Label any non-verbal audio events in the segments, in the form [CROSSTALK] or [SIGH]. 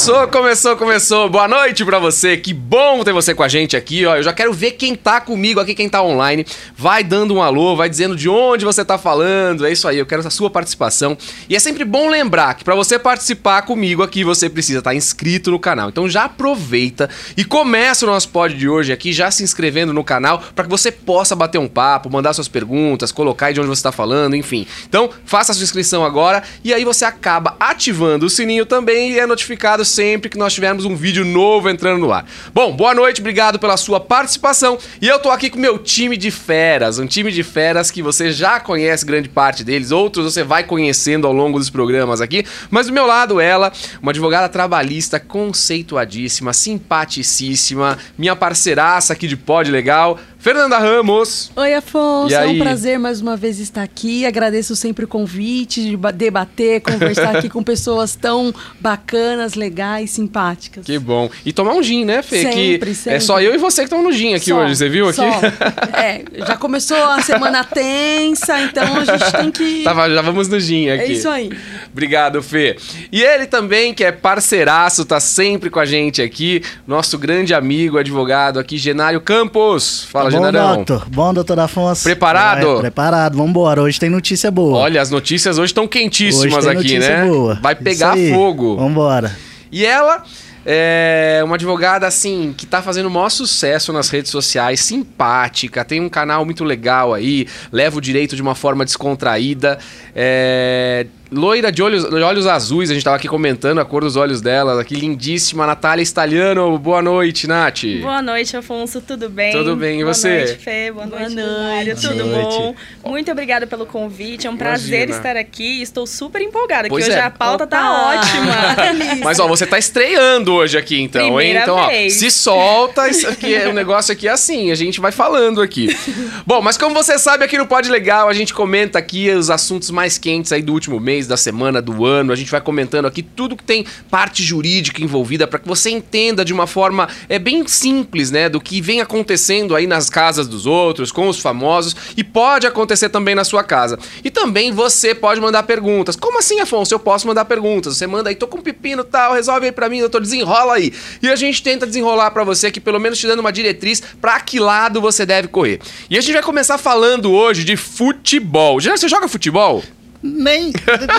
Começou, começou, começou. Boa noite pra você. Que bom ter você com a gente aqui, ó. Eu já quero ver quem tá comigo aqui, quem tá online. Vai dando um alô, vai dizendo de onde você tá falando. É isso aí, eu quero a sua participação. E é sempre bom lembrar que pra você participar comigo aqui, você precisa estar inscrito no canal. Então já aproveita e começa o nosso pod de hoje aqui já se inscrevendo no canal para que você possa bater um papo, mandar suas perguntas, colocar de onde você tá falando, enfim. Então, faça a sua inscrição agora e aí você acaba ativando o sininho também e é notificado sempre que nós tivermos um vídeo novo entrando no ar. Bom, boa noite, obrigado pela sua participação. E eu tô aqui com meu time de feras, um time de feras que você já conhece grande parte deles, outros você vai conhecendo ao longo dos programas aqui. Mas do meu lado, ela, uma advogada trabalhista conceituadíssima, simpaticíssima, minha parceiraça aqui de Pod Legal, Fernanda Ramos. Oi, Afonso. É um prazer mais uma vez estar aqui. Agradeço sempre o convite de ba- debater, conversar aqui com pessoas tão bacanas, legais, simpáticas. Que bom. E tomar um gin, né, Fê? Sempre, que É sempre. só eu e você que estão no gin aqui Só, hoje, você viu aqui? só. É, já começou a semana tensa, então a gente tem que. [LAUGHS] Já vamos no gin aqui. É isso aí. Obrigado, Fê. E ele também, que é parceiraço, tá sempre com a gente aqui, nosso grande amigo, advogado aqui, Genário Campos. Fala, bom, Genarão. doutor? Bom, doutor Afonso? Preparado? É, preparado, vambora. Hoje tem notícia boa. Olha, as notícias hoje estão quentíssimas Hoje tem aqui, notícia né? boa. Vai pegar fogo. Vambora. E ela é uma advogada, assim, que tá fazendo o maior sucesso nas redes sociais, simpática, tem um canal muito legal aí, leva o direito de uma forma descontraída. É, Loira de olhos, de olhos azuis, a gente tava aqui comentando a cor dos olhos dela, aqui lindíssima, Natália Staliano. Boa noite, Nath. Boa noite, Afonso. Tudo bem? Tudo bem, e Boa você? noite, Fê. Boa, Boa noite, noite. Mário. Tudo Boa bom? noite. Muito obrigada pelo convite. É um prazer Imagina. estar aqui. Estou super empolgada, Pois que hoje é. a pauta Opa! tá ótima. [LAUGHS] Mas ó, você tá estreando hoje aqui então, hein? Primeira Então, ó, vez. se solta, aqui, é- o negócio aqui é assim, a gente vai falando aqui. [LAUGHS] Bom, mas como você sabe, aqui no Pod Legal, a gente comenta aqui os assuntos mais quentes aí do último mês, da semana, do ano. A gente vai comentando aqui tudo que tem parte jurídica envolvida para que você entenda de uma forma é bem simples, né, do que vem acontecendo aí nas casas dos outros, com os famosos e pode acontecer também na sua casa. E também você pode mandar perguntas. Como assim, Afonso? Eu posso mandar perguntas. Você manda aí, tô com um pepino tal, resolve aí pra mim, doutor, desenrola aí. E a gente tenta desenrolar pra você aqui, pelo menos te dando uma diretriz pra que lado você deve correr. E a gente vai começar falando hoje de futebol. Já você joga futebol? Nem,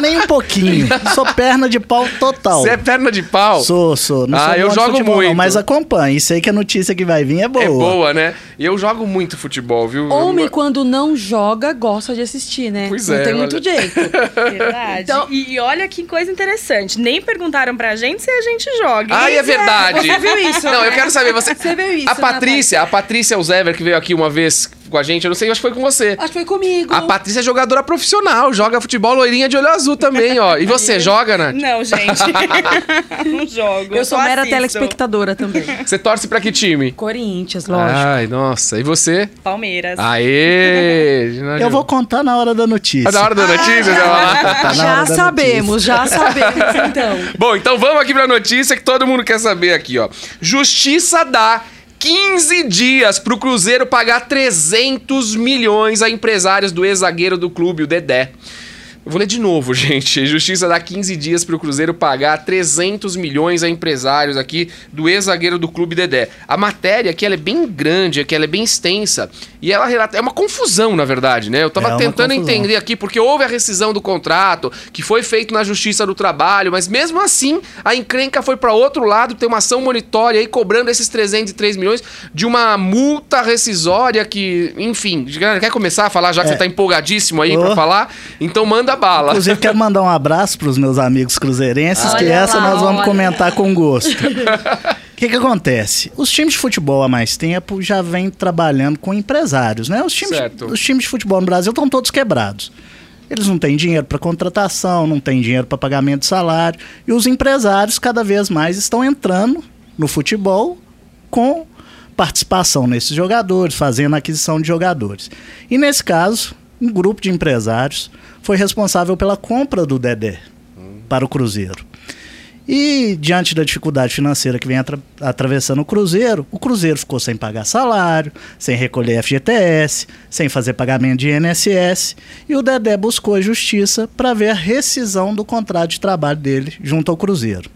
nem um pouquinho. [LAUGHS] Sou perna de pau total. Você é perna de pau? Sou, sou. Não Ah, sou eu jogo futebol, não, muito. mas acompanhe. Isso aí que a notícia que vai vir é boa. É boa, né? E eu jogo muito futebol, viu? Homem, Eu- quando não joga, gosta de assistir, né? Pois não é, tem olha. muito jeito. [LAUGHS] Verdade. Então- E, olha que coisa interessante. Nem perguntaram pra gente se a gente joga. Ah, hein? é verdade. Você viu isso, Não, né? eu quero saber, você... Você viu isso, A né, Patrícia, a Patrícia Alzever, que veio aqui uma vez com a gente, eu não sei, acho que foi com você. Acho que foi comigo. A Patrícia é jogadora profissional, joga futebol loirinha de olho azul também, ó. E você, joga, Nath? Não, gente. [LAUGHS] não jogo. Eu sou só mera assisto. telespectadora também. [LAUGHS] Você torce pra que time? Corinthians, lógico. Ai, nossa. E você? Palmeiras. Aê! Eu vou contar na hora da notícia. Ah, da hora da notícia, já lá. Tá na hora já da sabemos, já sabemos, então. [LAUGHS] Bom, então vamos aqui pra notícia que todo mundo quer saber aqui, ó. Justiça dá 15 dias pro Cruzeiro pagar 300 milhões a empresários do ex-zagueiro do clube, o Dedé. Eu vou ler de novo, [LAUGHS] gente. Justiça dá 15 dias pro Cruzeiro pagar 300 milhões a empresários aqui do ex-zagueiro do clube Dedé. A matéria aqui ela é bem grande, aqui ela é bem extensa e ela relata é uma confusão, na verdade, né? Eu tava É tentando confusão. entender aqui porque houve a rescisão do contrato, que foi feito na Justiça do Trabalho, mas mesmo assim a encrenca foi para outro lado, tem uma ação monitória aí cobrando esses 303 milhões de uma multa rescisória que, enfim, quer começar a falar já que É. você tá empolgadíssimo aí Ô. pra falar? Então manda bala. Inclusive, quero mandar um abraço pros meus amigos cruzeirenses, que essa lá, nós vamos olha. comentar com gosto. [LAUGHS] O que, que acontece? Os times de futebol há mais tempo já vêm trabalhando com empresários, né? Os times, Certo. os times de futebol no Brasil estão todos quebrados. Eles não têm dinheiro para contratação, não têm dinheiro para pagamento de salário. E os empresários cada vez mais estão entrando no futebol com participação nesses jogadores, fazendo aquisição de jogadores. E nesse caso, um grupo de empresários foi responsável pela compra do Dedé para o Cruzeiro. E diante da dificuldade financeira que vem atra- atravessando o Cruzeiro, o Cruzeiro ficou sem pagar salário, sem recolher FGTS, sem fazer pagamento de INSS, e o Dedé buscou a justiça para ver a rescisão do contrato de trabalho dele junto ao Cruzeiro.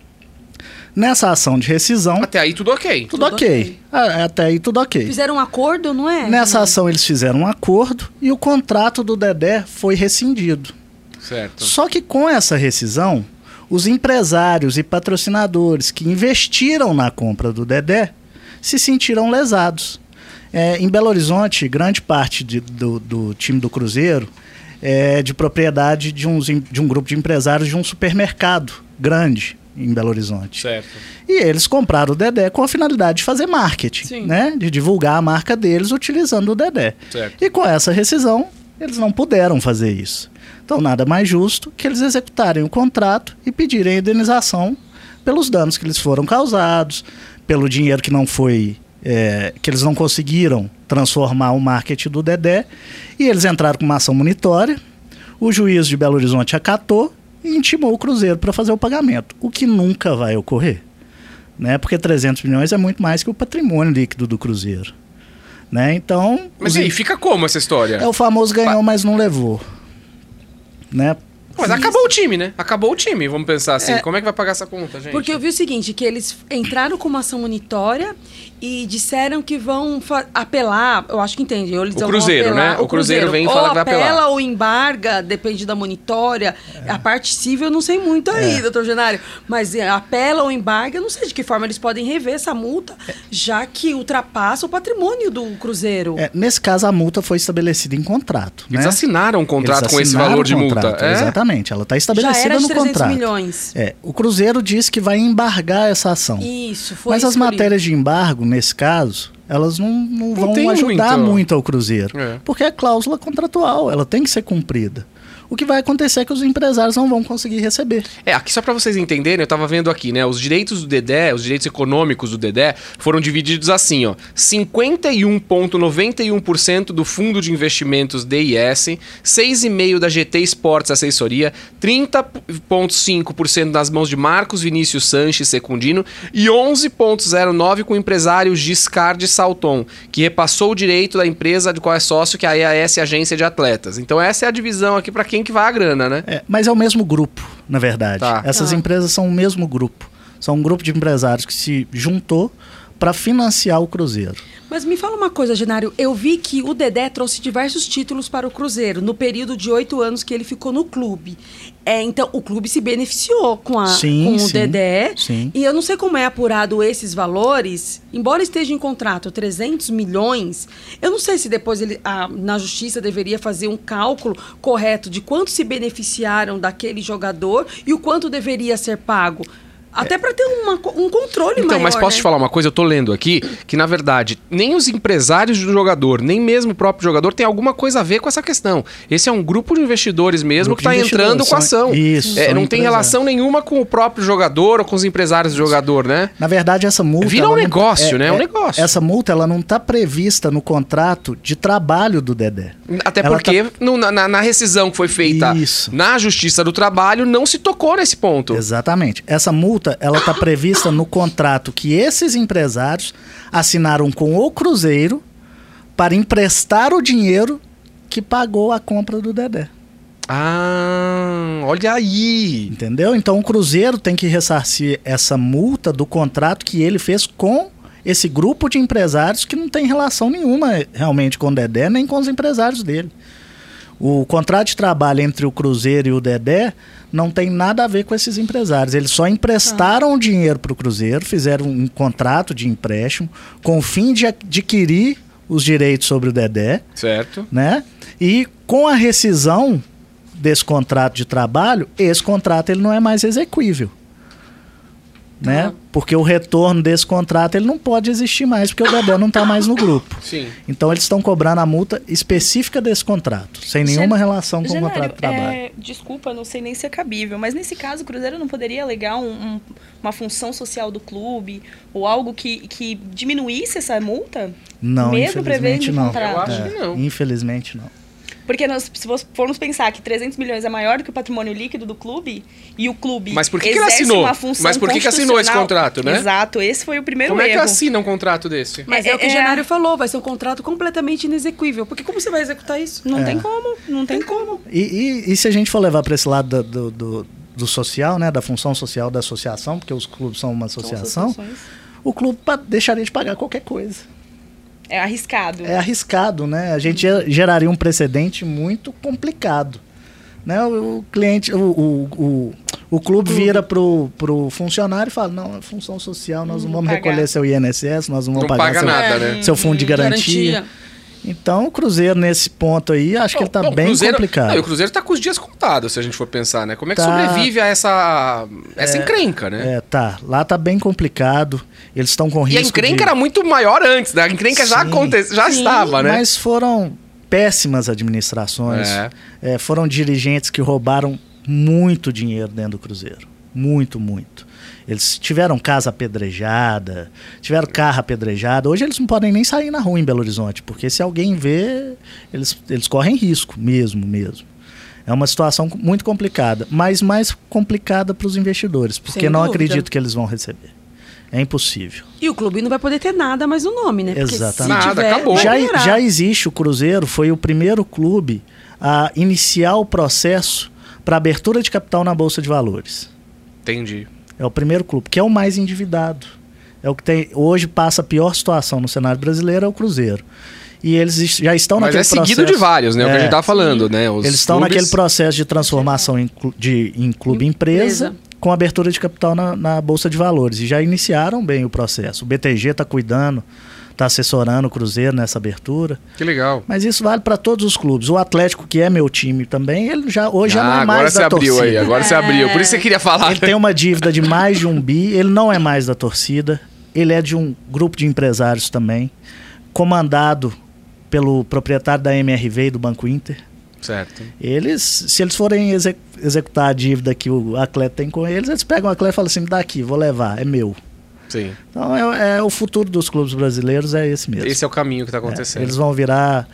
Nessa ação de rescisão, Até aí tudo ok. tudo, Tudo ok. ok. Ah, Até aí tudo ok. Fizeram um acordo, não é? Nessa ação eles fizeram um acordo e o contrato do Dedé foi rescindido. Certo. Só que com essa rescisão, os empresários e patrocinadores que investiram na compra do Dedé se sentiram lesados. É, em Belo Horizonte, grande parte de- do, do time do Cruzeiro é de propriedade de, uns de um grupo de empresários de um supermercado grande em Belo Horizonte. Certo. E eles compraram o Dedé com a finalidade de fazer marketing, Sim. né? De divulgar a marca deles utilizando o Dedé. Certo. E com essa rescisão, eles não puderam fazer isso. Então, nada mais justo que eles executarem o contrato e pedirem a indenização pelos danos que lhes foram causados, pelo dinheiro que não foi. é, que eles não conseguiram transformar o marketing do Dedé. E eles entraram com uma ação monitória. O juiz de Belo Horizonte acatou e intimou o Cruzeiro para fazer o pagamento, o que nunca vai ocorrer. Né? Porque 300 milhões é muito mais que o patrimônio líquido do Cruzeiro. Né? Então. Mas os e aí, fica como essa história? é o famoso ganhou, mas não levou. Né? Mas acabou o time, né? Acabou o time, vamos pensar assim. É. Como é que vai pagar essa conta, gente? Porque eu vi o seguinte, que eles entraram com uma ação monitória e disseram que vão apelar, eu acho que entende. ou Eles O vão Cruzeiro, apelar, né? O Cruzeiro vem e fala que vai apelar. apela ou embarga, depende da monitória. A parte civil eu não sei muito aí, doutor Genário. Mas é, apela ou embarga, eu não sei de que forma eles podem rever essa multa, já que ultrapassa o patrimônio do Cruzeiro. É, nesse caso, a multa foi estabelecida em contrato. Eles né? assinaram um contrato Eles com esse assinaram valor de multa. contrato, É? Exatamente, ela está já estabelecida era de no 300 contrato. milhões. É, o Cruzeiro disse que vai embargar essa ação. Isso, foi Mas isso as matérias de embargo, nesse caso, elas não, não vão ajudar muito. muito. ao Cruzeiro. É. Porque é cláusula contratual, ela tem que ser cumprida. O que vai acontecer é que os empresários não vão conseguir receber. É, aqui só pra vocês entenderem, eu tava vendo aqui, né? Os direitos do Dedé, os direitos econômicos do Dedé, foram divididos assim, ó. 51,91% do fundo de investimentos DIS, 6,5% da GT Esportes Assessoria, 30,5% nas mãos de Marcos Vinícius Sanches Secundino e 11,09% com o empresário Giscard Salton, que repassou o direito da empresa de qual é sócio, que é a EAS Agência de Atletas. Então essa é a divisão aqui pra quem que vai a grana, né? É, mas é o mesmo grupo, na verdade. Tá. Essas Tá. empresas são o mesmo grupo. São um grupo de empresários que se juntou para financiar o Cruzeiro. Mas me fala uma coisa, Genário. Eu vi que o Dedé trouxe diversos títulos para o Cruzeiro no período de oito anos que ele ficou no clube. É, então, o clube se beneficiou com, a, Sim, com o sim, Dedé. sim. E eu não sei como é apurado esses valores. Embora esteja em contrato 300 milhões, eu não sei se depois ele, a- na justiça deveria fazer um cálculo correto de quanto se beneficiaram daquele jogador e o quanto deveria ser pago. Até para ter uma um controle Então, maior, mas posso né? te falar uma coisa? Eu tô lendo aqui que, na verdade, nem os empresários do jogador, nem mesmo o próprio jogador tem alguma coisa a ver com essa questão. Esse é um grupo de investidores mesmo Grupo que tá de entrando com a ação. isso, É, não tem relação nenhuma com o próprio jogador ou com os empresários do jogador, né? Na verdade, essa multa. Vira um não- negócio, né? É um negócio. Essa multa ela não está prevista no contrato de trabalho do Dedé. Até Ela porque tá- no- na, na- na rescisão que foi feita Isso. na Justiça do Trabalho não se tocou nesse ponto. Exatamente. Essa multa ela está prevista no contrato que esses empresários assinaram com o Cruzeiro para emprestar o dinheiro que pagou a compra do Dedé. Ah, olha aí. Entendeu? Então o Cruzeiro tem que ressarcir essa multa do contrato que ele fez com esse grupo de empresários que não tem relação nenhuma realmente com o Dedé, nem com os empresários dele. O contrato de trabalho entre o Cruzeiro e o Dedé não tem nada a ver com esses empresários. Eles só emprestaram o dinheiro para o Cruzeiro, fizeram um contrato de empréstimo com o fim de adquirir os direitos sobre o Dedé Certo. né? E com a rescisão desse contrato de trabalho, esse contrato ele não é mais exequível. Né? Porque o retorno desse contrato ele não pode existir mais, porque o Dedé não está mais no grupo. [LAUGHS] Sim. Então eles estão cobrando a multa específica desse contrato, sem nenhuma relação com o Genário, contrato de trabalho. é, desculpa, não sei nem se é cabível, mas nesse caso o Cruzeiro não poderia alegar um- um- uma função social do clube ou algo que, que diminuísse essa multa? Não, mesmo infelizmente não. contrato? Eu acho que não. Infelizmente não. Porque nós, se formos pensar que 300 milhões é maior do que o patrimônio líquido do clube e o clube Mas por que que ele assinou? uma função Mas por que que assinou esse contrato, né? Exato, esse foi o primeiro Como é que erro. assina um contrato desse? Mas é, É- o que é- o Genário falou, vai ser um contrato completamente inexequível. Porque como você vai executar isso? Não É. tem como, não tem como. E, e- e se a gente for levar para esse lado do, do- do- do social, né, da função social da associação, porque os clubes são uma São associação, associações. o clube deixaria de pagar qualquer coisa. É arriscado. É arriscado, né? A gente ger- geraria um precedente muito complicado. Né? O, o cliente, o, o, o, o clube vira pro, pro funcionário e fala, não, é função social, nós não vamos pagar. recolher seu INSS, nós não vamos Não pagar paga seu, nada, É. né? seu fundo de garantia. Então o Cruzeiro, nesse ponto aí, acho que ele tá bem Cruzeiro- complicado. Não, o Cruzeiro tá com os dias contados, se a gente for pensar, né? Como é que Tá. sobrevive a essa, essa encrenca, né? É, tá. Lá tá bem complicado. Eles estão com E a risco encrenca de... era muito maior antes, né? A encrenca já Sim. aconteceu, já Sim, estava, né? Mas foram péssimas administrações. É. É, foram dirigentes que roubaram muito dinheiro dentro do Cruzeiro. Muito, muito. Eles tiveram casa apedrejada, tiveram carro apedrejado. Hoje eles não podem nem sair na rua em Belo Horizonte, porque se alguém vê, eles, eles correm risco, mesmo, mesmo. É uma situação muito complicada, mas mais complicada para os investidores, porque Sem não dúvida. acredito que eles vão receber. É impossível. E o clube não vai poder ter nada mais no nome, né? Porque Exatamente. se Nada, tiver, acabou. Já, já existe o Cruzeiro, foi o primeiro clube a iniciar o processo para abertura de capital na Bolsa de Valores. Entendi. É o primeiro clube, que é o mais endividado. É o que tem. Hoje passa a pior situação no cenário brasileiro, é o Cruzeiro. E eles já estão Mas naquele é seguido processo. de vários, né? O que a É. gente tá falando, né? Os Eles estão clubes- naquele processo de transformação em, de, em clube empresa, Empresa. com abertura de capital na, na Bolsa de Valores. E já iniciaram bem o processo. O BTG está cuidando, está assessorando o Cruzeiro nessa abertura. Que legal. Mas isso vale para todos os clubes. O Atlético, que é meu time também, ele já hoje já não ah, é agora mais você da abriu torcida. aí, agora você abriu. Por isso você queria falar. Ele tem uma dívida de mais de um bi, ele não é mais da torcida, ele é de um grupo de empresários também, comandado pelo proprietário da MRV e do Banco Inter. Certo. Eles, se eles forem exec- executar a dívida que o atleta tem com eles, eles pegam o atleta e falam assim: me dá aqui, vou levar, é meu. Sim. Então é, é o futuro dos clubes brasileiros é esse mesmo. Esse é o caminho que tá É, acontecendo. eles vão virar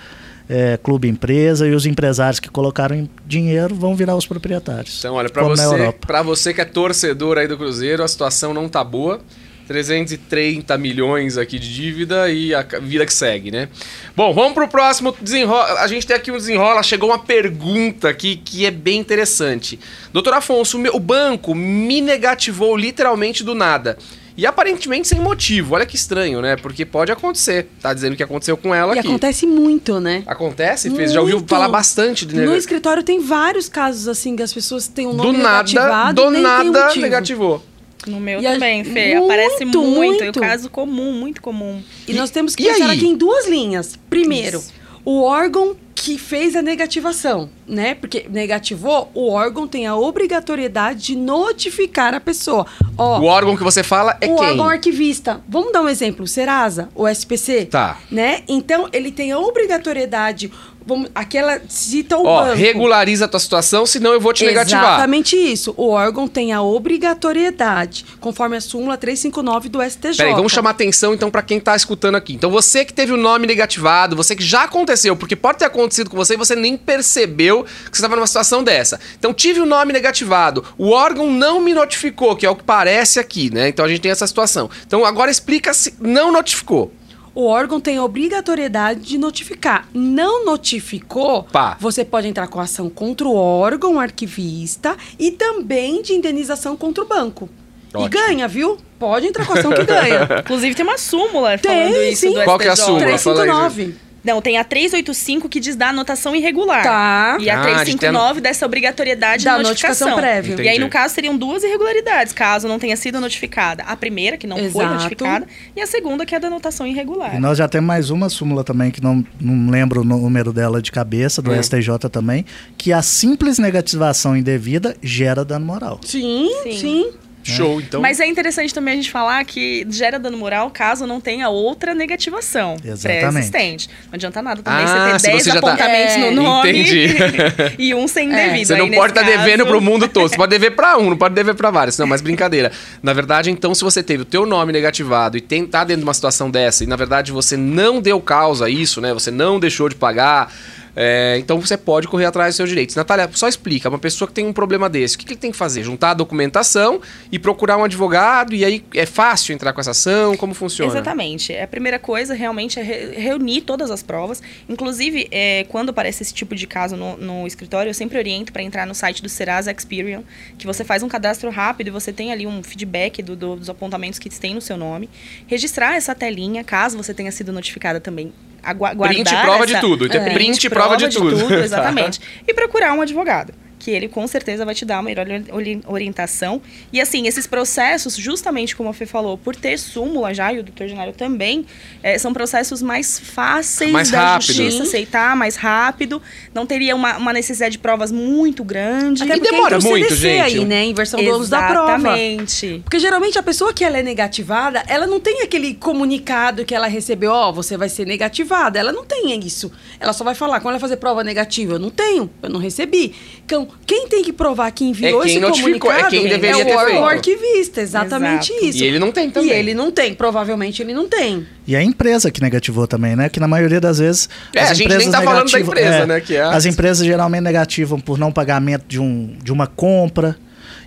é, clube empresa e os empresários que colocaram dinheiro vão virar os proprietários. Então, olha, na você, pra você que é torcedor aí do Cruzeiro, a situação não tá boa. 330 milhões aqui de dívida e a vida que segue, né? Bom, vamos pro próximo desenrola. A gente tem aqui um desenrola. Chegou uma pergunta aqui que é bem interessante. Doutor Afonso, o o banco me negativou literalmente do nada. E aparentemente sem motivo. Olha que estranho, né? Porque pode acontecer. Tá dizendo que aconteceu com ela E aqui. acontece muito, né? Acontece, Fez? Já ouviu Muito. falar bastante de No escritório tem vários casos assim que as pessoas têm um Do nome nada, negativado do e nem tem nada negativou. No meu E a- também, Fê. muito, Aparece muito. É um muito. caso comum, muito comum. E nós temos que E pensar aí? aqui em duas linhas. Primeiro, Isso. O órgão que fez a negativação, né? Porque negativou, o órgão tem a obrigatoriedade de notificar a pessoa. Ó, O órgão que você fala é o quem? órgão arquivista. Vamos dar um exemplo, o Serasa, o SPC. Tá. Né? Então, ele tem a obrigatoriedade, vamos, aquela cita o Ó, banco. regulariza a tua situação, senão eu vou te negativar. Exatamente isso. O órgão tem a obrigatoriedade, conforme a súmula 359 do STJ. Peraí, vamos chamar atenção então pra quem tá escutando aqui. Então você que teve o nome negativado, você que já aconteceu, porque pode ter acontecido com você e você nem percebeu que você estava numa situação dessa. Então tive o nome negativado, o órgão não me notificou, que é o que parece aqui, né? Então a gente tem essa situação. Então agora explica se não notificou. O órgão tem a obrigatoriedade de notificar. Não notificou, Pá. você pode entrar com ação contra o órgão arquivista e também de indenização contra o banco. Ótimo. E ganha, viu? Pode entrar com ação que ganha. [LAUGHS] Inclusive tem uma súmula Tem, falando isso sim. do Qual que é a STJ. súmula? Fala aí, 359. Não, tem a 385 que diz da anotação irregular. Tá. E a Ah, de ter a- 359 dessa obrigatoriedade Da de notificação. notificação prévia. Entendi. E aí, no caso, seriam duas irregularidades, caso não tenha sido notificada. A primeira, que não foi Exato. notificada, e a segunda, que é da anotação irregular. E nós já temos mais uma súmula também, que não, não lembro o número dela de cabeça, do Hum. STJ também, que a simples negativação indevida gera dano moral. Sim, Sim. sim. Show, então. Mas é interessante também a gente falar que gera dano moral caso não tenha outra negativação Exatamente. pré-existente. Não adianta nada também Ah, você ter 10 você já tá- apontamentos É, no nome entendi. [LAUGHS] e um sem É. devido. Você não Aí, pode estar nesse devendo caso- pro mundo todo. Você pode dever pra um, não pode dever pra vários. Não, mas brincadeira. Na verdade, então, se você teve o teu nome negativado e tentar dentro de uma situação dessa, e na verdade você não deu causa a isso, né? Você não deixou de pagar. É, então você pode correr atrás dos seus direitos. Natália, só explica, uma pessoa que tem um problema desse, o que, que ele tem que fazer? Juntar a documentação e procurar um advogado, e aí é fácil entrar com essa ação? Como funciona? Exatamente. A primeira coisa realmente é re- reunir todas as provas. Inclusive, é, quando aparece esse tipo de caso no, no escritório, eu sempre oriento para entrar no site do Serasa Experian, que você faz um cadastro rápido e você tem ali um feedback do- do- dos apontamentos que tem no seu nome. Registrar essa telinha, caso você tenha sido notificada também. Agua- Print guardar prova de essa- tudo. Então, É. print e prova de tudo. [LAUGHS] exatamente. e procurar um advogado. Que ele com certeza vai te dar uma melhor ori- orientação. E assim, esses processos, justamente como a Fê falou, por ter súmula já, e o doutor Genário também, eh, são processos mais fáceis Mais da rápido. justiça aceitar, mais rápido. Não teria uma, uma necessidade de provas muito grande. Até E demora entra o muito, CDC gente. aí, né? Inversão do ônus da prova. Exatamente. Porque geralmente a pessoa que ela é negativada, ela não tem aquele comunicado que ela recebeu, ó, você vai ser negativada. Ela não tem isso. Ela só vai falar, quando ela fazer prova negativa, eu não tenho, eu não recebi. Então, quem tem que provar que enviou É quem esse notificou, é comunicado quem deveria é ter o, feito. o arquivista, exatamente Exato. isso. E ele não tem também. E ele não tem, provavelmente ele não tem. E a empresa que negativou também, né? Que na maioria das vezes. É, as a gente nem empresas tá falando da empresa, né, que é As empresas geralmente negativam por não pagamento de, um, de uma compra.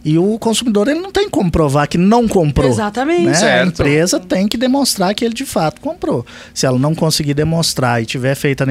E o consumidor ele não tem como provar que não comprou. Exatamente. né? A Certo. empresa tem que demonstrar que ele de fato comprou. Se ela não conseguir demonstrar e tiver feito a,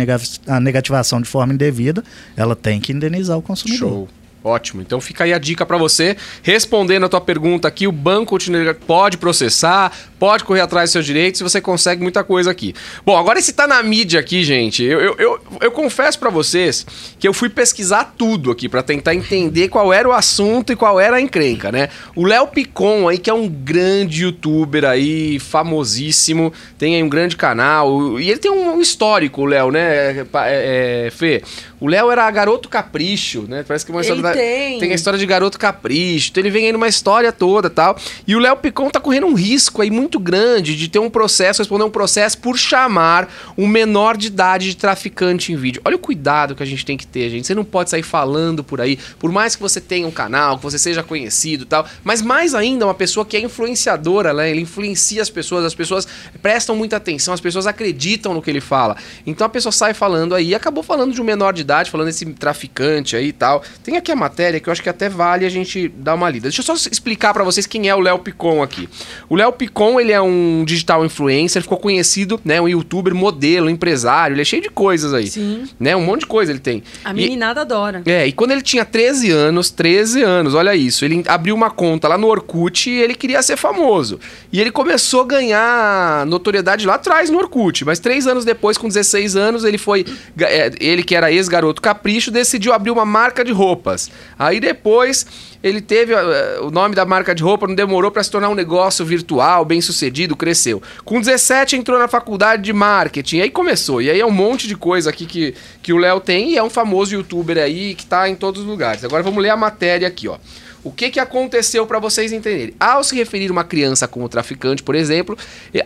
a negativação de forma indevida, ela tem que indenizar o consumidor. Show. Ótimo. Então fica aí a dica pra você. Respondendo a tua pergunta aqui, o banco pode processar, pode correr atrás dos seus direitos e você consegue muita coisa aqui. Bom, agora esse tá na mídia aqui, gente. Eu, eu, eu, eu confesso pra vocês que eu fui pesquisar tudo aqui pra tentar entender qual era o assunto e qual era a encrenca, né? O Léo Picon aí, que é um grande youtuber aí, famosíssimo, tem aí um grande canal. E ele tem um histórico, Léo, né, é, é, Fê? O Léo era garoto capricho, né? Parece que uma história Ele da- tem. tem a história de garoto capricho. Então ele vem aí numa história toda tal. E o Léo Picon tá correndo um risco aí muito grande de ter um processo, responder um processo por chamar um menor de idade de traficante em vídeo. Olha o cuidado que a gente tem que ter, gente. Você não pode sair falando por aí, por mais que você tenha um canal, que você seja conhecido e tal, mas mais ainda uma pessoa que é influenciadora, né? Ele influencia as pessoas, as pessoas prestam muita atenção, as pessoas acreditam no que ele fala. Então a pessoa sai falando aí, acabou falando de um menor de idade, falando desse traficante aí e tal. Tem aqui a matéria que eu acho que até vale a gente dar uma lida. Deixa eu só explicar pra vocês quem é o Léo Picon aqui. O Léo Picon, ele é um digital influencer, ficou conhecido, né, um youtuber, modelo, empresário, ele é cheio de coisas aí. Sim. Né, um monte de coisa ele tem. A E- meninada adora. é, e quando ele tinha 13 anos, 13 anos, olha isso, ele abriu uma conta lá no Orkut e ele queria ser famoso. E ele começou a ganhar notoriedade lá atrás no Orkut, mas três anos depois, com 16 anos, ele foi. é, Ele que era ex-garoto capricho, decidiu abrir uma marca de roupas. Aí depois. Ele teve eh, o nome da marca de roupa, não demorou para se tornar um negócio virtual, bem sucedido, cresceu. Com 17 entrou na faculdade de marketing, aí começou. E aí é um monte de coisa aqui que, que o Léo tem e é um famoso youtuber aí que tá em todos os lugares. Agora vamos ler a matéria aqui, ó. O que, que aconteceu para vocês entenderem? Ao se referir uma criança como traficante, por exemplo,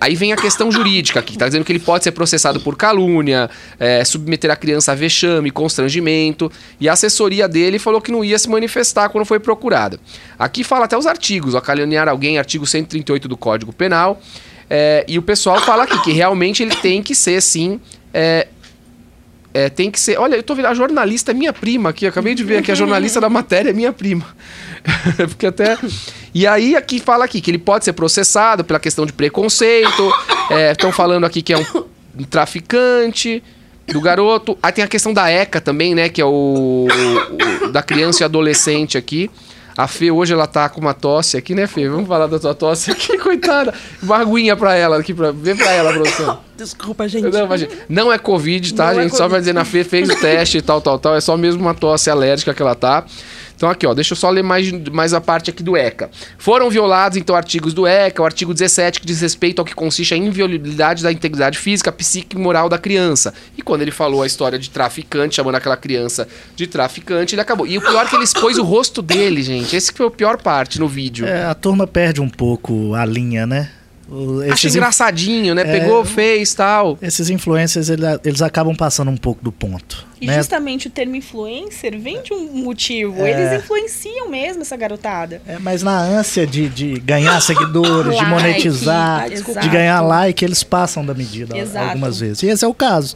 aí vem a questão jurídica aqui, que tá dizendo que ele pode ser processado por calúnia, eh, submeter a criança a vexame, constrangimento, e a assessoria dele falou que não ia se manifestar quando foi procurado. Aqui fala até os artigos, ó, caluniar alguém, artigo 138 do Código Penal, eh, e o pessoal fala aqui que realmente ele tem que ser, sim, eh, é, tem que ser. Olha, eu tô vendo. A jornalista é minha prima aqui. Acabei de ver aqui. A jornalista da matéria é minha prima. [LAUGHS] Porque até. E aí, aqui fala aqui que ele pode ser processado pela questão de preconceito. Estão falando aqui que é um, um traficante do garoto. Aí tem a questão da ECA também, né? Que é o, o- da criança e adolescente aqui. A Fê hoje ela tá com uma tosse aqui, né, Fê? Vamos falar da tua tosse aqui, [LAUGHS] coitada. Uma aguinha pra ela aqui, pra... vê pra ela, produção. [LAUGHS] Desculpa, gente. Não, imagina. Não é Covid, tá, Não é gente? Só Covid. pra dizer, na Fê fez o teste e tal, tal, tal. É só mesmo uma tosse alérgica que ela tá. Então aqui, ó, deixa eu só ler mais, mais a parte aqui do ECA. Foram violados, então, artigos do ECA, o artigo 17, que diz respeito ao que consiste a inviolabilidade da integridade física, psíquica e moral da criança. E quando ele falou a história de traficante, chamando aquela criança de traficante, ele acabou. E o pior é que ele expôs o rosto dele, gente. Esse que foi a pior parte no vídeo. É, a turma perde um pouco a linha, né? Esses, engraçadinho, né? É. Pegou, fez tal. esses influencers, ele- eles acabam passando um pouco do ponto. E né? justamente o termo influencer vem de um motivo. É. Eles influenciam mesmo essa garotada. É, mas na ânsia de, de ganhar seguidores, de Like, monetizar, ah, desculpa. de ganhar like, eles passam da medida Exato. algumas vezes. E esse é o caso.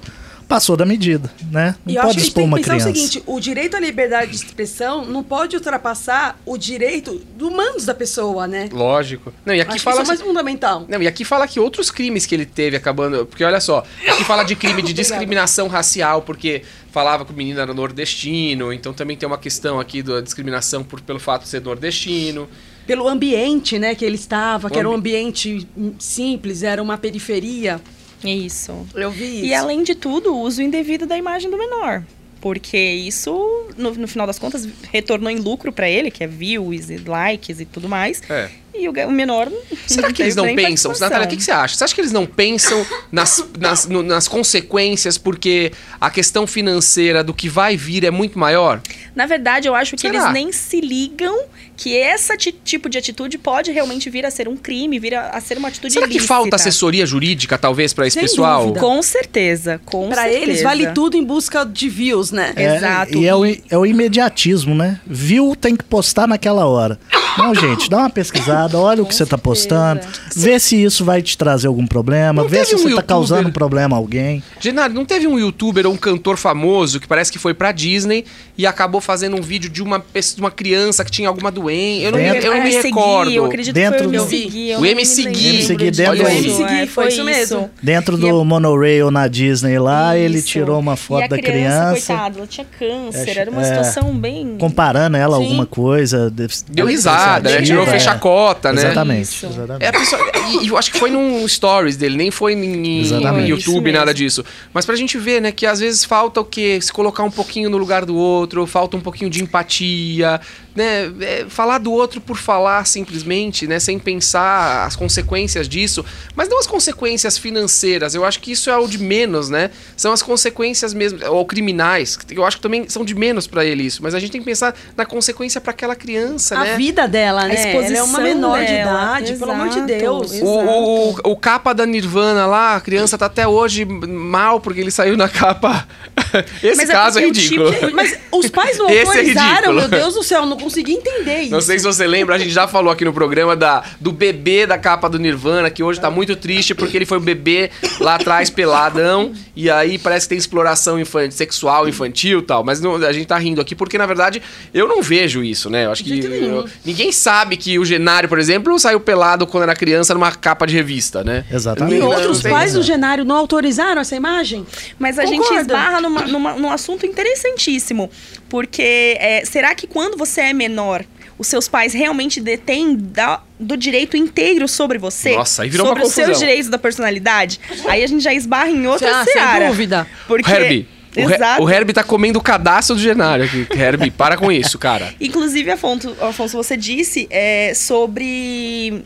Passou da medida, né? Não E eu acho pode que a gente expor tem que uma pensar criança. o seguinte: o direito à liberdade de expressão não pode ultrapassar o direito do humanos da pessoa, né? Lógico. Não, e aqui acho que fala. isso é mais fundamental. Não, e aqui fala que outros crimes que ele teve acabando. Porque olha só, aqui fala de crime de [LAUGHS] discriminação racial, porque falava que o menino era nordestino, então também tem uma questão aqui da discriminação por, pelo fato de ser nordestino. Pelo ambiente, né, que ele estava, que era um ambi- ambiente simples, era uma periferia. Isso. Eu vi isso. E além de tudo, o uso indevido da imagem do menor. Porque isso, no, no final das contas, retornou em lucro pra ele, que é views e likes e tudo mais. É. E o, o menor. Será [LAUGHS] que eles não pensam? Natália, o que, que você acha? Você acha que eles não pensam nas, nas, no- nas consequências porque a questão financeira do que vai vir é muito maior? Na verdade, eu acho que Será? eles nem se ligam que esse ti- tipo de atitude pode realmente vir a ser um crime, vir a, a ser uma atitude Será que ilícita. falta assessoria jurídica, talvez, para esse Sem pessoal? dúvida. Com certeza, com Pra certeza. eles vale tudo em busca de views, né? É, Exato. E é o, é o imediatismo, né? Viu, tem que postar naquela hora. Não, gente, dá uma pesquisada, olha o que você tá postando, vê se isso vai te trazer algum problema, Não vê se um você tá youtuber- causando problema a alguém. Genaro, não teve um youtuber ou um cantor famoso que parece que foi pra Disney e acabou fazendo um vídeo de uma, pessoa- de uma criança que tinha alguma doença? Eu não, me- Dentro- eu não me MC Gui, recordo. eu acredito Dentro que foi do- o MC Gui. O MC Gui. dentro Isso, MC Gui, é, foi isso mesmo. Dentro do é- monorail na Disney lá, ele Isso. tirou uma foto da criança, criança, coitada, ela tinha câncer, É, era uma é, situação bem... comparando ela a alguma coisa. de- Deu risada, né? Sim, Tirou é. fechacota, né? Exatamente. Exatamente. É, a pessoa, e, eu acho que foi num stories dele, nem foi em, Exatamente. YouTube, nada disso. Mas pra gente ver, né, que às vezes falta o quê? Se colocar um pouquinho no lugar do outro, falta um pouquinho de empatia, né? É, falar do outro por falar simplesmente, né? Sem pensar as consequências disso. Mas não as consequências financeiras, eu acho que isso é o de menos, né? São as consequências mesmo, ou criminais. Eu acho que também são de menos pra ele isso. Mas a gente tem que pensar na consequência pra aquela criança, A né? vida dela, A né? Ela é uma exposição menor de dela, idade, pelo amor de exato, Deus. exato. O, o, o capa da Nirvana lá, a criança tá até hoje mal porque ele saiu na capa. [LAUGHS] Esse Mas é caso é, o ridículo. tipo- Mas os pais [LAUGHS] não Esse é autorizaram, ridículo. meu Deus do céu, eu não consegui entender isso. Não sei se você lembra, a gente já falou aqui no programa da, do bebê da capa do Nirvana, que hoje tá muito triste porque ele foi o bebê lá atrás peladão, e aí parece que tem exploração infantil, sexual, infantil e tal. Mas não- a gente tá rindo aqui porque, na verdade, eu não vejo isso, né? Eu acho que. De eu- ninguém sabe que o Genário, por exemplo, saiu pelado quando era criança numa capa de revista, né? Exatamente. E Não, outros pais do Genário não autorizaram essa imagem? Mas a gente Concordo. esbarra numa, numa- num assunto interessantíssimo. Porque é, será que quando você é menor, os seus pais realmente detêm da- do direito inteiro sobre você? Nossa, aí virou sobre uma os seus confusão. direitos da personalidade? Aí a gente já esbarra em outra Ah, sem seara. dúvida. Porque, Herbie. O, Her- Exato. o Herbie tá comendo o cadastro do Genário aqui. Herbie, para com isso, cara. [LAUGHS] Inclusive, Afonso, Afonso você disse é, sobre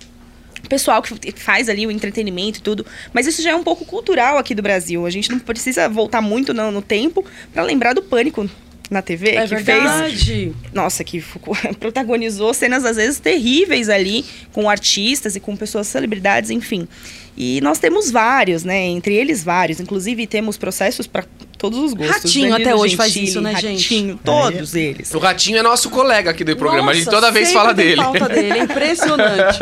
o pessoal que faz ali o entretenimento e tudo, mas isso já é um pouco cultural aqui do Brasil. A gente não precisa voltar muito no, no tempo para lembrar do pânico na TV É que fez verdade. nossa, que [LAUGHS] protagonizou cenas às vezes terríveis ali com artistas e com pessoas celebridades, enfim. E nós temos vários, né? Entre eles vários. Inclusive temos processos para todos os gostos. Ratinho Danilo até hoje faz Gentili, isso, né, gente? Ratinho, todos eles. O Ratinho é nosso colega aqui do programa. a gente Nossa, toda vez fala dele. pauta dele. É impressionante.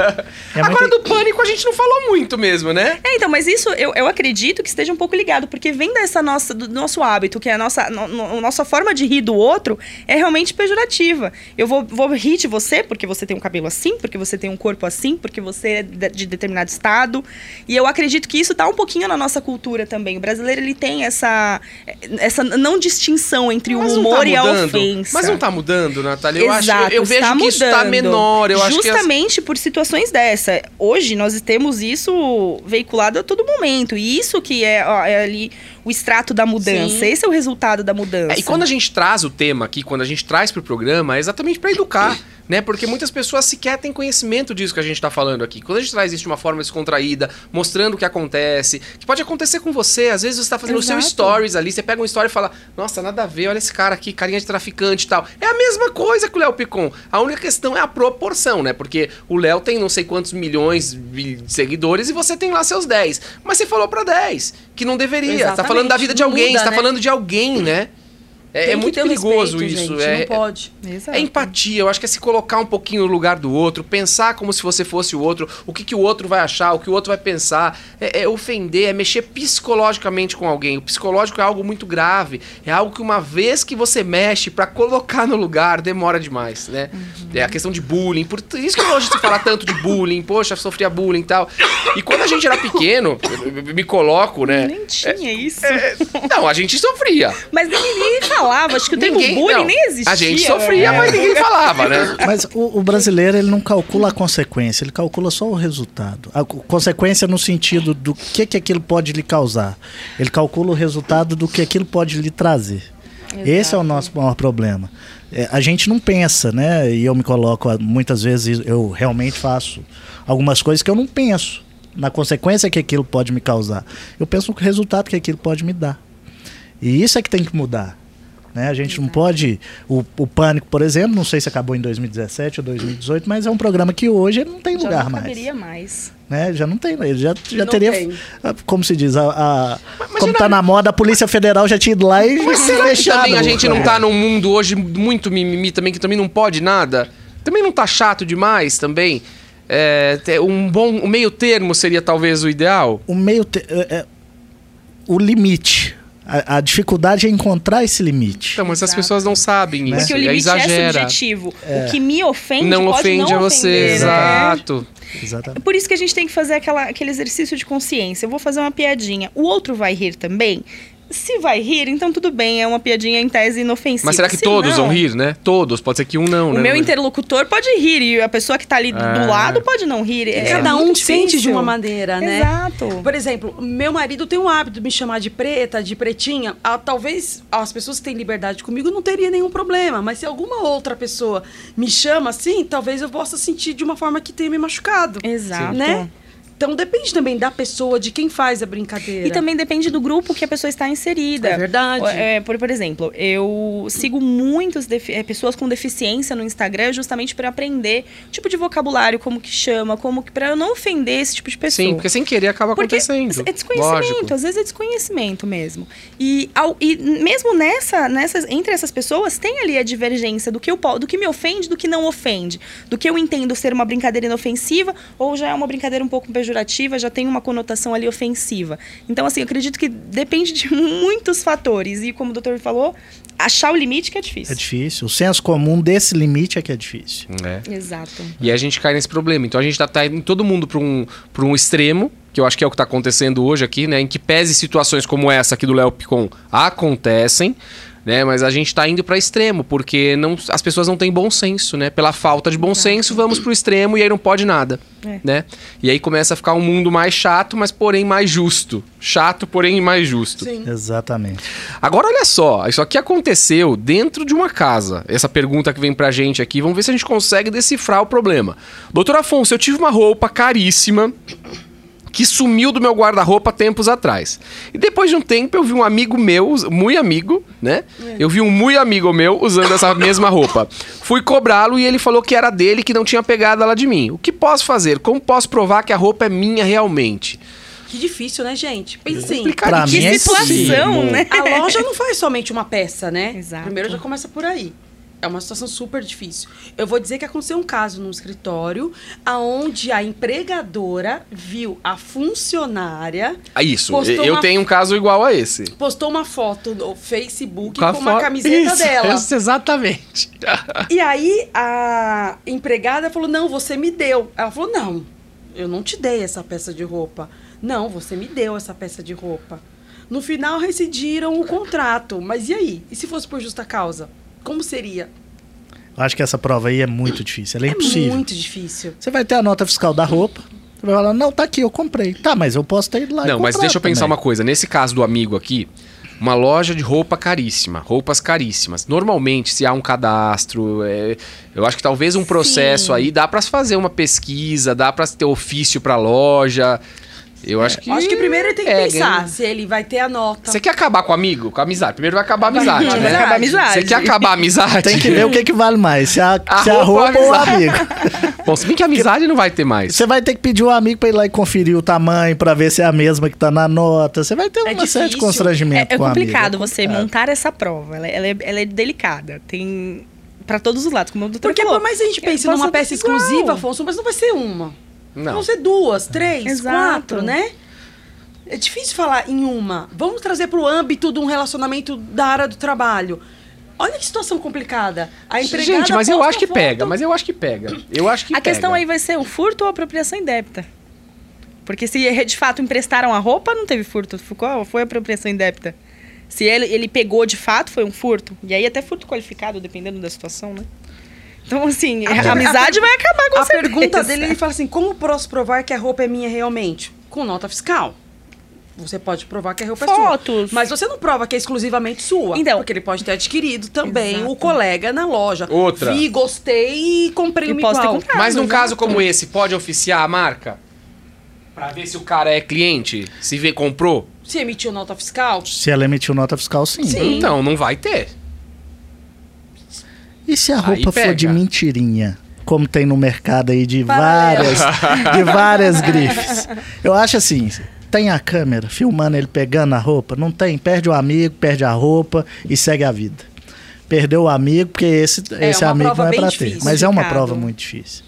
É [LAUGHS] Agora do pânico a gente não falou muito mesmo, né? É, então, mas isso eu, eu acredito que esteja um pouco ligado, porque vem dessa nossa, do nosso hábito, que é a nossa, no- no- nossa forma de rir do outro é realmente pejorativa. Eu vou, vou rir de você porque você tem um cabelo assim, porque você tem um corpo assim, porque você é de, de determinado estado. E eu acredito que isso tá um pouquinho na nossa cultura também. O brasileiro, ele tem essa, essa não distinção entre o Mas não humor tá e a mudando. ofensa. Mas não tá mudando, Natália. Eu, acho, Exato, eu, eu vejo está que isso tá mudando. menor. Eu acho que as- Justamente por situações dessa. Hoje nós temos isso veiculado a todo momento. E isso que é, ó, é ali o extrato da mudança. Sim. Esse é o resultado da mudança. É, e quando a gente traz o tema aqui, quando a gente traz pro programa, é exatamente para educar, [CLEARS THROAT] né? Porque muitas pessoas sequer têm conhecimento disso que a gente tá falando aqui. Quando a gente traz isso de uma forma descontraída, mostrando o que acontece, que pode acontecer com você, às vezes você tá fazendo o seu Exato. stories ali, você pega uma story e fala: "Nossa, nada a ver, olha esse cara aqui, carinha de traficante e tal". É a mesma coisa que o Léo Picon. A única questão é a proporção, né? Porque o Léo tem não sei quantos milhões de seguidores e você tem lá seus 10. Mas você falou para 10, que não deveria. Você tá falando da vida de alguém, muda, você tá né? falando de alguém, né? É, é muito perigoso respeito, isso. gente, é, não pode. Exato. É empatia, eu acho que é se colocar um pouquinho no lugar do outro, pensar como se você fosse o outro, o que, que o outro vai achar, o que o outro vai pensar, é, é ofender, é mexer psicologicamente com alguém. O psicológico é algo muito grave, é algo que uma vez que você mexe pra colocar no lugar, demora demais, né? É a questão de bullying, por isso que hoje se fala tanto de bullying, poxa, sofria bullying e tal. E quando a gente era pequeno, eu- eu me coloco, né? Nem tinha isso. É, não, a gente sofria. Mas ninguém falava, acho que o termo bullying não, nem existia. A gente sofria, né? mas ninguém falava, né? [LAUGHS] Mas o, o brasileiro ele não calcula a consequência, ele calcula só o resultado. A co- consequência no sentido do que, que aquilo pode lhe causar. Ele calcula o resultado do que aquilo pode lhe trazer. Esse é o nosso maior problema. É, a gente não pensa, né? E eu me coloco, ah, muitas vezes eu realmente faço algumas coisas que eu não penso na consequência que aquilo pode me causar. Eu penso no resultado que aquilo pode me dar. E isso é que tem que mudar. Né? A gente não pode. O, o Pânico, por exemplo, não sei se acabou em 2017 ou 2018, mas é um programa que hoje ele não tem Já lugar não mais. mais. Né? Já não tem. Ele já, já Não teria. tem. Como se diz, a, a- como tá na moda, a Polícia Federal já tinha ido lá e Mas será que fechado também a gente não programa. tá num mundo hoje muito mimimi também, que também não pode nada? Também não tá chato demais também? É, ter um bom um meio termo seria talvez o ideal? O meio. te- é- é- o limite. A, a dificuldade é encontrar esse limite. Então, mas as Exato. pessoas não sabem isso. Porque o limite é exagera. subjetivo. O que me ofende não pode ofende não a você, ofender, né? exato. Exatamente. Por isso que a gente tem que fazer aquela, aquele exercício de consciência. Eu vou fazer uma piadinha. O outro vai rir também? Se vai rir, então tudo bem, é uma piadinha em tese inofensiva. Mas será que Se todos não, vão rir, né? Todos, pode ser que um não, O né? meu interlocutor pode rir e a pessoa que tá ali É. do lado pode não rir. É Cada um sente de uma maneira, né? Exato. Por exemplo, meu marido tem o hábito de me chamar de preta, de pretinha. Ah, talvez as pessoas que têm liberdade comigo não teria nenhum problema, mas se alguma outra pessoa me chama assim, talvez eu possa sentir de uma forma que tenha me machucado. Exato. Né? Então depende também da pessoa, de quem faz a brincadeira. E também depende do grupo que a pessoa está inserida. É verdade. É, por, por exemplo, eu sigo muitas é, pessoas com deficiência no Instagram justamente para aprender tipo de vocabulário, como que chama, como que para eu não ofender esse tipo de pessoa. Sim, porque sem querer acaba Porque acontecendo. é desconhecimento, Lógico. às vezes é desconhecimento mesmo. E, ao- e mesmo nessa, nessas, entre essas pessoas, tem ali a divergência do que, eu, do que me ofende do que não ofende. Do que eu entendo ser uma brincadeira inofensiva ou já é uma brincadeira um pouco pejorativa, já tem uma conotação ali ofensiva. Então, assim, eu acredito que depende de [LAUGHS] muitos fatores. E como o doutor falou, achar o limite que é difícil. É difícil. O senso comum desse limite é que é difícil. É. Exato. E a gente cai nesse problema. Então a gente tá, tá indo todo mundo para um, pra um extremo, que eu acho que é o que tá acontecendo hoje aqui, né? Em que pese situações como essa aqui do Léo Picon acontecem, né? Mas a gente tá indo para extremo, porque não, as pessoas não têm bom senso, né? Pela falta de bom senso, vamos pro extremo e aí não pode nada, É. né? E aí começa a ficar um mundo mais chato, mas porém mais justo. Chato, porém mais justo. Sim. Exatamente. Agora olha só, isso aqui aconteceu dentro de uma casa. Essa pergunta que vem pra gente aqui, vamos ver se a gente consegue decifrar o problema. Doutor Afonso, eu tive uma roupa caríssima que sumiu do meu guarda-roupa tempos atrás. E depois de um tempo eu vi um amigo meu, muito amigo, né? Eu vi um muito amigo meu usando essa [LAUGHS] mesma roupa. Fui cobrá-lo e ele falou que era dele, que não tinha pegado ela de mim. O que posso fazer? Como posso provar que a roupa é minha realmente? Que difícil, né, gente? Pense assim. Pra Que mim é situação, impossível. né? A loja não faz somente uma peça, né? Exato. Primeiro já começa por aí. É uma situação super difícil. Eu vou dizer que aconteceu um caso no escritório aonde a empregadora viu a funcionária Ah, isso, eu uma- tenho um caso igual a esse. postou uma foto no Facebook Com com, a uma camiseta Isso, dela. [LAUGHS] isso, exatamente. E aí a empregada falou: "Não, você me deu". Ela falou: "Não, eu não te dei essa peça de roupa. Não, você me deu essa peça de roupa". No final rescindiram o contrato. Mas e aí? E se fosse por justa causa? Como seria? Eu acho que essa prova aí é muito difícil. Ela é, É impossível. muito difícil. Você vai ter a nota fiscal da roupa. Você vai falar, não, tá aqui, eu comprei. Tá, mas eu posso ter ido lá e Não, mas deixa eu pensar também. uma coisa. Nesse caso do amigo aqui, uma loja de roupa caríssima, roupas caríssimas. Normalmente, se há um cadastro, é, eu acho que talvez um processo Sim. aí dá pra se fazer uma pesquisa, dá pra ter ofício pra loja. Eu acho que. Acho que primeiro ele tem que É, pensar ganha. se ele vai ter a nota. Você quer acabar com o amigo? Com a amizade? Primeiro vai acabar a amizade, Vai né? acabar a amizade. Você quer acabar a amizade? Tem que ver o que, que vale mais, se a, A se roupa ou a roupa ou o amigo. Bom, se bem que a amizade não vai ter mais. Você vai ter que pedir um amigo pra ir lá e conferir o tamanho, pra ver se é a mesma que tá na nota. Você vai ter É uma série de constrangimento É, é com o amigo. complicado É você complicado. montar essa prova. Ela, ela é, ela é delicada. Tem pra todos os lados, como o doutor Porque falou. por mais que a gente É, pense numa peça igual. exclusiva, Afonso, mas não vai ser uma. Não. Vão ser duas, três, Exato. quatro, né? É difícil falar em uma. Vamos trazer para o âmbito de um relacionamento da área do trabalho. Olha que situação complicada. A empregada Gente, mas eu acho que foto- pega. Mas eu acho que pega. Eu acho que A questão pega. aí vai ser o furto ou a apropriação indébita. Porque se de fato emprestaram a roupa, não teve furto. Ficou, foi apropriação indébita. Se ele, ele pegou de fato, foi um furto. E aí até furto qualificado, dependendo da situação, né? Então, assim, a, amizade vai acabar com A certeza. pergunta dele, ele fala assim: como posso provar que a roupa é minha realmente? Com nota fiscal. Você pode provar que a roupa é Fotos. sua. Mas você não prova que é exclusivamente sua. Então. Porque ele pode ter adquirido também Exato. o colega na loja. Outra. Vi, gostei e comprei E posso ter igual. comprado. Mas num Exato. caso como esse, pode oficiar a marca? Pra ver se o cara é cliente? Se vê, comprou? Se emitiu nota fiscal, Se ela emitiu nota fiscal, sim. Sim. Então, não vai ter. E se a Aí roupa for de mentirinha? Como tem no mercado aí de várias, de várias grifes. Eu acho assim, tem a câmera filmando ele pegando a roupa? Não tem, perde o amigo, perde a roupa e segue a vida. Perdeu o amigo, porque esse, É esse amigo não é difícil, ter. Mas é uma prova muito difícil.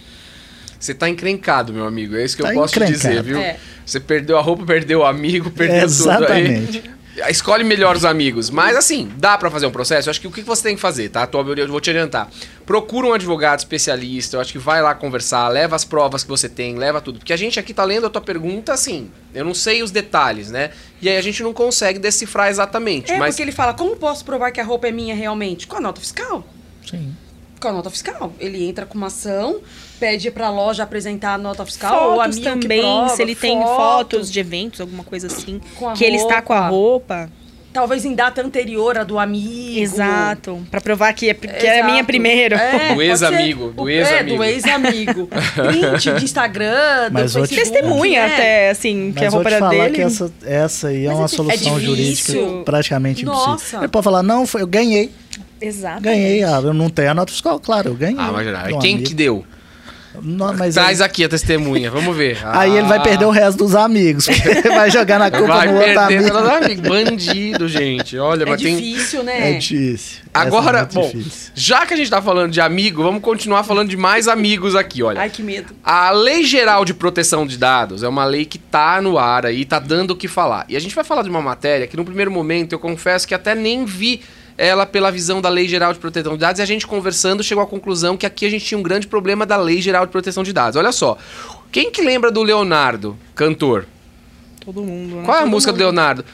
Você tá encrencado, meu amigo. É isso que eu Tá posso te encrencado. dizer, viu? É. Você perdeu a roupa, perdeu o amigo, perdeu Exatamente. tudo aí. Escolhe melhor os amigos. Mas assim, dá pra fazer um processo? Eu acho que o que você tem que fazer, tá? Tô- Eu vou te adiantar. Procura um advogado especialista. Eu acho que vai lá conversar, leva as provas que você tem, leva tudo. Porque a gente aqui tá lendo a tua pergunta assim. Eu não sei os detalhes, né? E aí a gente não consegue decifrar exatamente. É, mas porque ele fala, como posso provar que a roupa é minha realmente? Com a nota fiscal. Sim. Com a nota fiscal. Ele entra com uma ação, pede pra loja apresentar a nota fiscal, ou o Fotos amigo que também, prova, se ele tem foto, fotos de eventos, alguma coisa assim. Com a que ele está com a roupa. Talvez em data anterior a do amigo. Exato. Pra provar que é, que é minha primeiro. É, Do pode ex-amigo, ser do o- ex-amigo. É, do ex-amigo. [LAUGHS] Print de Instagram, Mas do te- Facebook. Testemunha é. até, assim, que a Mas vou roupa te era falar dele. que essa, essa aí é Mas uma é é solução difícil. jurídica praticamente impossível. Nossa. Ele pode falar, não, foi, eu ganhei. Exato. Ganhei, ah, eu não tenho a nota fiscal, claro, eu ganhei. Ah, mas um quem amigo. que deu? Não, mas Traz aí, aqui a testemunha, vamos ver. [LAUGHS] aí ele vai Ah. perder o resto dos amigos. vai jogar na culpa Vai no outro amigo. amigos. Bandido, gente. Olha, É mas tem. difícil, né? É difícil. Agora, é bom, difícil. já que a gente tá falando de amigo, vamos continuar falando de mais amigos aqui, olha. Ai, que medo. A Lei Geral de Proteção de Dados é uma lei que tá no ar aí, tá dando o que falar. E a gente vai falar de uma matéria que no primeiro momento eu confesso que até nem vi ela pela visão da Lei Geral de Proteção de Dados e a gente conversando chegou à conclusão que aqui a gente tinha um grande problema da Lei Geral de Proteção de Dados. Olha só, quem que lembra do Leonardo, cantor? Todo mundo. né? Qual é a todo música mundo. do Leonardo?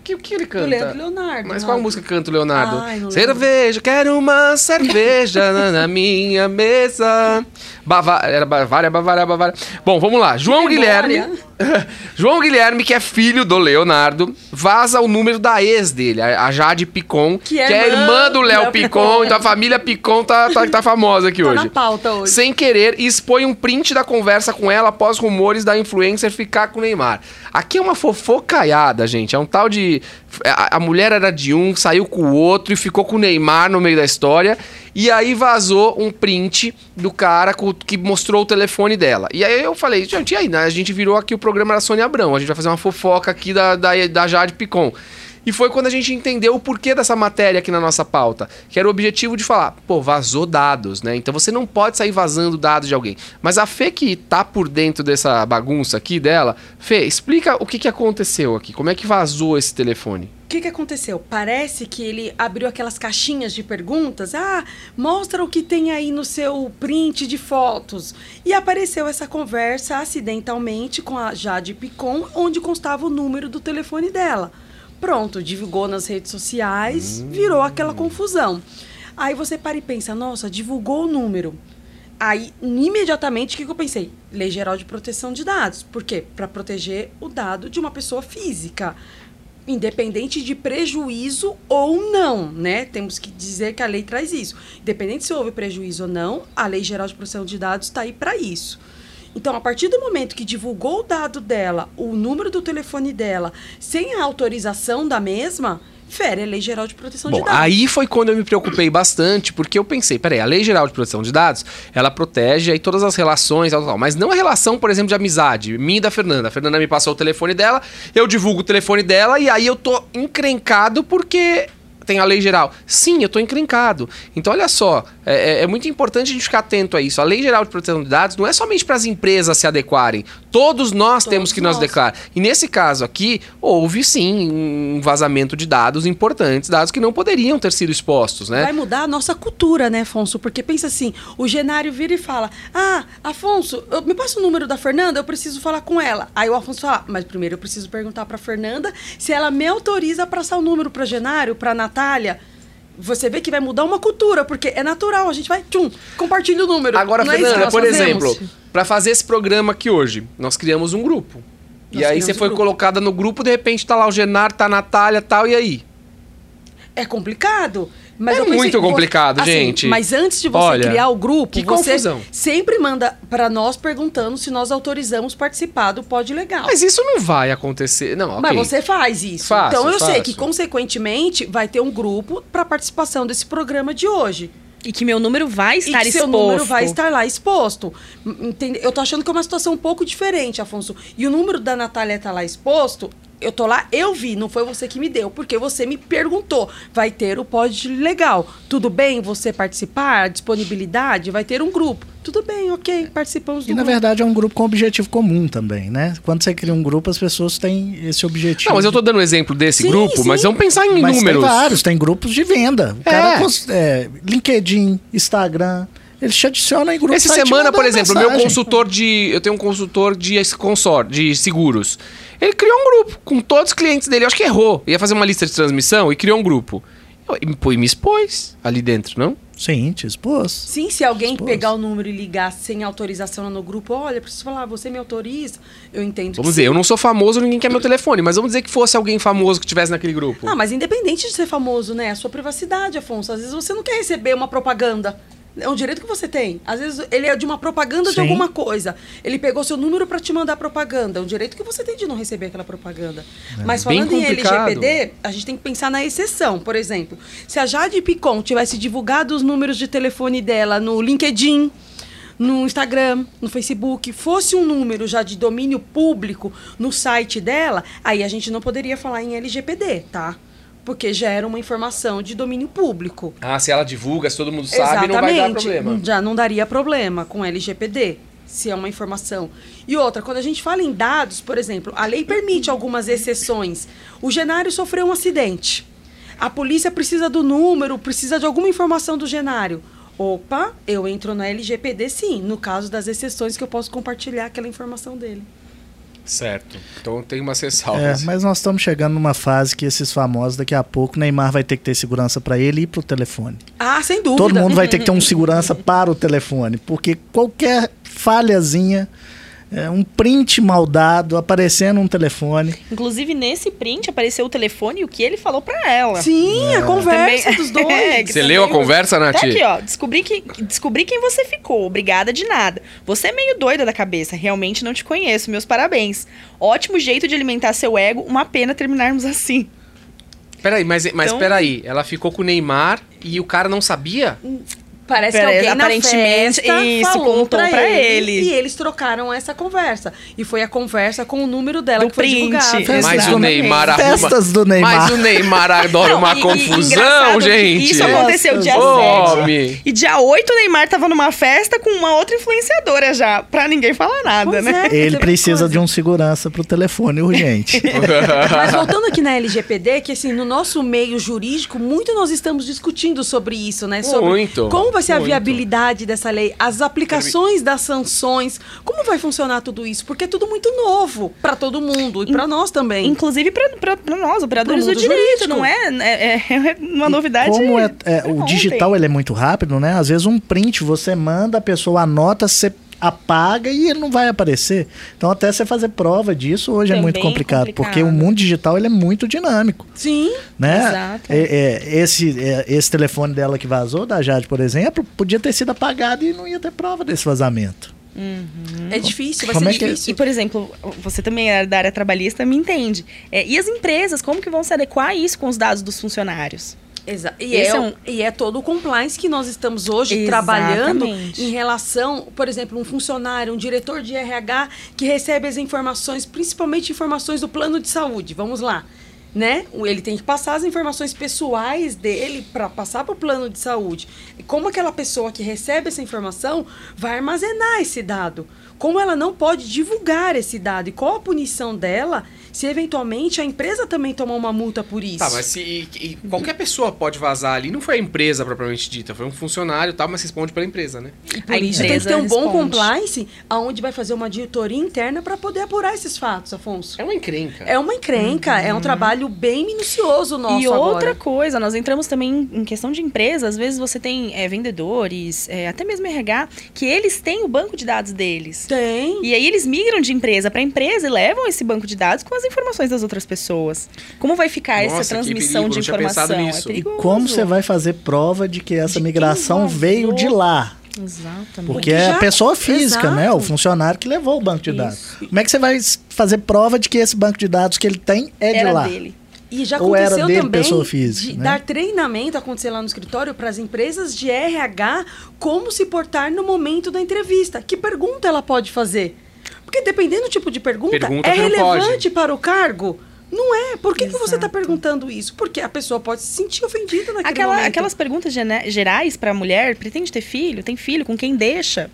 O que, que ele Do canta? Leandro Leonardo. Mas qual a música que canta o Leonardo? Ai, cerveja, quero uma cerveja na, na minha mesa. Bava, era Bavária, Bavária, Bavária. Bom, vamos lá. João. Guilherme. [LAUGHS] João Guilherme, que é filho do Leonardo, vaza o número da ex dele, a Jade Picon, que Que é, é irmã irmã do do Léo Léo Picon. Picon. Então a família Picon tá, tá, tá famosa aqui Tá hoje. na pauta hoje. Sem querer, e expõe um print da conversa com ela após rumores da influencer ficar com o Neymar. Aqui é uma fofocaiada, gente. É um tal de. A, a mulher era de um, saiu com o outro e ficou com o Neymar no meio da história. E aí vazou um print do cara que mostrou o telefone dela. E aí eu falei, gente, e aí? né? A gente virou aqui o programa da Sônia Abrão. A gente vai fazer uma fofoca aqui da, da, da Jade Picon. E foi quando a gente entendeu o porquê dessa matéria aqui na nossa pauta. Que era o objetivo de falar, pô, vazou dados, né? Então você não pode sair vazando dados de alguém. Mas a Fê que tá por dentro dessa bagunça aqui dela, Fê, explica o que, que aconteceu aqui. Como é que vazou esse telefone? O que, que aconteceu? Parece que ele abriu aquelas caixinhas de perguntas. Ah, mostra o que tem aí no seu print de fotos. E apareceu essa conversa acidentalmente com a Jade Picon, onde constava o número do telefone dela. Pronto, divulgou nas redes sociais, virou aquela confusão. Aí você para e pensa, nossa, divulgou o número. Aí, imediatamente, o que, que eu pensei? Lei Geral de Proteção de Dados. Por quê? Para proteger o dado de uma pessoa física independente de prejuízo ou não, né? Temos que dizer que a lei traz isso. Independente se houve prejuízo ou não, a Lei Geral de Proteção de Dados está aí para isso. Então, a partir do momento que divulgou o dado dela, o número do telefone dela, sem a autorização da mesma, fere a Lei Geral de Proteção Bom, de Dados. aí foi quando eu me preocupei bastante, porque eu pensei, peraí, a Lei Geral de Proteção de Dados, ela protege aí todas as relações, tal, tal, mas não a relação, por exemplo, de amizade, minha e da Fernanda. A Fernanda me passou o telefone dela, eu divulgo o telefone dela e aí eu tô encrencado porque tem a lei geral. Sim, eu tô encrencado. Então, olha só, é, é- é muito importante a gente ficar atento a isso. A lei geral de proteção de dados não é somente para as empresas se adequarem. Todos nós temos que nos nós. adequar. E nesse caso aqui, houve sim um vazamento de dados importantes, dados que não poderiam ter sido expostos, né? Vai mudar a nossa cultura, né, Afonso? Porque pensa assim, o Genário vira e fala: Ah, Afonso, eu- me passa o número da Fernanda, eu preciso falar com ela. Aí o Afonso fala: Mas primeiro eu preciso perguntar pra Fernanda se ela me autoriza a passar o número pra Genário, pra Natália. Você vê que vai mudar uma cultura, porque é natural, a gente vai, tchum, compartilha o número. Agora, Não é Fernanda, nós por fazemos? exemplo, para fazer esse programa aqui hoje, nós criamos um grupo. e Nós aí criamos você um foi grupo. colocada no grupo, de repente tá lá o Genar, tá a Natália tal, e aí? É complicado. Mas É pensei muito você- complicado, assim, gente. Mas antes de você Olha, criar o grupo, que você confusão. sempre manda pra nós perguntando se nós autorizamos participar do Pod Legal. Mas isso não vai acontecer. Não, ok. Mas você faz isso. Faço, então eu sei faço. que, consequentemente, vai ter um grupo para participação desse programa de hoje. E que meu número vai estar e que exposto. seu número vai estar lá exposto. Entende? Eu tô achando que é uma situação um pouco diferente, Afonso. E o número da Natália tá lá exposto. Eu tô lá, eu vi, não foi você que me deu, porque você me perguntou. Vai ter o pod legal. Tudo bem você participar? Disponibilidade? Vai ter um grupo. Tudo bem, ok, participamos do E na grupo. verdade é um grupo com objetivo comum também, né? Quando você cria um grupo, as pessoas têm esse objetivo. Não, mas eu tô dando um exemplo desse Sim, grupo, sim. mas vamos pensar em Mas números. tem vários, tem grupos de venda. O É. cara é, LinkedIn, Instagram, eles te adicionam em grupos. Essa semana, por exemplo, o meu mensagem. consultor de. Eu tenho um consultor de consor, de seguros. Ele criou um grupo com todos os clientes dele. Eu acho que errou. Ia fazer uma lista de transmissão e criou um grupo. E me pô- me expôs ali dentro, não? Sim, te expôs. Sim, se alguém Expôs. pegar o número e ligar sem autorização no grupo, olha, preciso falar, você me autoriza? Eu entendo Vamos que dizer, eu não sou famoso, ninguém quer meu telefone, mas vamos dizer que fosse alguém famoso que estivesse naquele grupo. Ah, mas independente de ser famoso, né? A sua privacidade, Afonso. Às vezes você não quer receber uma propaganda. É um direito que você tem. Às vezes ele é de uma propaganda de Sim. alguma coisa. Ele pegou seu número para te mandar propaganda. É um direito que você tem de não receber aquela propaganda. Mas bem falando em. LGPD, a gente tem que pensar na exceção. Por exemplo, se a Jade Picon tivesse divulgado os números de telefone dela no LinkedIn, no Instagram, no Facebook, fosse um número já de domínio público no site dela, aí a gente não poderia falar em LGPD, tá? Porque já era uma informação de domínio público. Ah, se ela divulga, se todo mundo sabe, não vai dar problema. Já não daria problema com LGPD, se é uma informação. E outra, quando a gente fala em dados, por exemplo, a lei permite algumas exceções. O Genário sofreu um acidente. A polícia precisa do número, precisa de alguma informação do Genário. Opa, eu entro na LGPD sim, no caso das exceções que eu posso compartilhar aquela informação dele. Certo. Então tem umas É, ressalvas. mas nós estamos chegando numa fase que esses famosos, daqui a pouco, Neymar vai ter que ter segurança para ele e para o telefone. Ah, sem dúvida. Todo mundo vai ter que ter um [LAUGHS] segurança para o telefone, porque qualquer falhazinha, é, um print mal dado aparecendo um telefone. Inclusive, nesse print apareceu o telefone e o que ele falou pra ela. Sim, a conversa Também- dos dois. [LAUGHS] É, Você também- leu a conversa, Nath? Tá aqui, ó. Descobri, que, descobri quem você ficou. Obrigada de nada. Você é meio doida da cabeça. Realmente não te conheço. Meus parabéns. Ótimo jeito de alimentar seu ego. Uma pena terminarmos assim. Peraí, mas, mas Então- peraí. Ela ficou com o Neymar e o cara não sabia? Parece Pera- que alguém aparentemente, na festa isso, falou contou pra, pra ele, ele. E eles trocaram essa conversa. E foi a conversa com o número dela Do que foi print. divulgado. Mas o Neymar arruma... Festas do Neymar. Mas o Neymar adora Não, uma e- e confusão, que gente. Isso aconteceu dia Ô, 7. homem. E dia 8 o Neymar tava numa festa com uma outra influenciadora já. Pra ninguém falar nada, Pois né? é, Ele precisa coisa. de um segurança para o telefone urgente. [LAUGHS] Mas voltando aqui na LGPD, que assim, no nosso meio jurídico, muito nós estamos discutindo sobre isso, né? Sobre Muito, como vai ser a viabilidade dessa lei, as aplicações das sanções, como vai funcionar tudo isso? Porque é tudo muito novo para todo mundo e para nós também. Inclusive pra nós, operadores do direito, jurídico. não é? É, é [LAUGHS] uma novidade. Como é, é, o ontem. digital ele é muito rápido, né? Às vezes um print você manda, a pessoa anota, você apaga e ele não vai aparecer. Então até você fazer prova disso hoje é Também muito complicado, complicado. porque o mundo digital ele é muito dinâmico, Sim. né? Exato. É, é, esse, é, esse telefone dela que vazou, da Jade, por exemplo, podia ter sido apagado e não ia ter prova desse vazamento. É difícil, vai Como ser é que é? difícil. E, por exemplo, você também é da área trabalhista, me entende. É, e as empresas, como que vão se adequar a isso com os dados dos funcionários? Exa e, é, é um- e é todo o compliance que nós estamos hoje Exatamente. trabalhando em relação, por exemplo, um funcionário, um diretor de RH que recebe as informações, principalmente informações do plano de saúde. Vamos lá. Né? Ele tem que passar as informações pessoais dele para passar para o plano de saúde. E como aquela pessoa que recebe essa informação vai armazenar esse dado? Como ela não pode divulgar esse dado? E qual a punição dela se eventualmente a empresa também tomar uma multa por isso? Tá, mas se e- e qualquer pessoa pode vazar ali, não foi a empresa propriamente dita, foi um funcionário e tal, mas responde pela empresa, né? E por A isso tem que ter um bom responde. compliance, aonde vai fazer uma auditoria interna para poder apurar esses fatos, Afonso. É uma encrenca. É uma encrenca, é um trabalho bem minucioso nosso Uhum. e outra agora. coisa, nós entramos também em questão de empresa. Às vezes você tem é, vendedores, é, até mesmo RH, que eles têm o banco de dados deles. Tem. E aí eles migram de empresa para empresa e levam esse banco de dados com as informações das outras pessoas. Como vai ficar Nossa, essa transmissão de informação? nisso. É E como você vai fazer prova de que essa De migração veio de lá? Exatamente. Porque que é a pessoa física, Exato. né? O funcionário que levou o banco de dados. Como é que você vai fazer prova de que esse banco de dados que ele tem é de Era lá? dele. E já Ou aconteceu também pessoa física, de né? dar treinamento acontecer lá no escritório para as empresas de RH como se portar no momento da entrevista. Que pergunta ela pode fazer? Porque dependendo do tipo de pergunta, Pergunta é relevante pode. para o cargo. Não é. Por que, que você está perguntando isso? Porque a pessoa pode se sentir ofendida naquele Aquela- momento. aquelas perguntas gerais para a mulher, pretende ter filho? Tem filho? Com quem deixa?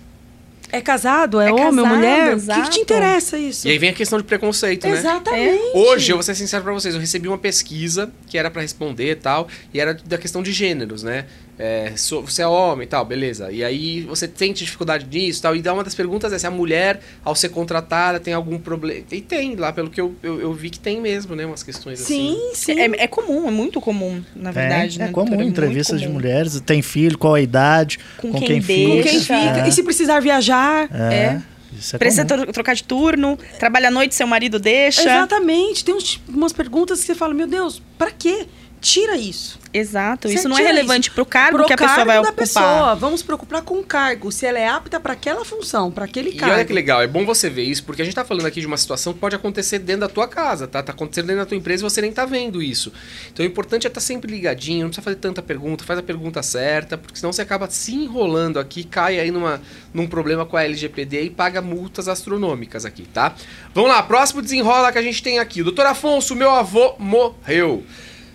É casado? É, É homem? casado, mulher? O que, que te interessa isso? E aí vem a questão de preconceito, né? Exatamente. Hoje, eu vou ser sincero pra vocês, eu recebi uma pesquisa que era pra responder e tal, e era da questão de gêneros, né? É, sou- você é homem e tal, beleza. E aí você sente dificuldade nisso e tal. E dá uma das perguntas é se a mulher, ao ser contratada, tem algum problema. E tem lá, pelo que eu, eu, eu vi que tem mesmo, né? Umas questões assim. Sim, sim. É, é comum, é muito comum, na Tem. verdade. é né, comum, doutora? Muito entrevistas de comum. mulheres, tem filho, qual a idade, Com com, quem quem, deixa. Com fica. quem fica. É, E se precisar viajar? é, Isso é Precisa comum. trocar de turno, trabalha à noite, seu marido deixa. Exatamente. Tem uns- umas perguntas que você fala, meu Deus, pra quê? Tira isso. Exato. Você Isso não é relevante isso. pro cargo Pro que a pessoa cargo vai da ocupar. pessoa. Vamos preocupar com o cargo, se ela é apta para aquela função, para aquele E cargo. olha que legal, é bom você ver isso, porque a gente tá falando aqui de uma situação que pode acontecer dentro da tua casa, tá? Tá acontecendo dentro da tua empresa e você nem tá vendo isso. Então o importante é estar sempre ligadinho, não precisa fazer tanta pergunta, faz a pergunta certa, porque senão você acaba se enrolando aqui, cai aí numa, num problema com a LGPD e paga multas astronômicas aqui, tá? Vamos lá, próximo desenrola que a gente tem aqui. Doutor Afonso, meu avô morreu.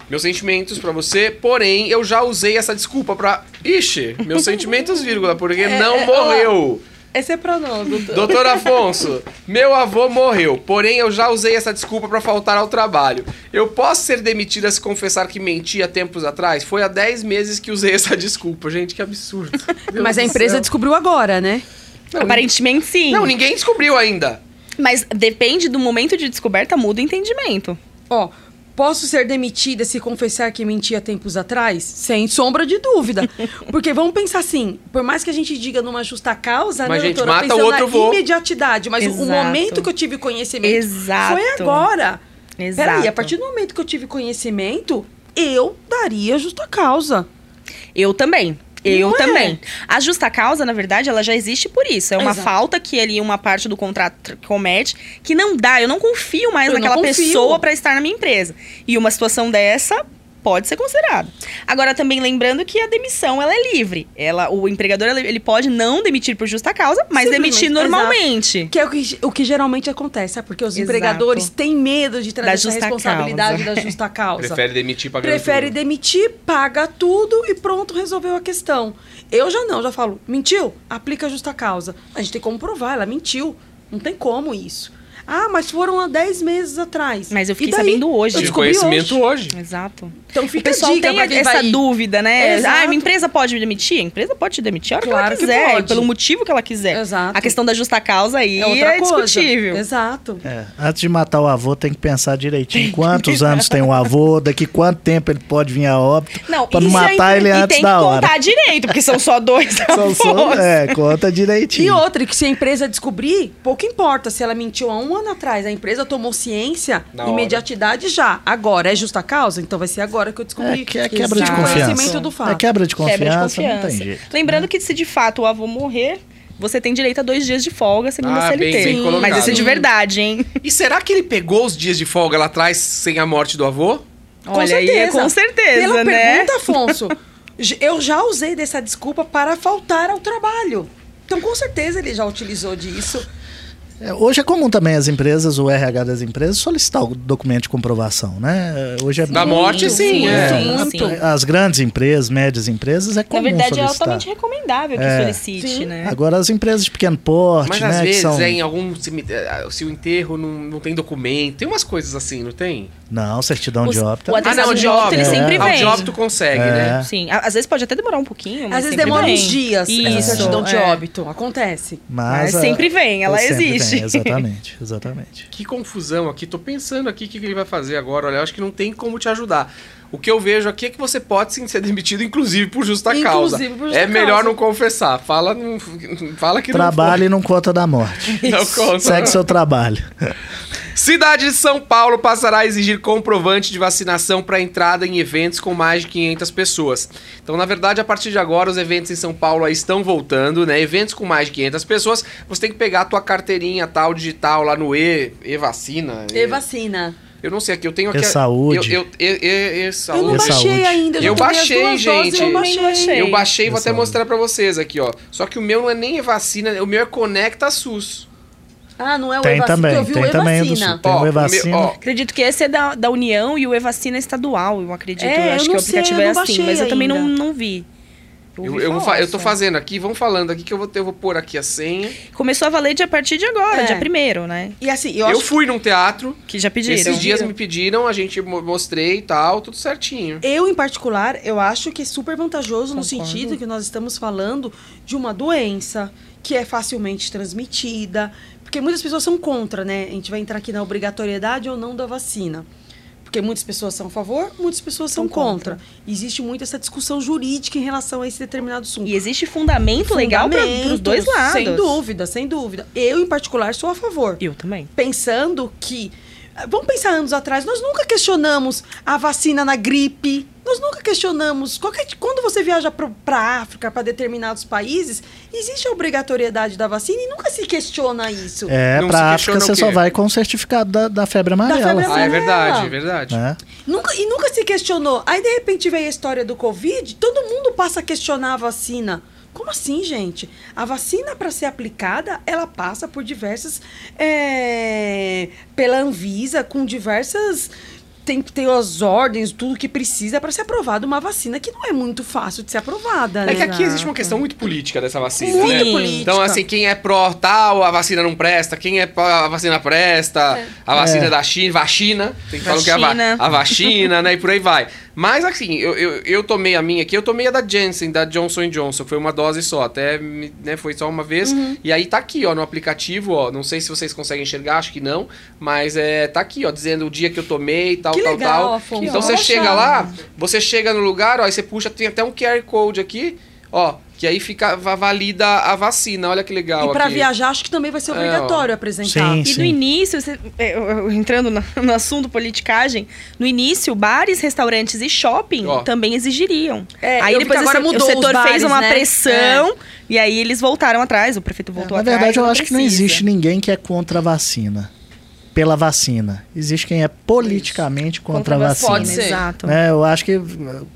Meus sentimentos pra você, porém, eu já usei essa desculpa pra. Ixi, meus sentimentos, vírgula, porque É, não é, ó, morreu. Esse é nós, doutor. Doutor Afonso, meu avô morreu, porém eu já usei essa desculpa pra faltar ao trabalho. Eu posso ser demitida se confessar que menti há tempos atrás? Foi há 10 meses que usei essa desculpa. Gente, que absurdo. [LAUGHS] Mas a empresa céu. descobriu agora, né? Não, Aparentemente sim. Não, ninguém descobriu ainda. Mas depende do momento de descoberta, muda o entendimento. Ó, posso ser demitida se confessar que menti há tempos atrás? Sem sombra de dúvida. Porque vamos pensar assim, por mais que a gente diga numa justa causa, Mas, né, gente, doutora? mata o Pensando outro, na vou. imediatidade, mas o- o Exato. momento que eu tive conhecimento Exato. foi agora. Exato. Peraí, a partir do momento que eu tive conhecimento, eu daria justa causa. Eu também. Eu Não é? também. A justa causa, na verdade, ela já existe por isso. É uma Exato. falta que ali uma parte do contrato comete que não dá. Eu não confio mais Eu naquela pessoa para estar na minha empresa. E uma situação dessa pode ser considerada. Agora também lembrando que a demissão ela é livre. Ela, o empregador ele pode não demitir por justa causa, mas demitir normalmente. Que é o que, o que geralmente acontece, sabe? Porque os Exato. empregadores têm medo de trazer essa justa responsabilidade causa. da justa causa. Prefere demitir pagando Prefere tudo. demitir, paga tudo e pronto, resolveu a questão. Eu já não, já falo, mentiu? Aplica a justa causa. A gente tem como provar, ela mentiu. Não tem como isso. Ah, mas foram há 10 meses atrás. Mas eu fiquei sabendo hoje. Eu descobri conhecimento hoje. Exato. Então O fica a pessoal dica tem pra quem essa vai dúvida, né? Exato. Ah, minha empresa pode me demitir? A empresa pode te demitir a hora Claro que que ela quiser, pode. pelo motivo que ela quiser. Exato. A questão da justa causa aí É outra é coisa. discutível. Exato. É, antes de matar o avô, tem que pensar direitinho quantos anos tem o avô, daqui quanto tempo ele pode vir a óbito, Não, pra não isso é matar ele e antes tem da que hora. contar direito, porque são só dois [LAUGHS] São só- é, conta direitinho. E outra, que se a empresa descobrir, pouco importa se ela mentiu há um ano atrás. A empresa tomou ciência, Na hora. imediatidade já. Agora, é justa causa? Então vai ser agora que eu descobri. É, que é quebra de confiança. do fato. É quebra de Quebra de confiança, não tem confiança. jeito. Lembrando que se de fato o avô morrer, você tem direito a dois dias de folga, segundo Ah, a bem- CLT. bem colocado. Mas esse é de verdade, hein? E será que ele pegou os dias de folga lá atrás sem a morte do avô? Com Olha aí, é com certeza, Pela né? pergunta, [LAUGHS] Afonso, eu já usei dessa desculpa para faltar ao trabalho. Então, com certeza, ele já utilizou disso. É, Hoje é comum também as empresas, o RH das empresas, solicitar o documento de comprovação, né? Hoje é Da morte, sim, é. sim, sim. As grandes empresas, médias empresas, é Na comum verdade, é solicitar. altamente recomendável que É. solicite, Sim. né? Agora as empresas de pequeno porte, Mas né? às que vezes são... é em algum. cemitério, Se o enterro não, não tem documento. Tem umas coisas assim, não tem? Não, certidão Os- de óbito. o é- atestado não, de de óbito, ele sempre Ah, o de vem. óbito consegue, É. né? Sim, às vezes pode até demorar um pouquinho, mas Às vezes sempre demora vem. uns dias Isso, essa certidão de é. óbito. Acontece. Mas a- sempre vem, ela sempre existe. vem, exatamente, exatamente. Que confusão aqui. Tô pensando aqui o que que ele vai fazer agora. Olha, eu acho que não tem como te ajudar. O que eu vejo aqui é que você pode sim ser demitido, inclusive por justa causa. Inclusive por justa é melhor causa. não confessar. Fala, não, fala que Trabalho e não conta da morte. não [LAUGHS] foi. Não conta. Segue seu trabalho. Cidade de São Paulo passará a exigir comprovante de vacinação para entrada em eventos com mais de 500 pessoas. Então, na verdade, a partir de agora, os eventos em São Paulo aí estão voltando, né? Eventos com mais de 500 pessoas, você tem que pegar a tua carteirinha tal, digital, lá no E, E-Vacina. E vacina. Eu não sei aqui, eu tenho aqui... a- E-Saúde. Eu, eu, e, e, Eu não baixei saúde. ainda. Eu baixei, gente. Eu baixei. baixei. Eu baixei e vou até mostrar pra vocês aqui, ó. Só que o meu não é nem E-Vacina, o meu é Conecta SUS. Ah, não é o Tem Evacina, também, eu vi tem o também do Evacina. Sul. Tem Ó, o o meu- E-Vacina. ó, Acredito que esse é da, da União e o E-Vacina é estadual, eu acredito. É, eu acho eu que não o aplicativo sei, eu é assim, mas eu também não, não vi. Eu, eu, falar eu tô só. fazendo aqui, vamos falando aqui que eu vou, ter- eu vou pôr aqui a senha. Começou a valer de a partir de agora, É. dia primeiro, né? E assim, eu, Eu, fui num teatro, Que já pediram. esses dias me pediram, a gente mo- mostrei e tal, tudo certinho. Eu, em particular, eu acho que é super vantajoso no Concordo. sentido que nós estamos falando de uma doença que é facilmente transmitida. Porque muitas pessoas são contra, né? A gente vai entrar aqui na obrigatoriedade ou não da vacina. Porque muitas pessoas são a favor, muitas pessoas são São contra. contra. Existe muito essa discussão jurídica em relação a esse determinado assunto. E existe fundamento, legal para os dois lados. Sem dúvida, sem dúvida. Eu, em particular, sou a favor. Eu também. pensando que. Vamos pensar anos atrás, nós nunca questionamos a vacina na gripe. Nós nunca questionamos. Qualquer, quando você viaja para a África, para determinados países, existe a obrigatoriedade da vacina e nunca se questiona isso. É, pra questiona África você só vai com o certificado da, da febre amarela. febre Ah, é verdade, é verdade. né? Nunca, e nunca se questionou. Aí, de repente, veio a história do Covid, todo mundo passa a questionar a vacina. Como assim, gente? A vacina, para ser aplicada, ela passa por diversas. é, pela Anvisa, com diversas. Tem que ter as ordens, tudo que precisa para ser aprovada uma vacina que não é muito fácil de ser aprovada, né? É que aqui existe uma questão muito política dessa vacina, Muito né? política. Então, assim, quem é pró tal, a vacina não presta. Quem é pró, a vacina presta. A vacina É. da China, vacina. Tem que falar que é a, a vacina, né? E por aí vai. Mas, assim, eu, eu, eu tomei a minha aqui. Eu tomei a da Janssen, da Johnson Johnson. Foi uma dose só. Até, né, foi só uma vez. Uhum. E aí tá aqui, ó, no aplicativo, ó. Não sei se vocês conseguem enxergar, acho que não. Mas é, tá aqui, ó, dizendo o dia que eu tomei, tal, Que tal, legal, tal. Afonso. Então você chega lá, você chega no lugar, ó, aí você puxa, tem até um QR Code aqui, ó, que aí fica va- valida a vacina. Olha que legal E para viajar, acho que também vai ser É, obrigatório apresentar. Sim. E no início, você- é, entrando na- [LAUGHS] no assunto politicagem, no início, bares, restaurantes e shopping Ó. também exigiriam. É, aí depois que agora esse- mudou o setor os fez bares, uma né? pressão e aí eles voltaram atrás, o prefeito voltou Na atrás. verdade, eu acho que não precisa. existe ninguém que é contra a vacina. Pela vacina. Existe quem é politicamente contra, a vacina. Pode ser. Exato. É, eu acho que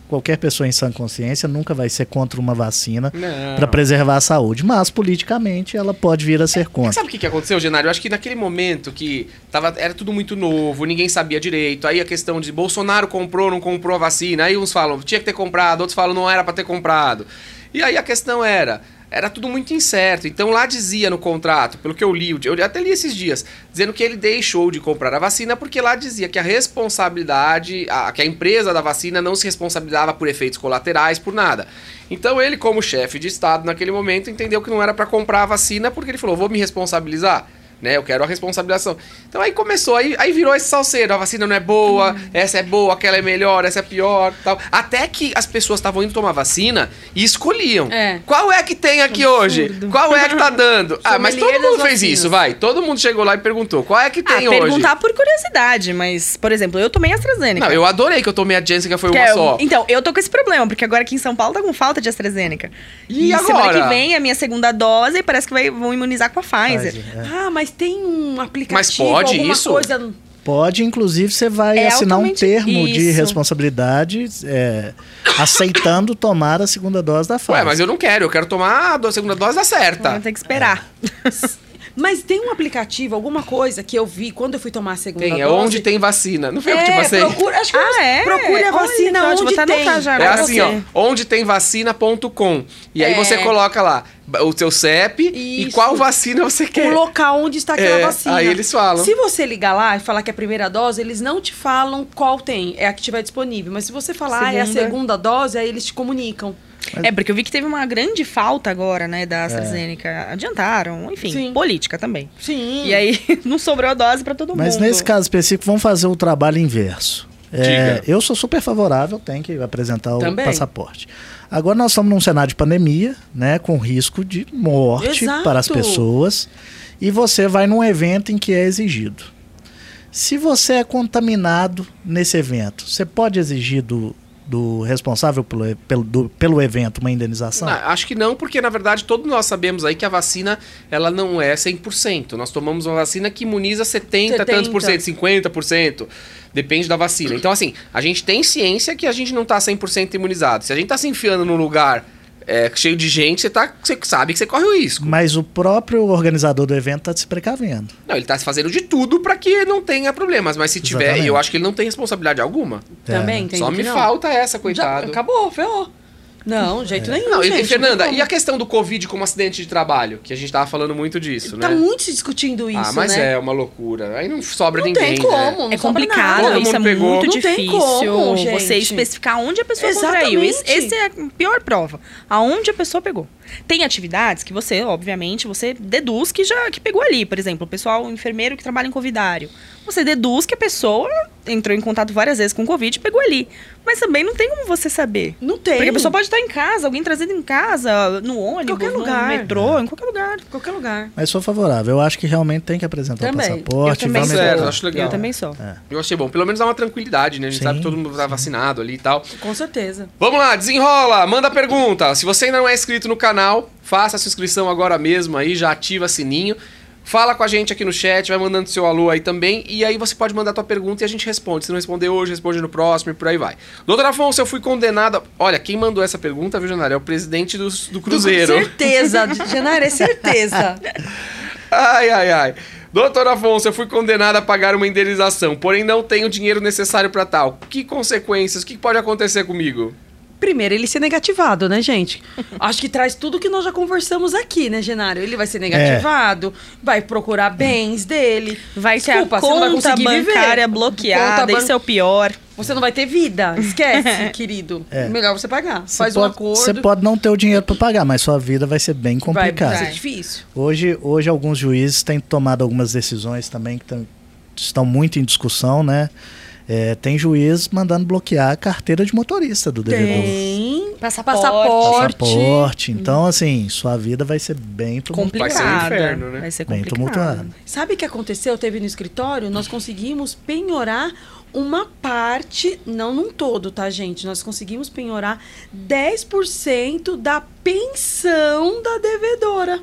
qualquer pessoa em sã consciência nunca vai ser contra uma vacina para preservar a saúde, mas politicamente ela pode vir a ser contra. Sabe o que, que aconteceu, Genário? Eu acho que naquele momento que tava, era tudo muito novo, ninguém sabia direito. Aí a questão de Bolsonaro comprou, não comprou a vacina. Aí uns falam, tinha que ter comprado, outros falam, não era pra ter comprado. E aí a questão era, era tudo muito incerto. Então lá dizia no contrato, pelo que eu li, eu até li esses dias, dizendo que ele deixou de comprar a vacina porque lá dizia que a responsabilidade, a, que a empresa da vacina não se responsabilizava por efeitos colaterais, por nada. Então ele, como chefe de Estado naquele momento, entendeu que não era para comprar a vacina porque ele falou, vou me responsabilizar. Né? Eu quero a responsabilização. Então aí começou, aí, aí virou esse salseiro. A vacina não é boa, Hum. essa é boa, aquela é melhor, essa é pior, tal. Até que as pessoas estavam indo tomar vacina e escolhiam. É. Qual é que tem aqui hoje? Qual é que tá dando? [LAUGHS] ah, mas todo mundo fez vacinas. isso, vai. Todo mundo chegou lá e perguntou, qual é que Ah, tem hoje? perguntar por curiosidade, mas, por exemplo, eu tomei AstraZeneca. Não, eu adorei que eu tomei a Janssen, que foi Que uma é- só. Então, eu tô com esse problema, porque agora aqui em São Paulo tá com falta de AstraZeneca. E semana agora? que vem é a minha segunda dose e parece que vai, vão imunizar com a Pfizer. Pfizer, é. Ah, mas tem um aplicativo, Mas pode alguma isso? coisa... Pode, inclusive, você vai É assinar um termo de isso. responsabilidade é, aceitando [COUGHS] tomar a segunda dose da Pfizer. Ué, mas eu não quero, eu quero tomar a segunda dose da certa. Vamos ter que esperar. [LAUGHS] Mas tem um aplicativo, alguma coisa que eu vi quando eu fui tomar a segunda Tem, é dose. onde tem vacina. Não foi eu que te É, passei? procura, acho que Ah, é? procure a vacina ótimo, onde até tem. já É assim, você. ó, onde tem vacina.com. E aí É. você coloca lá o seu CEP e Isso. qual vacina você O quer. local onde está aquela É, vacina. aí eles falam. Se você ligar lá e falar que é a primeira dose, eles não te falam qual tem, é a que tiver disponível. Mas se você falar ah, é a Segunda. segunda dose, aí eles te comunicam. É, porque eu vi que teve uma grande falta agora, né, da AstraZeneca. Adiantaram, enfim, Sim. política também. Sim. E aí, [LAUGHS] não sobrou dose pra todo Mas mundo. nesse caso específico, vamos fazer o trabalho inverso. É, eu sou super favorável, tem que apresentar o Também. passaporte. Agora nós estamos num cenário de pandemia, né, com risco de morte Exato. para as pessoas, e você vai num evento em que é exigido. Se você é contaminado nesse evento, você pode exigir do, do responsável pelo, pelo, do- pelo evento uma indenização? Não, acho que não, porque na verdade todos nós sabemos aí que a vacina ela não é 100%. Nós tomamos uma vacina que imuniza 70, 70. tantos por cento, 50%. Depende da vacina. Então, assim, a gente tem ciência que a gente não tá 100% imunizado. Se a gente tá se enfiando num lugar é, cheio de gente, você, tá, você sabe que você corre o risco. Mas o próprio organizador do evento está se precavendo. Não, ele tá fazendo de tudo pra que não tenha problemas. Mas se tiver, Exatamente. eu acho que ele não tem responsabilidade alguma. Também, É. entendi Só que me não. falta essa, Já, coitado. acabou, ferrou. Não, de jeito nenhum, Não, gente. e Fernanda, e a questão do Covid como acidente de trabalho? Que a gente tava falando muito disso, Tá né? muito se discutindo isso, ah, mas né? é uma loucura. Aí não sobra Não ninguém, tem como, né? não É sobra complicado, nada. Isso é pegou. muito Não tem difícil como, gente. você especificar onde a pessoa contraiu. Exatamente. esse é a pior prova. Aonde a pessoa pegou. Tem atividades que você, obviamente, você deduz que já que pegou ali. Por exemplo, o pessoal, o enfermeiro que trabalha em covidário. Você deduz que a pessoa entrou em contato várias vezes com Covid e pegou ali. Mas também não tem como você saber. Não tem. Porque a pessoa pode estar em casa, alguém trazendo em casa, no ônibus, Qualquer no lugar. metrô, em qualquer lugar. Em qualquer lugar. Mas sou favorável. Eu acho que realmente tem que apresentar Também. o passaporte. eu também sou. Certo, educar. acho legal. Eu também sou. Eu achei bom. Pelo menos dá uma tranquilidade, né? A gente Sim, sabe que todo mundo tá vacinado ali e tal. Com certeza. Vamos lá, desenrola, manda pergunta. Se você ainda não é inscrito no canal, faça a sua inscrição agora mesmo aí, já ativa sininho. Fala com a gente aqui no chat, vai mandando seu alô aí também. E aí você pode mandar tua pergunta e a gente responde. Se não responder hoje, responde no próximo e por aí vai. Doutor Afonso, eu fui condenada. Olha, quem mandou essa pergunta, viu, Janário? É o presidente do, do Cruzeiro. Certeza, [LAUGHS] Janara, é certeza. Ai, ai, ai. Doutor Afonso, eu fui condenado a pagar uma indenização, porém não tenho dinheiro necessário para tal. Que consequências? O que pode acontecer comigo? Primeiro, ele ser negativado, né, gente? [LAUGHS] Acho que traz tudo que nós já conversamos aqui, né, Genário? Ele vai ser negativado, vai procurar bens dele. Vai ter Desculpa, a você não vai conta conseguir viver. bancária bloqueada, Conta ban- isso é o pior. Você não vai ter vida. Esquece, [LAUGHS] querido. É. Melhor você pagar. Você Faz um pode, acordo. Você pode não ter o dinheiro para pagar, mas sua vida vai ser bem vai, complicada. vai ser difícil. Hoje, hoje alguns juízes têm tomado algumas decisões também que tão- estão muito em discussão, né? É, tem juiz mandando bloquear a carteira de motorista do devedor. Tem Passaporte. passaporte. Passaporte. Então, assim, sua vida vai ser bem tumultuada. Vai ser um Complicada. inferno, né? Vai ser Bem complicado. tumultuado. Sabe o que aconteceu? Teve no escritório, nós conseguimos penhorar uma parte, não num todo, tá, gente? Nós conseguimos penhorar 10% da pensão da devedora.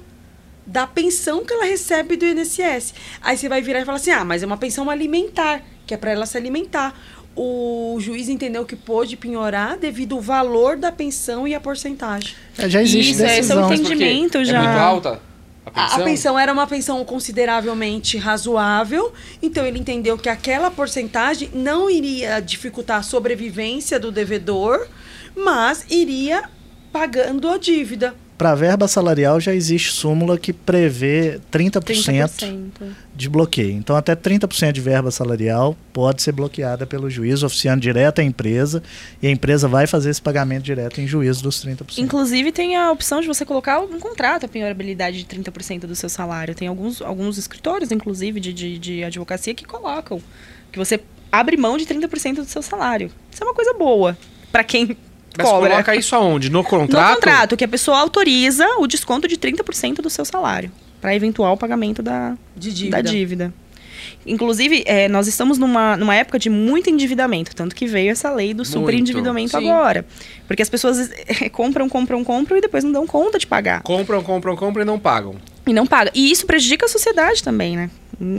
Da pensão que ela recebe do INSS. Aí você vai virar e falar assim: ah, mas é uma pensão alimentar, que é para ela se alimentar. O juiz entendeu que pôde penhorar devido ao valor da pensão e a porcentagem. É, já existe Isso, esse é o decisão. Entendimento já. É muito alta a A, pensão? a pensão era uma pensão consideravelmente razoável, então ele entendeu que aquela porcentagem não iria dificultar a sobrevivência do devedor, mas iria pagando a dívida. Para verba salarial já existe súmula que prevê 30%, 30%. de bloqueio. Então, até 30% de verba salarial pode ser bloqueada pelo juiz, oficiando direto à empresa, e a empresa vai fazer esse pagamento direto em juízo dos 30%. Inclusive, tem a opção de você colocar um contrato a penhorabilidade de 30% do seu salário. Tem alguns, alguns escritórios, inclusive, de, de, de advocacia que colocam que você abre mão de 30% do seu salário. Isso é uma coisa boa para quem Mas cobra. coloca isso aonde? No contrato? No contrato, que a pessoa autoriza o desconto de 30% do seu salário para eventual pagamento da, De dívida. da dívida. Inclusive, é, nós estamos numa, numa época de muito endividamento, tanto que veio essa lei do superendividamento agora. Porque as pessoas é, compram, compram, compram e depois não dão conta de pagar. Compram, compram, compram e não pagam. E não paga. E isso prejudica a sociedade também, né?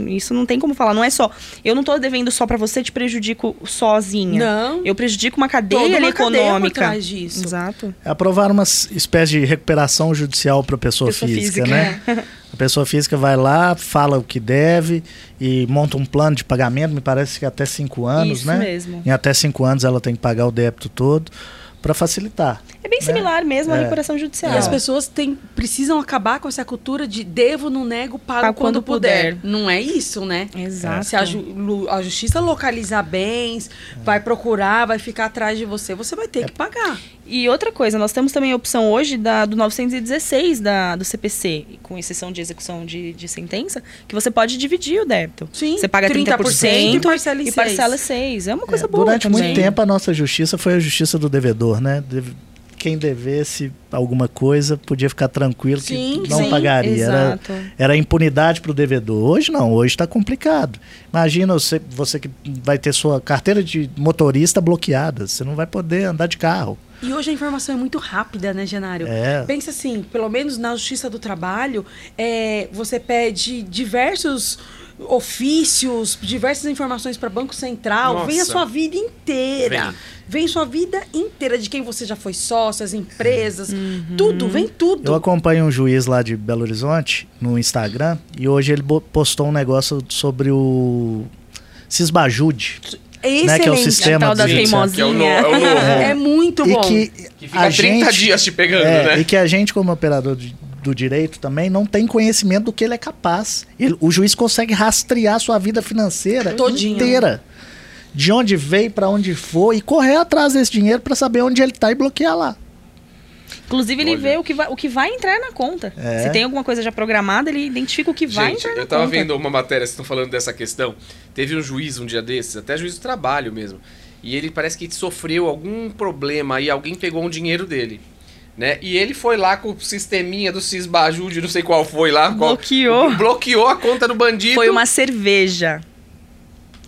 Isso não tem como falar. Não é só. Eu não tô devendo só pra você, te prejudico sozinha. Não. Eu prejudico uma cadeia Toda ali uma cadeia por econômica. trás disso. Exato. Aprovaram uma s- espécie de recuperação judicial para pessoa, Pessoa física, física, né? A pessoa física vai lá, fala o que deve e monta um plano de pagamento, me parece que até cinco anos, Isso né? mesmo. Em até cinco anos ela tem que pagar o débito todo para facilitar. É bem similar mesmo à É. recuperação judicial. E as pessoas têm, precisam acabar com essa cultura de devo, não nego, pago Pago quando, quando puder. puder. Não é isso, né? Exato. Se a, ju- a justiça localizar bens, vai procurar, vai ficar atrás de você, você vai ter que pagar. E outra coisa, nós temos também a opção hoje da, do 916 da, do CPC, com exceção de execução de, de sentença, que você pode dividir o débito. Sim, Você paga 30%, 30% e parcela em e seis. parcela 6. É uma coisa É, boa Durante também. muito tempo a nossa justiça foi a justiça do devedor, né? Deve- Quem devesse alguma coisa podia ficar tranquilo Sim, que não sim, pagaria. Era, exato. era impunidade para o devedor. Hoje não, hoje está complicado. Imagina você, você que vai ter sua carteira de motorista bloqueada, você não vai poder andar de carro. E hoje a informação é muito rápida, né, Genário? É. Pensa assim, pelo menos na Justiça do Trabalho, é, você pede diversos ofícios, diversas informações para Banco Central, Nossa. vem a sua vida inteira. Vem. Vem sua vida inteira, de quem você já foi sócio, as empresas, Uhum. tudo, vem tudo. Eu acompanho um juiz lá de Belo Horizonte no Instagram e hoje ele postou um negócio sobre o Cisbajude. Excelente. né, que é o sistema A tal da de- teimosinha. Que é o, no, é o novo. É, muito bom. E que, Que fica a 30 gente, dias te pegando, é, né? E que a gente, como operador de- do direito também, não tem conhecimento do que ele é capaz. Ele- o juiz consegue rastrear sua vida financeira Todinha. inteira. De onde veio, para onde foi, e correr atrás desse dinheiro para saber onde ele tá e bloquear lá. Inclusive, ele Olha. vê o que, vai, o que vai entrar na conta. É. Se tem alguma coisa já programada, ele identifica o que vai Gente, entrar na eu tava conta. vendo uma matéria, vocês estão falando dessa questão. Teve um juiz um dia desses, até juiz do trabalho mesmo. E ele parece que sofreu algum problema aí, alguém pegou um dinheiro dele. Né? E ele foi lá com o sisteminha do Cisbajude, não sei qual foi lá. qual- Bloqueou. bloqueou a conta do bandido. Foi uma cerveja.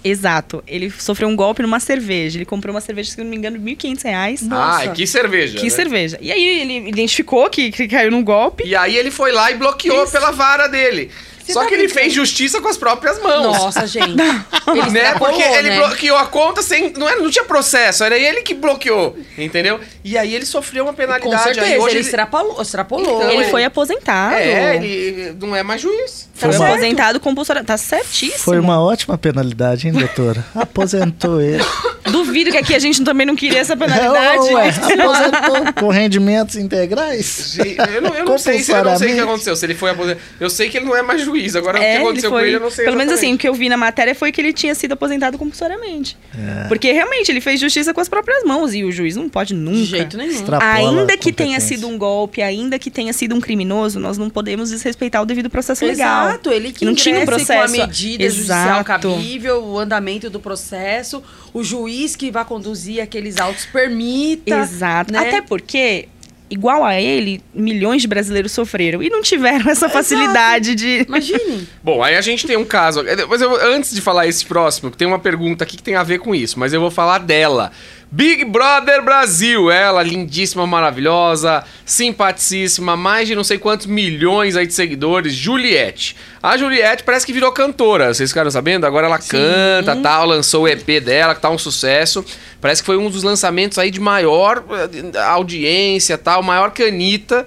Exato. Ele sofreu um golpe numa cerveja. Ele comprou uma cerveja, se não me engano, 1.500 reais. Nossa. Ah, que cerveja. Que né? cerveja. E aí ele identificou que, que caiu num golpe. E aí ele foi lá e bloqueou Isso. pela vara dele. Você Só tá que ele brincando? fez justiça com as próprias mãos. Nossa, [LAUGHS] gente. Ele né? Porque ele né? bloqueou a conta sem. Não, era, não tinha processo, era ele que bloqueou. Entendeu? E aí ele sofreu uma penalidade. Com certeza, aí hoje ele extrapolou. extrapolou. Então, ele ele- foi aposentado. É, ele não é mais juiz. Foi Foi uma- aposentado compulsoriamente. Tá certíssimo. Foi uma ótima penalidade, hein, doutora? [LAUGHS] Aposentou ele. Duvido que aqui a gente também não queria essa É, penalidade. ué, aposentou com rendimentos integrais? Gente, Eu não, eu não sei se eu não sei o que aconteceu. Se ele foi aposentado. Eu sei que ele não é mais juiz. Agora o que É, ele aconteceu com foi. ele, eu não sei. Pelo menos assim, o exatamente. que eu vi na matéria foi que ele tinha sido aposentado compulsoriamente. É. Porque realmente ele fez justiça com as próprias mãos e o juiz não pode nunca. De jeito nenhum. Extrapola Ainda que tenha sido um golpe, ainda que tenha sido um criminoso, nós não podemos desrespeitar o devido processo legal. Exato, ele que não tinha um ingresse com a processo. medida judicial Exato. cabível, o andamento do processo, o juiz que vai conduzir aqueles autos permita. Exato. né? Até porque, igual a ele, milhões de brasileiros sofreram e não tiveram essa facilidade de. Imagine. [LAUGHS] Bom, aí a gente tem um caso. Mas eu, antes de falar esse próximo, tem uma pergunta aqui que tem a ver com isso, mas eu vou falar dela. Big Brother Brasil, ela lindíssima, maravilhosa, simpaticíssima, mais de não sei quantos milhões aí de seguidores, Juliette. A Juliette parece que virou cantora, vocês ficaram sabendo? Agora ela canta, tal, lançou o EP dela, que tá um sucesso. Parece que foi um dos lançamentos aí de maior eh, audiência, tal, maior canita.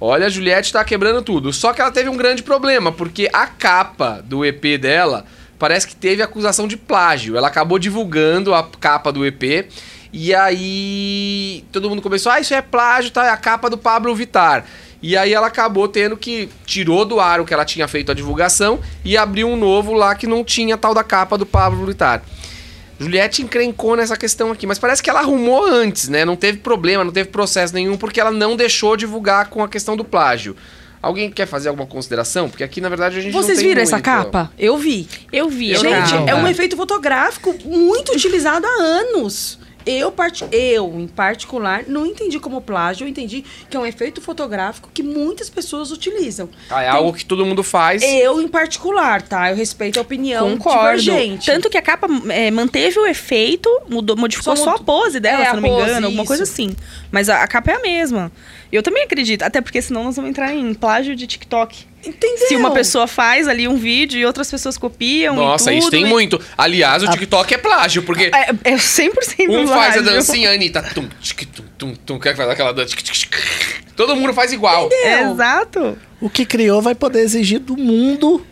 Olha, a Juliette tá quebrando tudo. Só que ela teve um grande problema, porque a capa do EP dela parece que teve acusação de plágio. Ela acabou divulgando a capa do EP e aí todo mundo começou, ah, isso é plágio, tá? É a capa do Pablo Vittar. E aí ela acabou tendo que tirou do ar o que ela tinha feito a divulgação e abriu um novo lá que não tinha tal da capa do Pablo Vittar. Juliette encrencou nessa questão aqui, mas parece que ela arrumou antes, né? Não teve problema, não teve processo nenhum, porque ela não deixou divulgar com a questão do plágio. Alguém quer fazer alguma consideração? Porque aqui, na verdade, a gente Vocês não tem viram essa muito. capa? Eu vi. Eu vi. Eu Gente, não. é um efeito fotográfico muito utilizado há anos. Eu, part... eu, em particular, não entendi como plágio, eu entendi que é um efeito fotográfico que muitas pessoas utilizam. Ah, é Tem- algo que todo mundo faz. Eu, em particular, tá? Eu respeito a opinião Concordo. divergente. Tanto que a capa é, manteve o efeito, mudou, modificou Só só, a pose dela, É, se não me pose, engano, alguma isso. coisa assim. Mas a, a capa é a mesma. Eu também acredito, até porque senão nós vamos entrar em plágio de TikTok. Entendeu? Se uma pessoa faz ali um vídeo e outras pessoas copiam Nossa, e tudo, isso tem e- muito. Aliás, o TikTok é plágio, porque É, é 100% um faz a plágio. dancinha, Anitta. Tum, tic, tum, tum, tum, quer que faz aquela dança? Todo mundo faz igual. Entendeu? Exato. O que criou vai poder exigir do mundo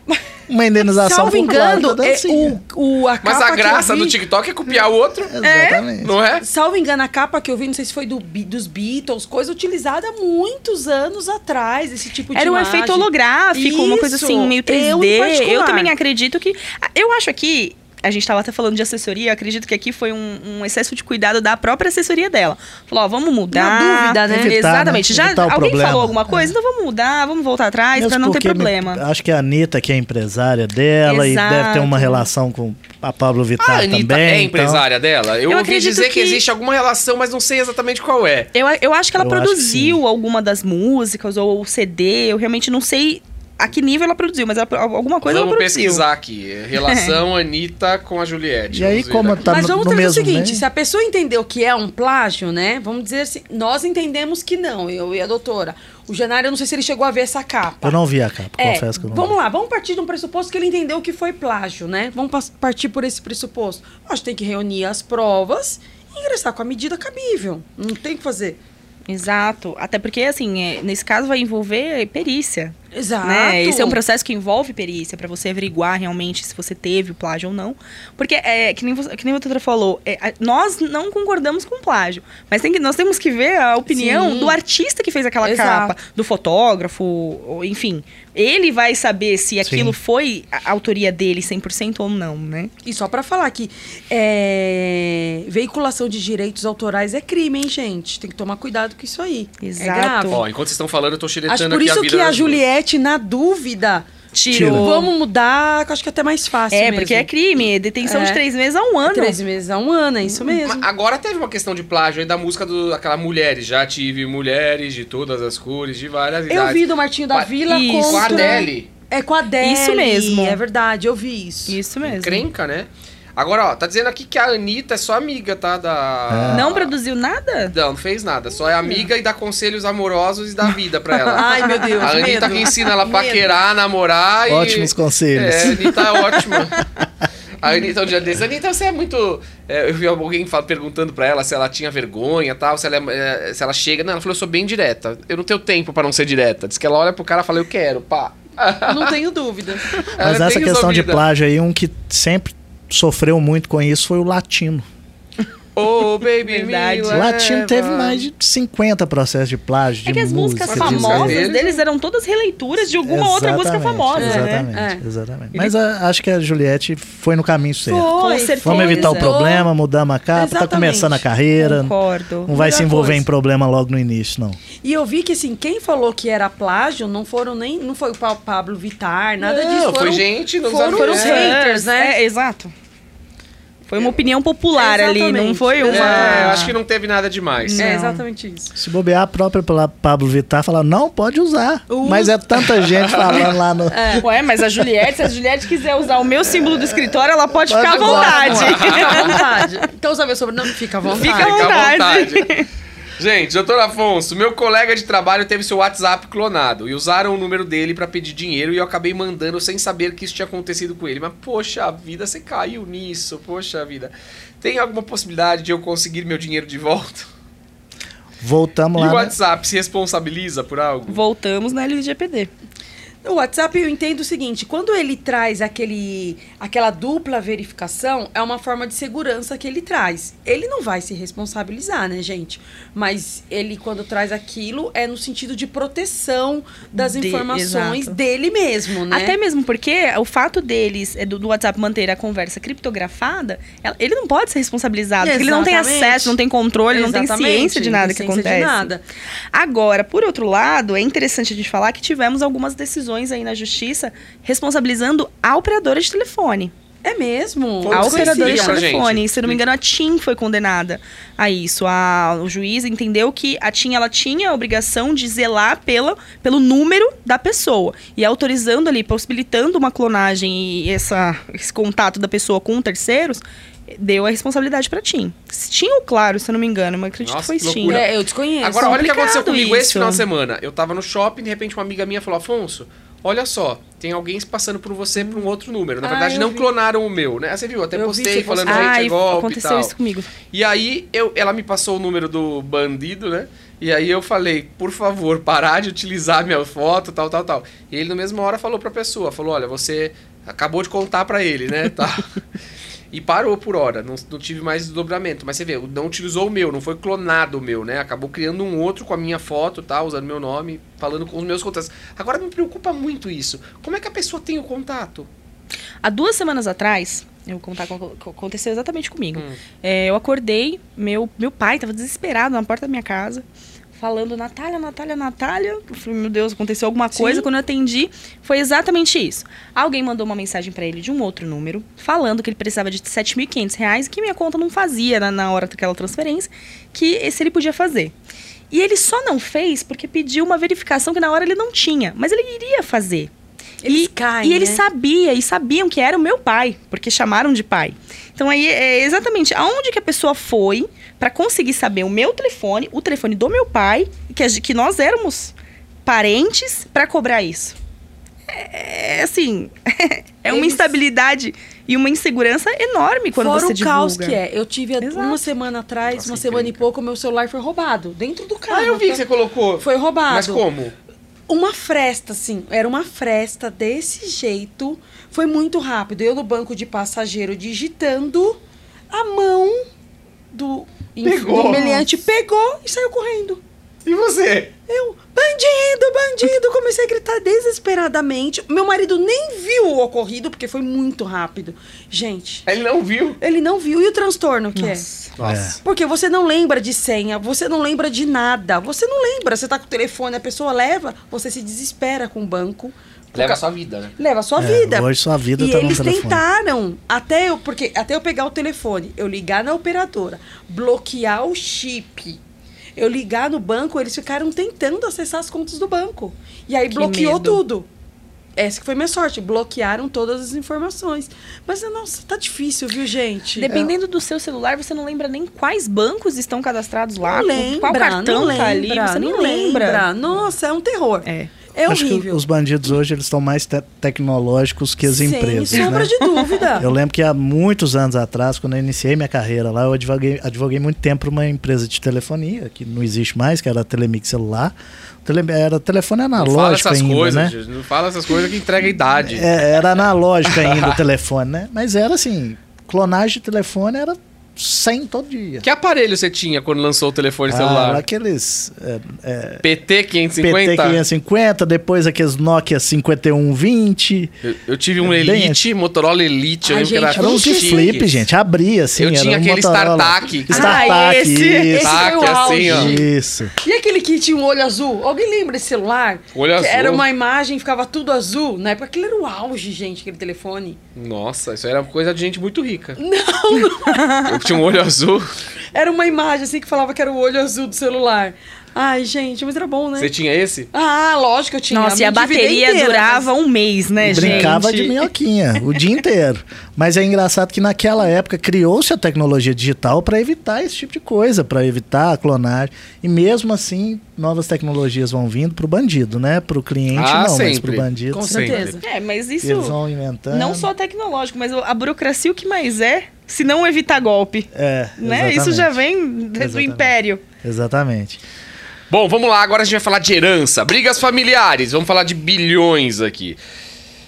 uma indenização Salvo engano, é, o, o, a Mas a eu graça vi- do TikTok é copiar o outro, Exatamente. não é? Salvo engano, a capa que eu vi, não sei se foi do, dos Beatles, coisa utilizada há muitos anos atrás, esse tipo de Era um imagem. efeito holográfico, uma coisa Isso. assim, meio Eu, 3D. em Eu, particular. também acredito que. Eu acho aqui. A gente estava até falando de assessoria, eu acredito que aqui foi um, um excesso de cuidado da própria assessoria dela. Falou, ó, vamos mudar. Na dúvida, né? Evitar, Exatamente. né? Já alguém problema. falou alguma coisa? Então vamos mudar, vamos voltar atrás pra não ter porque me- problema. acho que a Anitta, que é empresária dela, e Exato. deve ter uma relação com a Pablo Vittar A Anitta também. é então- empresária dela? Eu, Eu ouvi acredito dizer que... que- existe alguma relação, mas não sei exatamente qual é. Eu, eu acho que ela Eu acho que produziu alguma das músicas ou o CD, eu realmente não sei a que nível ela produziu, mas ela- alguma coisa Vamos ela produziu. pesquisar aqui. [LAUGHS] Relação Anitta com a Juliette. E aí, Vamos como tá Mas no, vamos no trazer o seguinte, meio- se a pessoa entendeu que é um plágio, né? Vamos dizer assim, nós entendemos que não, eu e a doutora. O Genário, eu não sei se ele chegou a ver essa capa. Eu não vi a capa, É, confesso que eu não vamos vi. lá, vamos partir de um pressuposto que ele entendeu que foi plágio, né? Vamos partir por esse pressuposto. Acho que tem que reunir as provas e ingressar com a medida cabível. Não tem o que fazer. Exato. Até porque, assim, é, nesse caso vai envolver perícia. Exato. Né? Esse é um processo que envolve perícia pra você averiguar realmente se você teve o plágio ou não. Porque, é, que, nem você, que nem a doutora falou, é, a- nós não concordamos com plágio. Mas tem que, nós temos que ver a opinião Sim. do artista que fez aquela Exato. capa, do fotógrafo, enfim. Ele vai saber se aquilo Sim. foi a autoria dele 100% ou não, né? E só pra falar que é, veiculação de direitos autorais é crime, hein, gente? Tem que tomar cuidado com isso aí. Exato. É grave. Ó, enquanto vocês estão falando, eu tô xeretando Acho por aqui a isso vida que a das Juliette, na dúvida, Tirou. vamos mudar, que eu acho que é até mais fácil É, mesmo. porque é crime. Detenção É. de três meses a um ano. Três meses a um ano, é isso mesmo. Mas agora teve uma questão de plágio aí da música do aquela mulheres. Já tive mulheres de todas as cores, de várias Eu idades. vi do Martinho da Vila Isso. Com a contra... Adele. É com a Adele. Isso mesmo. É verdade, eu vi isso. Isso mesmo. Crenca, né? Agora, ó, tá dizendo aqui que a Anitta é só amiga, tá? Da... Não produziu nada? Não, não fez nada. Só é amiga e dá conselhos amorosos e dá vida pra ela. [LAUGHS] Ai, meu Deus, a Anitta medo. que ensina ela a paquerar, namorar e... Ótimos conselhos. É, a Anitta é ótima. [LAUGHS] A Anitta, um dia desses, Anitta, você é muito. é, eu vi alguém fala- perguntando pra ela se ela tinha vergonha e tal, se ela, é, é, se ela chega. Não, ela falou, eu sou bem direta. Eu não tenho tempo pra não ser direta. Diz que ela olha pro cara e fala, eu quero, pá. Não tenho dúvida. Ela Mas é essa questão de resolvida. plágio aí, um que sempre sofreu muito com isso foi o latino. [LAUGHS] Oh, baby, Verdade. me O latino teve mais de 50 processos de plágio, de É que as música, músicas de famosas deles. deles eram todas releituras de alguma outra música Exatamente, famosa, né? Exatamente, É. exatamente. Mas a- acho que a Juliette foi no caminho certo. Com Foi, certeza. Vamos evitar o Foi. problema, mudamos a capa, tá Exatamente. começando a carreira. Concordo. Não vai Melhor se envolver coisa. em problema logo no início, não. E eu vi que, assim, quem falou que era plágio não foram nem. Não foi o Pa- Pablo Vittar, nada Não, disso. foi Foram, gente nos foram anos- os haters, né? É, exato. Foi uma opinião popular ali, não foi uma... É, acho que não teve nada demais. É, Não. exatamente isso. Se bobear, a própria Pablo Vittar fala, não, pode usar. Usa. Mas é tanta gente falando lá no... [LAUGHS] Ué, mas a Juliette, se a Juliette quiser usar o meu símbolo do escritório, ela pode, Pode ficar à vontade. Fica à vontade. [LAUGHS] Então, saber sobre. Não, fica à vontade. Fica à Fica à vontade. Gente, doutor Afonso, meu colega de trabalho teve seu WhatsApp clonado e usaram o número dele pra pedir dinheiro e eu acabei mandando sem saber que isso tinha acontecido com ele. Mas, poxa vida, você caiu nisso, poxa vida. Tem alguma possibilidade de eu conseguir meu dinheiro de volta? Voltamos E lá. o né? WhatsApp se responsabiliza por algo? Voltamos na LGPD. O WhatsApp eu entendo o seguinte, quando ele traz aquele, aquela dupla verificação, é uma forma de segurança que ele traz. Ele não vai se responsabilizar, né, gente? Mas ele, quando traz aquilo, é no sentido de proteção das De- informações exato. dele mesmo, né? Até mesmo porque o fato deles, é, do, do WhatsApp manter a conversa criptografada, ele não pode ser responsabilizado. Porque ele não tem Exatamente. acesso, não tem controle, não tem Exatamente, ciência de não nada tem que ciência de acontece. nada. Agora, por outro lado, é interessante a gente falar que tivemos algumas decisões aí na justiça responsabilizando a operadora de telefone. É mesmo? Foi a operadora de telefone. gente. Se eu não me engano, a TIM foi condenada a isso. A- o juiz entendeu que a TIM ela tinha a obrigação de zelar pela, pelo número da pessoa. E autorizando ali, possibilitando uma clonagem e essa, esse contato da pessoa com terceiros, deu a responsabilidade pra TIM. Tinha o claro, se eu não me engano, mas acredito Nossa, que foi TIM. É, eu desconheço. Agora, olha o que aconteceu comigo esse isso. final de semana. Eu tava no shopping, de repente uma amiga minha falou, Afonso, olha só, tem alguém se passando por você pra um outro número. Na Ah, verdade, não vi. clonaram o meu, né? Você viu, até Eu vi, postei você falando, postou. gente, Ah, é e golpe e aconteceu tal. isso comigo. E aí, eu, ela me passou o número do bandido, né? E aí eu falei, por favor, parar de utilizar minha foto, tal, tal, tal. E ele, na mesma hora, falou pra pessoa, falou, olha, você acabou de contar pra ele, né? Tal. [LAUGHS] E parou por hora, não, não tive mais desdobramento. Mas você vê, não utilizou o meu, não foi clonado o meu, né? Acabou criando um outro com a minha foto, tá? Usando meu nome, falando com os meus contatos. Agora me preocupa muito isso. Como é que a pessoa tem o contato? Há duas semanas atrás, eu vou contar o que aconteceu exatamente comigo. Hum. É, eu acordei, meu, meu pai estava desesperado na porta da minha casa, falando Natália, Natália, Natália. Eu falei, meu Deus, aconteceu alguma Sim. coisa. Quando eu atendi, foi exatamente isso. Alguém mandou uma mensagem para ele de um outro número, falando que ele precisava de 7.500 reais, que minha conta não fazia na, na hora daquela transferência, que esse ele podia fazer. E ele só não fez porque pediu uma verificação que na hora ele não tinha, mas ele iria fazer. Eles e, caem, e ele né? sabia, e sabiam que era o meu pai, porque chamaram de pai. Então aí é exatamente aonde que a pessoa foi para conseguir saber o meu telefone, o telefone do meu pai, que, que nós éramos parentes para cobrar isso. É, é, assim, [LAUGHS] é uma Eles- instabilidade e uma insegurança enorme quando Fora você o divulga. caos que é. Eu tive Exato. uma semana atrás, Nossa, uma semana e pouco, meu celular foi roubado. Dentro do carro. Ah, eu vi tá? que você colocou. Foi roubado. Mas como? Uma fresta, assim. Era uma fresta desse jeito. Foi muito rápido. Eu no banco de passageiro digitando, a mão do, Pegou. do meliante pegou e saiu correndo. E você? Eu, bandido, bandido, comecei a gritar desesperadamente. Meu marido nem viu o ocorrido, porque foi muito rápido. Gente, Ele não viu? ele não viu. E o transtorno que é? Nossa. Porque você não lembra de senha, você não lembra de nada. Você não lembra. Você tá com o telefone, a pessoa leva, você se desespera com o banco. Leva a sua vida, né? Leva a sua É, vida. hoje sua vida e tá no eles tentaram, até eu, porque até eu pegar o telefone, eu ligar na operadora, bloquear o chip, eu ligar no banco, eles ficaram tentando acessar as contas do banco. E aí Que bloqueou medo. tudo. Essa que foi minha sorte, bloquearam todas as informações. Mas, nossa, tá difícil, viu, gente? Dependendo do seu celular, você não lembra nem quais bancos estão cadastrados lá, não lembra, qual cartão não tá ali, lembra, você nem não lembra. Nossa, é um terror. É. É Acho que horrível. os bandidos hoje eles estão mais te- tecnológicos que as empresas, Sem sombra né? de dúvida. Eu lembro que há muitos anos atrás, quando eu iniciei minha carreira lá, eu advoguei, advoguei muito tempo para uma empresa de telefonia, que não existe mais, que era a Telemix Celular. Tele, era telefone Não fala analógico essas ainda, coisas, né? gente. Não fala essas coisas que entrega a idade. É, era analógico ainda o telefone, né? Mas era assim, clonagem de telefone era 100 todo dia. Que aparelho você tinha quando lançou o telefone Ah, celular? aqueles é, é, PT 550? PT 550, depois aqueles Nokia 5120. Eu, eu tive um É bem Elite, Motorola Elite, eu Ai, lembro que era gente, Era chique. flip, gente. Abria assim. Eu tinha um aquele Motorola. StarTAC. StarTAC, Ah, esse- isso. esse Tac, foi o assim, ó. auge. Isso. E aquele que tinha um olho azul? Alguém lembra desse celular? Olho Que azul. Era uma imagem, ficava tudo azul. Na época aquilo era o auge, gente, aquele telefone. Nossa, isso era coisa de gente muito rica. Não, não. Tinha um olho azul. Era uma imagem assim que falava que era o olho azul do celular. Ai, gente, mas era bom, né? Você tinha esse? Ah, lógico, eu tinha. Nossa, e a bateria inteira, durava um mês, né, gente? Brincava de minhoquinha o dia inteiro. Mas é engraçado que naquela época criou-se a tecnologia digital para evitar esse tipo de coisa, para evitar a clonagem. E mesmo assim, novas tecnologias vão vindo pro bandido, né? Pro cliente Ah, não, mas sempre. pro bandido. Com sempre. certeza. É, mas Eles isso vão inventando. não só tecnológico, mas a burocracia o que mais é, se não evitar golpe. É, Né? Isso já vem desde o Exatamente. império. Exatamente. Bom, vamos lá, agora a gente vai falar de herança. Brigas familiares, vamos falar de bilhões aqui.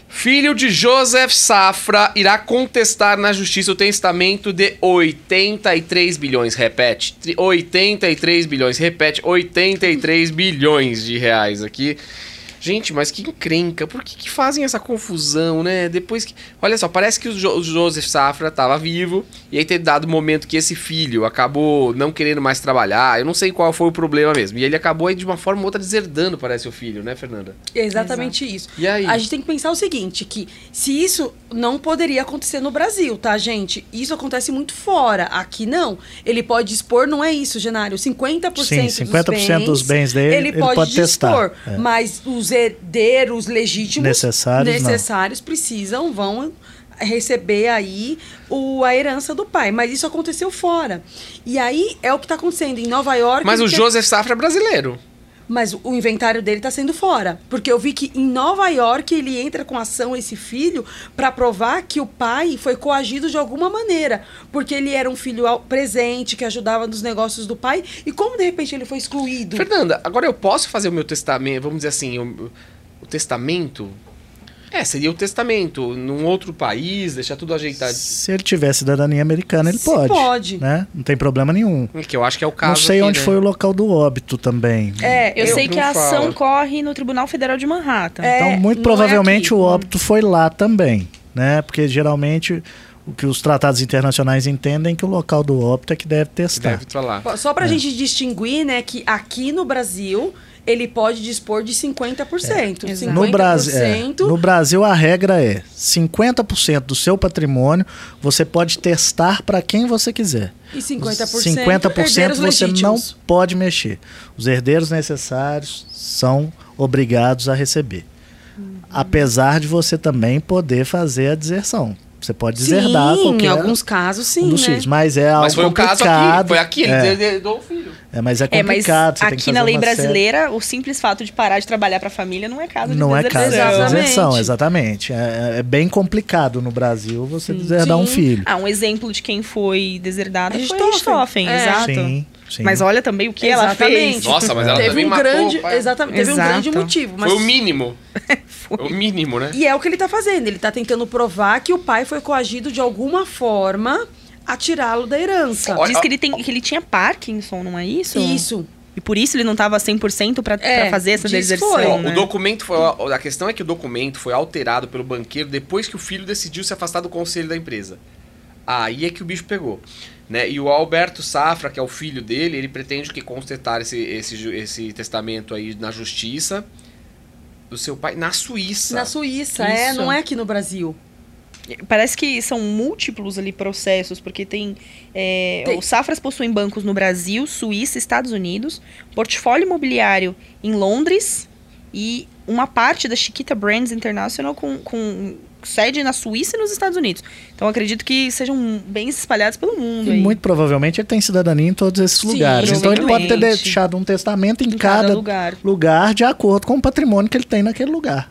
Filho de Joseph Safra irá contestar na justiça o testamento de 83 bilhões. Repete, 83 bilhões. Repete, 83 bilhões de reais aqui. Gente, mas que encrenca. Por que, que fazem essa confusão, né? Depois que. Olha só, parece que o, jo o Joseph Safra estava vivo. E aí teve dado o momento que esse filho acabou não querendo mais trabalhar. Eu não sei qual foi o problema mesmo. E ele acabou aí de uma forma ou outra deserdando, parece o filho, né, Fernanda? É exatamente isso. E aí? A gente tem que pensar o seguinte, que se isso não poderia acontecer no Brasil, tá, gente? Isso acontece muito fora. Aqui não. Ele pode expor, não é isso, Genário. 50%, Sim, 50% dos bens dele, ele, ele pode, pode testar. dispor. É. Mas os herdeiros legítimos Necessários, não. necessários precisam, vão receber aí o, a herança do pai. Mas isso aconteceu fora. E aí é o que está acontecendo em Nova York. Mas o Joseph Safra é brasileiro. Mas o inventário dele está sendo fora. Porque eu vi que em Nova York ele entra com ação, esse filho, para provar que o pai foi coagido de alguma maneira. Porque ele era um filho presente, que ajudava nos negócios do pai. E como de repente ele foi excluído? Fernanda, agora eu posso fazer o meu testamento, vamos dizer assim, o, o testamento? É, seria o testamento num outro país, deixar tudo ajeitado. Se ele tiver cidadania americana, ele Se pode. pode. Né? Não tem problema nenhum. Que eu acho que é o caso. Não sei aqui, onde né? foi o local do óbito também. É, Eu, sei não que a ação corre no Tribunal Federal de Manhattan. É, Então, muito é provavelmente aqui. o óbito foi lá também, né? Porque geralmente o que os tratados internacionais entendem é que o local do óbito é que deve testar. Deve estar lá. Só pra gente distinguir, né, que aqui no Brasil ele pode dispor de 50%. É, exato. No, Brasil, é, 50% no Brasil, a regra é 50% do seu patrimônio você pode testar para quem você quiser. e 50%, 50% herdeiros você não legítimos. pode mexer. Os herdeiros necessários são obrigados a receber. Uhum. Apesar de você também poder fazer a deserção. Você pode deserdar sim, qualquer em alguns casos sim, um dos né? filhos, mas é algo Mas foi o caso complicado. aqui. Foi aqui, ele é, deserdou o filho. é, mas é É, mas complicado. tem que aqui na lei uma série- brasileira, o simples fato de parar de trabalhar para a família não é caso de Não é deserção. caso de Exatamente. deserção, exatamente. É, é bem complicado no Brasil você deserdar um Sim. filho. Ah, um exemplo de quem foi deserdado foi Richthofen. É. exato. Sim, sim. Mas olha também o que ela Exatamente. fez. Nossa, mas ela teve também um matou grande, o pai. exatamente, teve um Exato. grande motivo, mas Foi o mínimo. [LAUGHS] Foi o mínimo, né? E é o que ele tá fazendo, ele tá tentando provar que o pai foi coagido de alguma forma a tirá-lo da herança. Olha- Diz que ele, tem, que ele tinha Parkinson, não é isso? Isso. E por isso ele não estava 100% para É, fazer essa deserção, né? O documento foi. A questão é que o documento foi alterado pelo banqueiro depois que o filho decidiu se afastar do conselho da empresa. Aí é que o bicho pegou. Né? E o Alberto Safra, que é o filho dele, ele pretende que constatar esse, esse, esse testamento aí na justiça do seu pai na Suíça. Na Suíça, é, Isso. não é aqui no Brasil. Parece que são múltiplos ali processos, porque tem, é, Tem. Os Safras possuem bancos no Brasil, Suíça, Estados Unidos, portfólio imobiliário em Londres e uma parte da Chiquita Brands International com, com sede na Suíça e nos Estados Unidos. Então acredito que sejam bem espalhados pelo mundo. E aí. muito provavelmente ele tem cidadania em todos esses Sim, lugares. Então ele pode ter deixado um testamento em, Em cada cada, lugar. lugar. de acordo com o patrimônio que ele tem naquele lugar.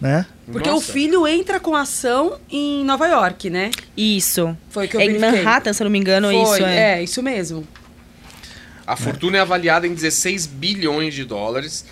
Né? Porque Nossa. o filho entra com ação em Nova York, né? Isso. Foi o que eu É em. Manhattan, se eu não me engano, Foi, isso é. é, isso mesmo. A fortuna é avaliada em 16 bilhões de dólares,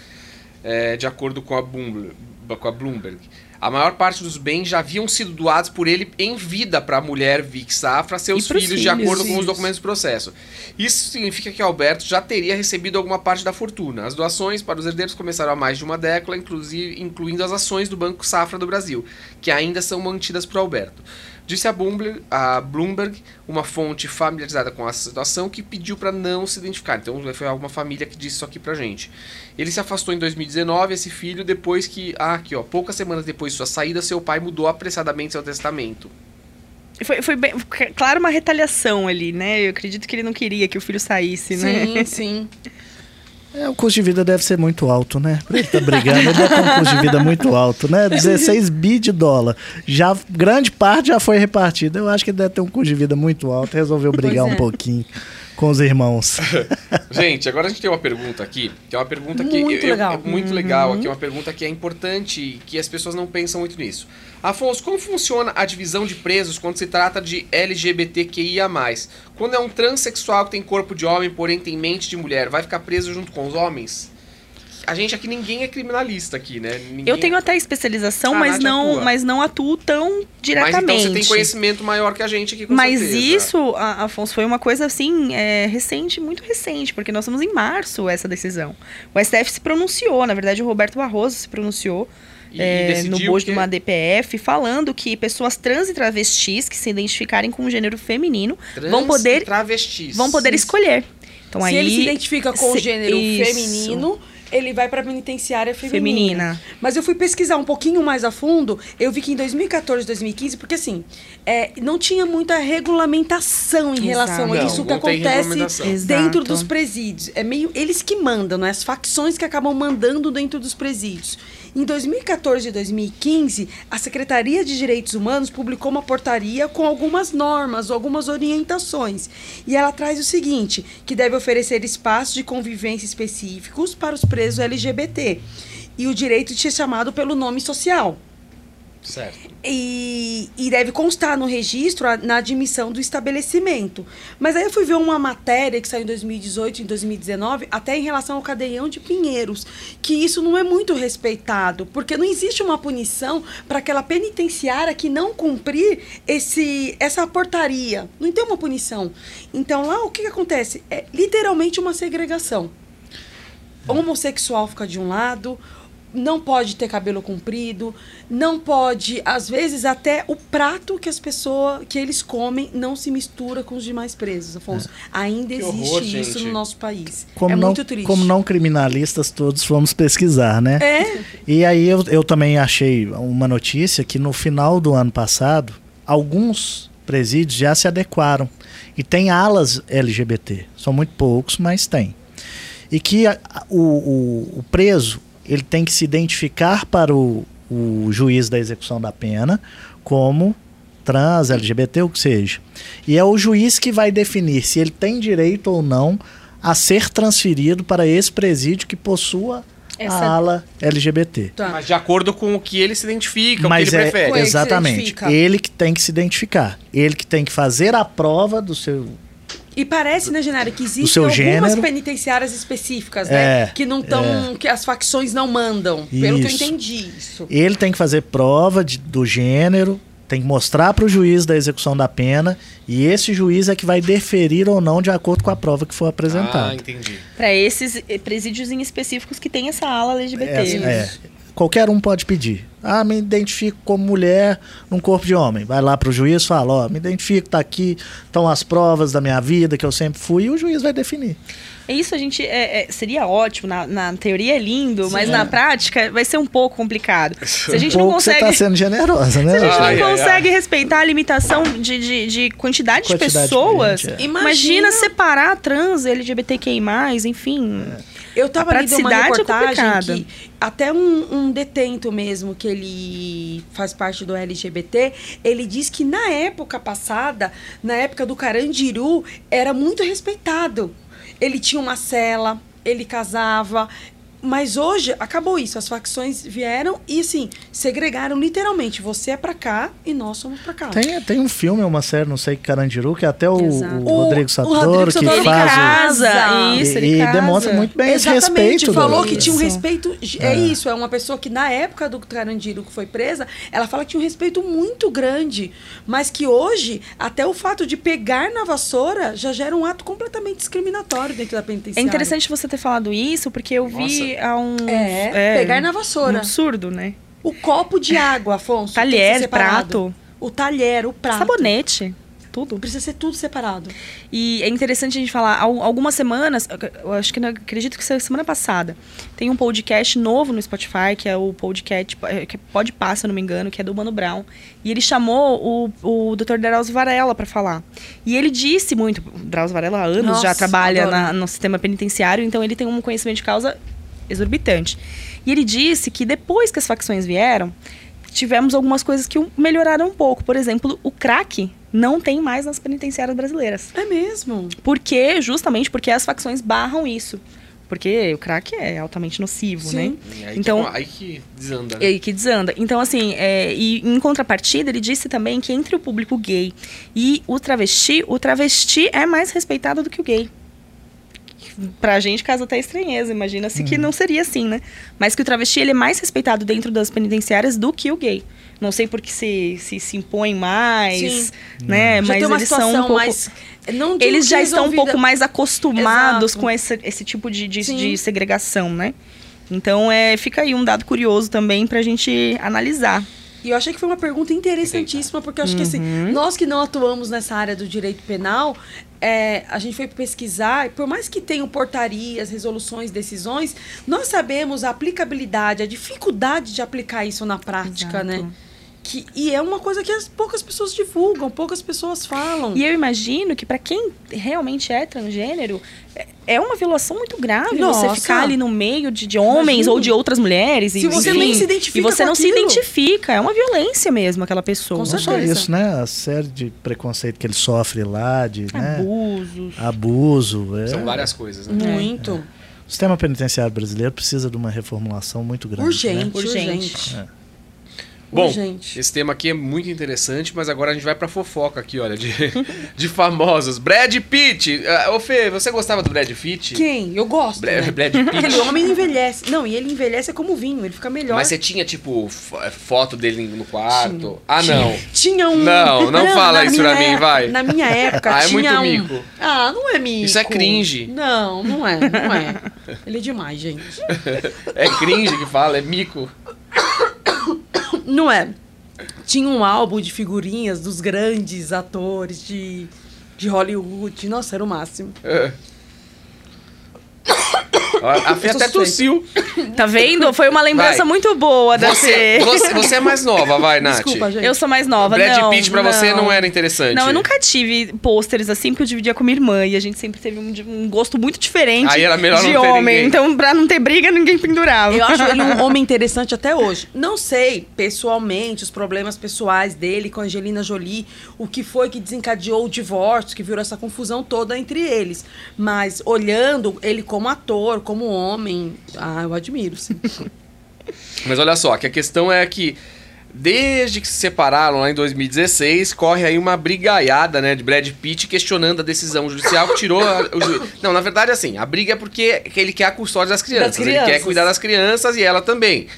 é, de acordo com a, Bloomberg, com a Bloomberg. A maior parte dos bens já haviam sido doados por ele em vida para a mulher Vic Safra, seus pros filhos, de filhos, acordo com os documentos do processo. Isso significa que Alberto já teria recebido alguma parte da fortuna. As doações para os herdeiros começaram há mais de uma década, inclusive, incluindo as ações do Banco Safra do Brasil, que ainda são mantidas por Alberto. Disse a Bloomberg, a Bloomberg, uma fonte familiarizada com a situação, que pediu para não se identificar. Então foi alguma família que disse isso aqui pra gente. Ele se afastou em 2019, esse filho, depois que. Ah, aqui ó. Poucas semanas depois de sua saída, seu pai mudou apressadamente seu testamento. Foi, foi bem, claro, uma retaliação ali, né? Eu acredito que ele não queria que o filho saísse, né? Sim, sim. [LAUGHS] É, o custo de vida deve ser muito alto, né? Pra ele tá brigando, ele deve ter um custo de vida muito alto, né? [LAUGHS] 16 bi de dólar. Já, grande parte já foi repartida. Eu acho que ele deve ter um custo de vida muito alto. Resolveu brigar Pois um é. pouquinho. Com os irmãos. [LAUGHS] Gente, agora a gente tem uma pergunta aqui, que é uma pergunta que Muito eu- eu- legal. é muito legal, aqui é uma pergunta que é importante e que as pessoas não pensam muito nisso. Afonso, como funciona a divisão de presos quando se trata de LGBTQIA+. Quando é um transexual que tem corpo de homem, porém tem mente de mulher, vai ficar preso junto com os homens? A gente aqui ninguém é criminalista aqui, né? Ninguém Eu tenho até especialização, Ah, mas não, atua. mas não atuo tão Mas diretamente. então você tem conhecimento maior que a gente aqui, com Mas certeza. isso, Afonso, foi uma coisa assim, é, recente, muito recente, porque nós estamos em março essa decisão. O STF se pronunciou, na verdade, o Roberto Barroso se pronunciou E- e é, no bojo que- de uma DPF, falando que pessoas trans e travestis que se identificarem com o gênero feminino Trans vão poder, e travestis. vão poder escolher. Então, se aí, ele se identifica com o se- gênero isso. feminino, ele vai para penitenciária feminina. Feminina. Mas eu fui pesquisar um pouquinho mais a fundo, eu vi que em 2014, 2015, porque assim, é, não tinha muita regulamentação em Exato. relação a Não, isso que não acontece dentro Exato. dos presídios. É meio eles que mandam, né? As facções que acabam mandando dentro dos presídios. Em 2014 e 2015, a Secretaria de Direitos Humanos publicou uma portaria com algumas normas, algumas orientações. E ela traz o seguinte: que deve oferecer espaços de convivência específicos para os presos LGBT. E o direito de ser chamado pelo nome social. Certo. E, e deve constar no registro a- na admissão do estabelecimento. Mas aí eu fui ver uma matéria que saiu em 2018 e em 2019, até em relação ao cadeião de Pinheiros, que isso não é muito respeitado, porque não existe uma punição para aquela penitenciária que não cumprir esse, essa portaria. Não tem uma punição. Então lá o que, que acontece? É literalmente uma segregação homossexual fica de um lado, não pode ter cabelo comprido, não pode, às vezes até o prato que as pessoas que eles comem não se mistura com os demais presos, Afonso. Ainda Que existe horror, isso gente. no nosso país. Como, é não, muito triste. como não criminalistas, todos fomos pesquisar, né? É, E aí eu, eu também achei uma notícia que no final do ano passado, alguns presídios já se adequaram. E tem alas LGBT. São muito poucos, mas tem. E que a- o, o- o preso ele tem que se identificar para o, o juiz da execução da pena como trans, LGBT, o que seja. E é o juiz que vai definir se ele tem direito ou não a ser transferido para esse presídio que possua Essa- a ala LGBT. tá. Mas de acordo com o que ele se identifica, Mas o que ele é prefere. Exatamente ele que tem que se identificar, ele que tem que fazer a prova do seu E parece, né, Genara, que existem algumas gênero. penitenciárias específicas, né? É, que não estão. que as facções não mandam. Pelo que eu Isso. entendi isso. Ele tem que fazer prova de- do gênero, tem que mostrar para o juiz da execução da pena, e esse juiz é que vai deferir ou não de acordo com a prova que for Ah, apresentada. entendi. Para esses presídios em específicos que tem essa ala LGBT. É, é. Qualquer um pode pedir. Ah, me identifico como mulher num corpo de homem. Vai lá pro juiz e fala, ó, me identifico, tá aqui, estão as provas da minha vida que eu sempre fui, e o juiz vai definir. É isso, a gente é, é, seria ótimo, na, na teoria é lindo, mas Sim. na prática vai ser um pouco complicado. [LAUGHS] Se a gente não Pouco você consegue. tá sendo generosa, né? Se a gente? Ai, não ai, consegue respeitar a limitação de, de, de quantidade, Quantidade de pessoas, de gente, é. imagina, Imagina- separar trans, LGBTQI, enfim. Eu tava A lendo uma é reportagem complicada. que até um, um detento mesmo, que ele faz parte do LGBT, ele diz que na época passada, na época do Carandiru, era muito respeitado. Ele tinha uma cela, ele casava. Mas hoje acabou isso, as facções vieram e assim, segregaram literalmente. Você é pra cá e nós somos pra cá. Tem, tem um filme, uma série, não sei que Carandiru, que até o, o O- Rodrigo o Santoro, que Ele faz casa, o, isso, e, ele e casa. demonstra muito bem esse Exatamente, respeito. falou do- que tinha um respeito. É. É. isso, é uma pessoa que na época do Carandiru que foi presa, ela fala que tinha um respeito muito grande. Mas que hoje, até o fato de pegar na vassoura já gera um ato completamente discriminatório dentro da É penitenciária. interessante você ter falado isso, porque eu vi há um. É, pegar na Um vassoura. absurdo, né? O copo de água, Afonso. Talher, prato, O talher, o prato. sabonete, tudo. Precisa ser tudo separado. E é interessante a gente falar, algumas semanas, eu acho que não- acredito que foi semana passada, tem um podcast novo no Spotify, que é o podcast, eh, que pode passar, se eu não me engano, que é do Mano Brown. E ele chamou o, o Dr. Drauzio Varela para falar. E ele disse muito, o Drauzio Varela há anos Nossa, já trabalha na- no sistema penitenciário, então ele tem um conhecimento de causa exorbitante. E ele disse que depois que as facções vieram, tivemos algumas coisas que melhoraram um pouco. Por exemplo, o crack não tem mais nas penitenciárias brasileiras. É mesmo. Por quê? Justamente porque as facções barram isso. Porque o crack é altamente nocivo, Sim. né? Aí, Então- que, aí que desanda. E Né? aí que desanda. Então, assim, é, e em contrapartida, ele disse também que entre o público gay e o travesti, o travesti é mais respeitado do que o gay. Pra gente causa até estranheza, imagina-se que não seria assim, né? Mas que o travesti ele é mais respeitado dentro das penitenciárias do que o gay. Não sei porque se se, se impõe mais, Sim. né? Já Mas tem uma eles são um pouco... mais. Eles já estão um pouco mais acostumados Exato. com esse, esse tipo de, de, de segregação, né? Então, é, fica aí um dado curioso também pra gente analisar. E eu achei que foi uma pergunta interessantíssima, porque eu acho que assim, Uhum. nós que não atuamos nessa área do direito penal, é, a gente foi pesquisar, e por mais que tenham portarias, resoluções, decisões, nós sabemos a aplicabilidade, a dificuldade de aplicar isso na prática, Exato. né? Que, e é uma coisa que as poucas pessoas divulgam, poucas pessoas falam. E eu imagino que pra quem realmente é transgênero, é- é uma violação muito grave Nossa. você ficar ali no meio de, de homens Imagina. ou de outras mulheres. Se e, você enfim, nem se identifica E você com não se aquilo. identifica. É uma violência mesmo, aquela pessoa. Com Não só certeza. isso, né? A série de preconceito que ele sofre lá, de né? Abusos. abuso. é. São várias coisas, né? Muito. O sistema penitenciário brasileiro precisa de uma reformulação muito grande. Né? Urgente, Urgente. urgente. É. Bom, Urgente. esse tema aqui é muito interessante, mas agora a gente vai pra fofoca aqui, olha, de, [LAUGHS] de famosos. Brad Pitt. Ah, Ô, Fê, você gostava do Brad Pitt? Quem? Eu gosto. Bra- né? [LAUGHS] Brad Aquele Pitt. homem envelhece. Não, e ele envelhece como vinho, ele fica melhor. Mas você tinha, tipo, fo- foto dele no quarto? Ah, não. Tinha um. Não, não fala na isso pra mim, época- vai. Na minha época [LAUGHS] Ah, é tinha muito um. mico. Ah, não é mico. Isso é cringe. Não, não é, não é. Ele é demais, gente. É cringe que fala, é mico. Não é. Tinha um álbum de figurinhas dos grandes atores de, de Hollywood. Nossa, era o máximo. É. A Fê até tossiu. Tá vendo? Foi uma lembrança Vai. muito boa da Você, Fê. você, você é mais nova, vai, Nath. Desculpa, gente. Eu sou mais nova, Brad não. Pitt pra você não era interessante. Não, eu nunca tive pôsteres assim, porque eu dividia com minha irmã e a gente sempre teve um, um gosto muito diferente Aí era melhor de não ter homem. ninguém. Então, pra não ter briga, ninguém pendurava. Eu acho ele um [LAUGHS] homem interessante até hoje. Não sei, pessoalmente, os problemas pessoais dele com a Angelina Jolie, o que foi que desencadeou o divórcio, que virou essa confusão toda entre eles. Mas olhando ele como ator, como homem, ah, eu admiro, sim. [LAUGHS] Mas olha só, que a questão é que desde que se separaram lá em 2016, corre aí uma brigaiada, né, de Brad Pitt questionando a decisão judicial que tirou a- o juiz. Não, na verdade assim, a briga é porque que ele quer a custódia das crianças, Das ele quer crianças. cuidar das crianças e ela também.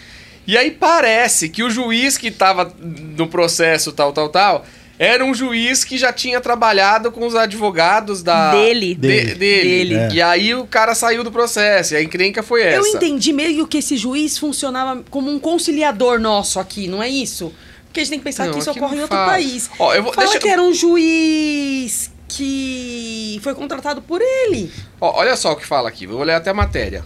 E aí parece que o juiz que tava no processo tal, tal, tal, era um juiz que já tinha trabalhado com os advogados da Dele. de- Dele. dele. É. E aí o cara saiu do processo, e a encrenca foi essa. Eu entendi meio que esse juiz funcionava como um conciliador nosso aqui, não é isso? Porque a gente tem que pensar Não, que isso ocorre em outro fala. país. Ó, eu vou- Fala deixa- que era um juiz que foi contratado por ele. Ó, olha só o que fala aqui, vou ler até a matéria.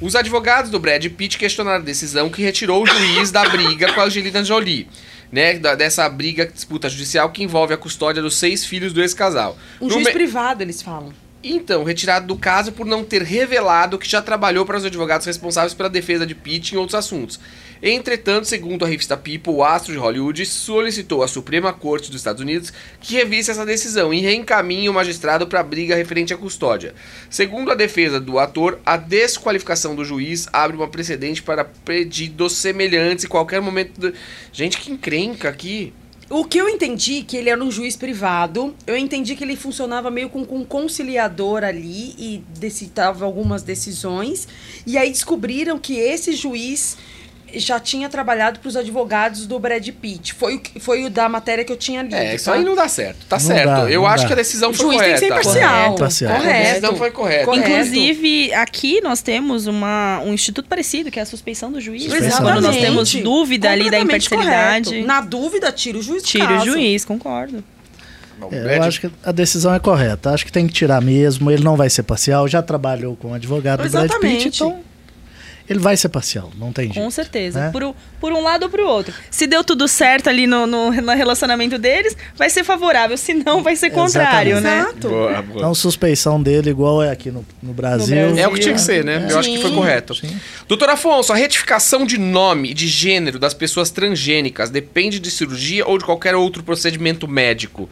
Os advogados do Brad Pitt questionaram a decisão que retirou o juiz da briga com a Angelina Jolie, né? dessa briga, disputa judicial que envolve a custódia dos seis filhos do ex-casal. Um No juiz me- privado, eles falam. Então, retirado do caso por não ter revelado que já trabalhou para os advogados responsáveis pela defesa de Pitt em outros assuntos. Entretanto, segundo a revista People, o astro de Hollywood solicitou à Suprema Corte dos Estados Unidos que revisse essa decisão e reencaminhe o magistrado para a briga referente à custódia. Segundo a defesa do ator, a desqualificação do juiz abre uma precedente para pedidos semelhantes em qualquer momento. do- Gente, que encrenca aqui. O que eu entendi que ele era um juiz privado, eu entendi que ele funcionava meio com, um conciliador ali e decidava algumas decisões. E aí descobriram que esse juiz já tinha trabalhado para os advogados do Brad Pitt. Foi o, que- foi o da matéria que eu tinha lido. É, isso tá? aí não dá certo. Tá Não certo. dá, eu acho dá. que a decisão O foi juiz tem que ser correta. imparcial. Correto, parcial. A Correto. decisão foi correta. Correto. Inclusive, aqui nós temos uma, um instituto parecido, que é a suspeição do juiz. Suspeição. Quando nós Exatamente. temos dúvida ali da imparcialidade, correto. Na dúvida, tira o juiz tira o juiz, concordo. É, eu acho que a decisão é correta. Acho que tem que tirar mesmo. Ele não vai ser parcial. Já trabalhou com advogado do Brad Exatamente. Pitt, então ele vai ser parcial. Não tem jeito. Com certeza. né? Por, um- por um lado ou por outro. Se deu tudo certo ali no, no, no relacionamento deles, vai ser favorável. Se não, vai ser contrário, né? Exato. Boa, boa. Então, suspeição dele, igual é aqui no, no Brasil. Brasil. É o que tinha que ser, né? Eu acho que foi correto. Sim. Doutor Afonso, a retificação de nome e de gênero das pessoas transgênicas depende de cirurgia ou de qualquer outro procedimento médico?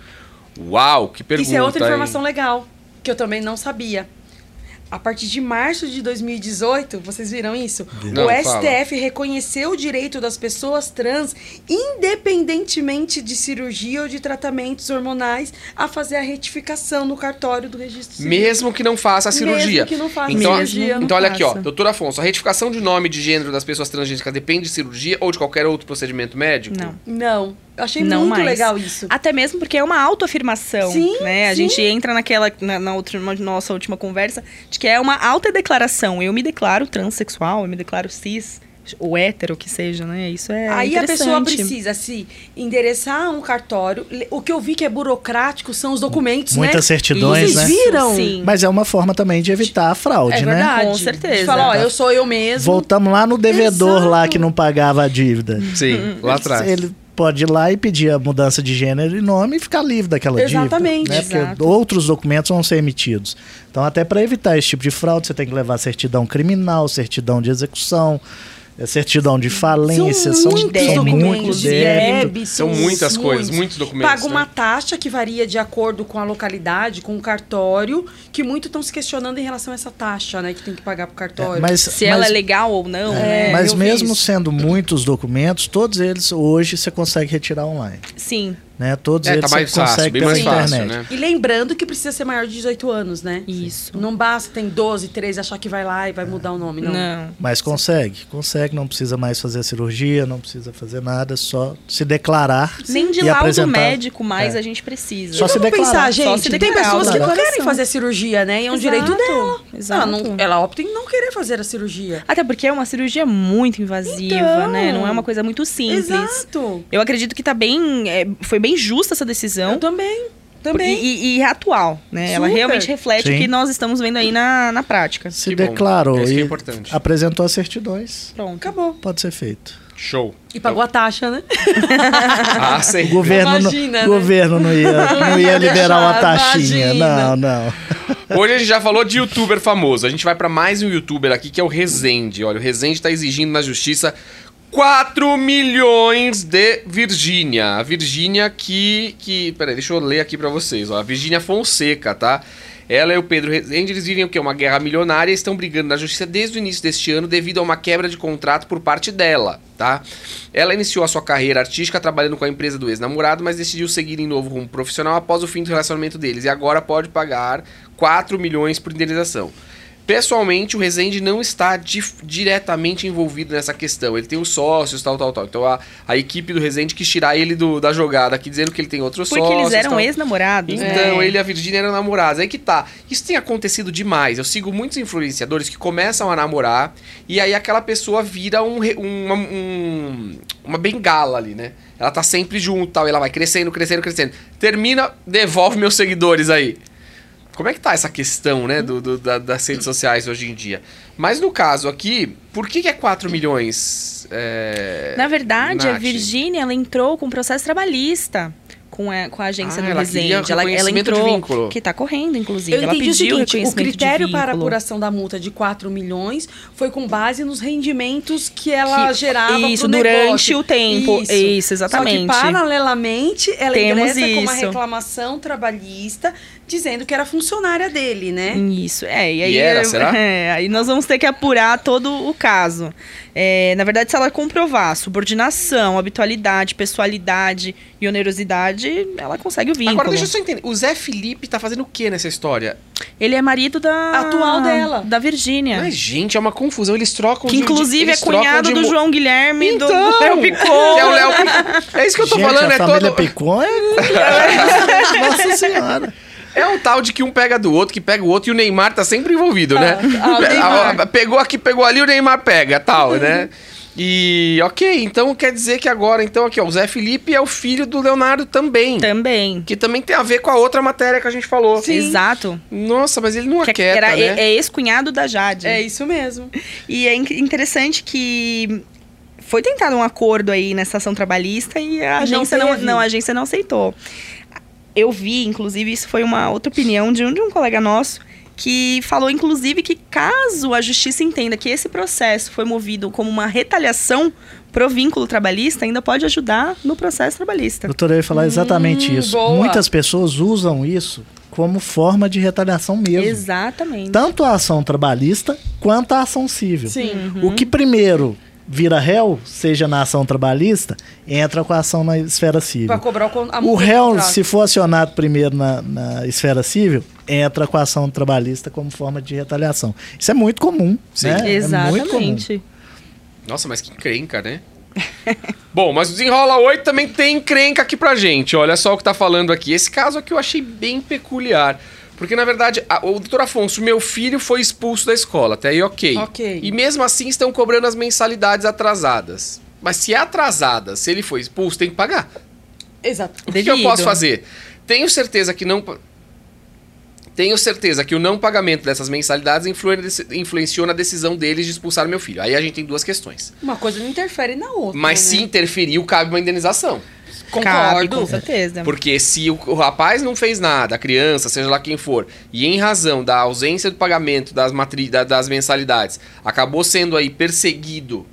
Uau, que pergunta. Isso é outra hein? informação legal, que eu também não sabia. A partir de março de 2018, vocês viram isso? Não, o fala. STF reconheceu o direito das pessoas trans, independentemente de cirurgia ou de tratamentos hormonais, a fazer a retificação no cartório do registro civil. Mesmo que não faça a Mesmo cirurgia. que não faça então, cirurgia, então olha aqui, ó, doutor Afonso, a retificação de nome de gênero das pessoas transgênicas depende de cirurgia ou de qualquer outro procedimento médico? Não. Não, eu achei Não muito mais. legal isso. Até mesmo porque é uma autoafirmação, Sim, né? A sim. gente entra naquela, na, na outra, na nossa última conversa, de que é uma autodeclaração. Eu me declaro transexual, eu me declaro cis, ou hétero, que seja, né? Isso é Aí a pessoa precisa se endereçar a um cartório. O que eu vi que é burocrático são os documentos, Muitas né? certidões, Vocês né? viram? Sim. Mas é uma forma também de evitar a fraude, É né? verdade. Com certeza. De falar, ó, eu sou eu mesmo. Voltamos lá no devedor Exato. lá que não pagava a dívida. Sim, lá atrás. Ele pode ir lá e pedir a mudança de gênero e nome e ficar livre daquela Exatamente, dívida. Né? Porque exato. outros documentos vão ser emitidos. Então, até para evitar esse tipo de fraude, você tem que levar certidão criminal, certidão de execução, eh, certidão de falência. São São, muitos são documentos, muitos débitos. São muitas coisas, muitos documentos, Paga uma né? taxa que varia de acordo com a localidade, com o cartório, que muitos estão se questionando em relação a essa taxa, né? Que tem que pagar pro cartório. É, Mas, Se ela mas- é legal ou não, É, né? mas mesmo sendo muitos documentos, todos eles hoje você consegue retirar online. Sim, Né? Todos É, eles tá você mais fácil, consegue pela mais fácil, internet. né? E lembrando que precisa ser maior de 18 anos, né? isso. Não basta, tem 12, 13, achar que vai lá e vai mudar o nome, não. Não. Mas consegue, consegue, não precisa mais fazer a cirurgia, não precisa fazer nada, só se declarar. Nem de e laudo apresentar. médico mais É. a gente precisa. Só se declarar. pensar, Só gente, se tem declarar, pessoas que não querem fazer a cirurgia, né? E é um Exato, direito dela. exato. Ela, não- ela opta em não querer fazer a cirurgia. Até porque é uma cirurgia muito invasiva, Então. né? Não é uma coisa muito simples. Exato. Eu acredito que tá bem. é, foi bem justa essa decisão. Eu também. Também. E, e é atual, né? Ela Super. realmente reflete Sim. o que nós estamos vendo aí na, na prática. Se Que declarou é e importante. apresentou as certidões, Pronto. Acabou. pode ser feito. Show. E pagou a taxa, né? [LAUGHS] Ah, O sim. governo, Imagina, não, né? governo não ia, [LAUGHS] não ia liberar uma taxinha. Imagina. Não, não. [LAUGHS] Hoje a gente já falou de youtuber famoso. A gente vai pra mais um youtuber aqui que é o Rezende. Olha, o Rezende tá exigindo na justiça 4 milhões de Virgínia. A Virgínia que. que peraí, deixa eu ler aqui pra vocês. Ó. A Virgínia Fonseca, tá? Ela e o Pedro Rezende, eles vivem o quê? Uma guerra milionária e estão brigando na justiça desde o início deste ano devido a uma quebra de contrato por parte dela, tá? Ela iniciou a sua carreira artística trabalhando com a empresa do ex-namorado, mas decidiu seguir em novo rumo profissional após o fim do relacionamento deles e agora pode pagar 4 milhões por indenização. Pessoalmente, o Rezende não está di- diretamente envolvido nessa questão. Ele tem os sócios, tal, tal, tal. Então a, a equipe do Rezende quis tirar ele do- da jogada aqui, dizendo que ele tem outros Porque sócios. eles eram ex-namorados. Então, né? ele e a Virgínia eram namorados. Aí que tá. Isso tem acontecido demais. Eu sigo muitos influenciadores que começam a namorar e aí aquela pessoa vira um, uma, um- uma bengala ali, né? Ela tá sempre junto tal, e ela vai crescendo, crescendo, crescendo. Termina, devolve meus seguidores aí. Como é que tá essa questão, né, do, do- da- das redes sociais hoje em dia? Mas no caso aqui, por que, que é 4 milhões? É... Na verdade, a Nath? Virgínia, ela entrou com processo trabalhista com a, com a agência Ah, do Resende. Ela, ela entrou, vínculo. que tá correndo, inclusive. Eu ela entendi o pediu seguinte, o critério para apuração da multa de 4 milhões foi com base nos rendimentos que ela Que- gerava isso, pro durante negócio. o tempo. Isso, exatamente. Só que, paralelamente, ela Temos ingressa com uma isso. reclamação trabalhista dizendo que era funcionária dele, né? Isso, é. E aí, E era, será? [LAUGHS] é, aí nós vamos ter que apurar todo o caso. É, na verdade, se ela comprovar subordinação, habitualidade, pessoalidade e onerosidade, ela consegue o vínculo. Agora deixa eu só entender. O Zé Felipe tá fazendo o que nessa história? Ele é marido da... Atual dela. Da Virgínia. Mas, gente, é uma confusão. Eles trocam Que de- inclusive eles é cunhado de do João Guilherme Então, do [LAUGHS] Léo Picon. É o Léo Picon. É isso que eu tô Gente, falando, a é família todo. Picon é... [LAUGHS] Nossa Senhora. É um tal de que um pega do outro, que pega o outro, e o Neymar tá sempre envolvido, né? ah, o [LAUGHS] Neymar. Ah, Pegou aqui, pegou ali, o Neymar pega, tal, né? E ok, então quer dizer que agora, então, aqui, ó, o Zé Felipe é o filho do Leonardo também. Também. Que também tem a ver com a outra matéria que a gente falou. Exato. Nossa, mas ele não Que aquieta, era, né? é, é ex-cunhado da Jade. É isso mesmo. E é in- interessante que foi tentado um acordo aí nessa ação trabalhista e a Não agência não, teve. não, a agência não aceitou. Eu vi, inclusive, isso foi uma outra opinião de um, de um colega nosso, que falou, inclusive, que caso a justiça entenda que esse processo foi movido como uma retaliação pro vínculo trabalhista, ainda pode ajudar no processo trabalhista. Doutora, eu ia falar exatamente Hum, isso. boa. Muitas pessoas usam isso como forma de retaliação mesmo. Exatamente. Tanto a ação trabalhista quanto a ação civil. Sim. O que primeiro vira réu, seja na ação trabalhista, entra com a ação na esfera civil. Cobrar o, O réu, se for acionado primeiro na, na esfera civil, entra com a ação trabalhista como forma de retaliação. Isso é muito comum. Sim. né? É muito comum. Exatamente. Nossa, mas que encrenca, né? [LAUGHS] Bom, mas o Desenrola 8 também tem encrenca aqui pra gente. Olha só o que tá falando aqui. Esse caso aqui eu achei bem peculiar. Porque, na verdade, a- o doutor Afonso, meu filho foi expulso da escola. Até aí, ok. Ok. E mesmo assim estão cobrando as mensalidades atrasadas. Mas se é atrasada, se ele foi expulso, tem que pagar. Exato. O que, que eu posso fazer? Tenho certeza que não. Tenho certeza que o não pagamento dessas mensalidades influenciou na decisão deles de expulsar meu filho. Aí a gente tem duas questões. Uma coisa não interfere na outra. Mas né? se interferiu, cabe uma indenização. Cabe, Concordo. com certeza. Porque se o, o rapaz não fez nada, a criança, seja lá quem for, e em razão da ausência do pagamento das, matri da- das mensalidades, acabou sendo aí perseguido.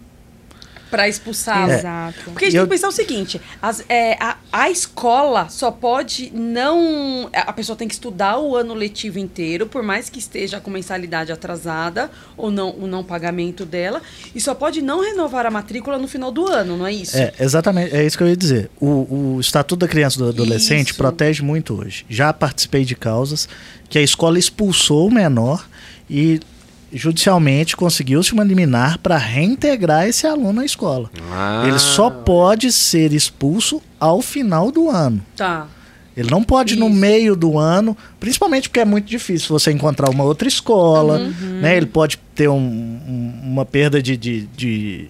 Pra expulsá-lo. Exato. Porque a gente Eu- tem que pensar o seguinte: as- é, a, a escola só pode não. A pessoa tem que estudar o ano letivo inteiro, por mais que esteja com mensalidade atrasada ou não o não pagamento dela, e só pode não renovar a matrícula no final do ano, não é isso? É, exatamente, é isso que eu ia dizer. O, o Estatuto da Criança e do Adolescente Isso. protege muito hoje. Já participei de causas que a escola expulsou o menor e judicialmente conseguiu-se uma liminar para reintegrar esse aluno à escola. Ah. Ele só pode ser expulso ao final do ano. Tá. Ele não pode no Isso. meio do ano, principalmente porque é muito difícil você encontrar uma outra escola, Uhum. né? Ele pode ter um- um- uma perda de, de, de-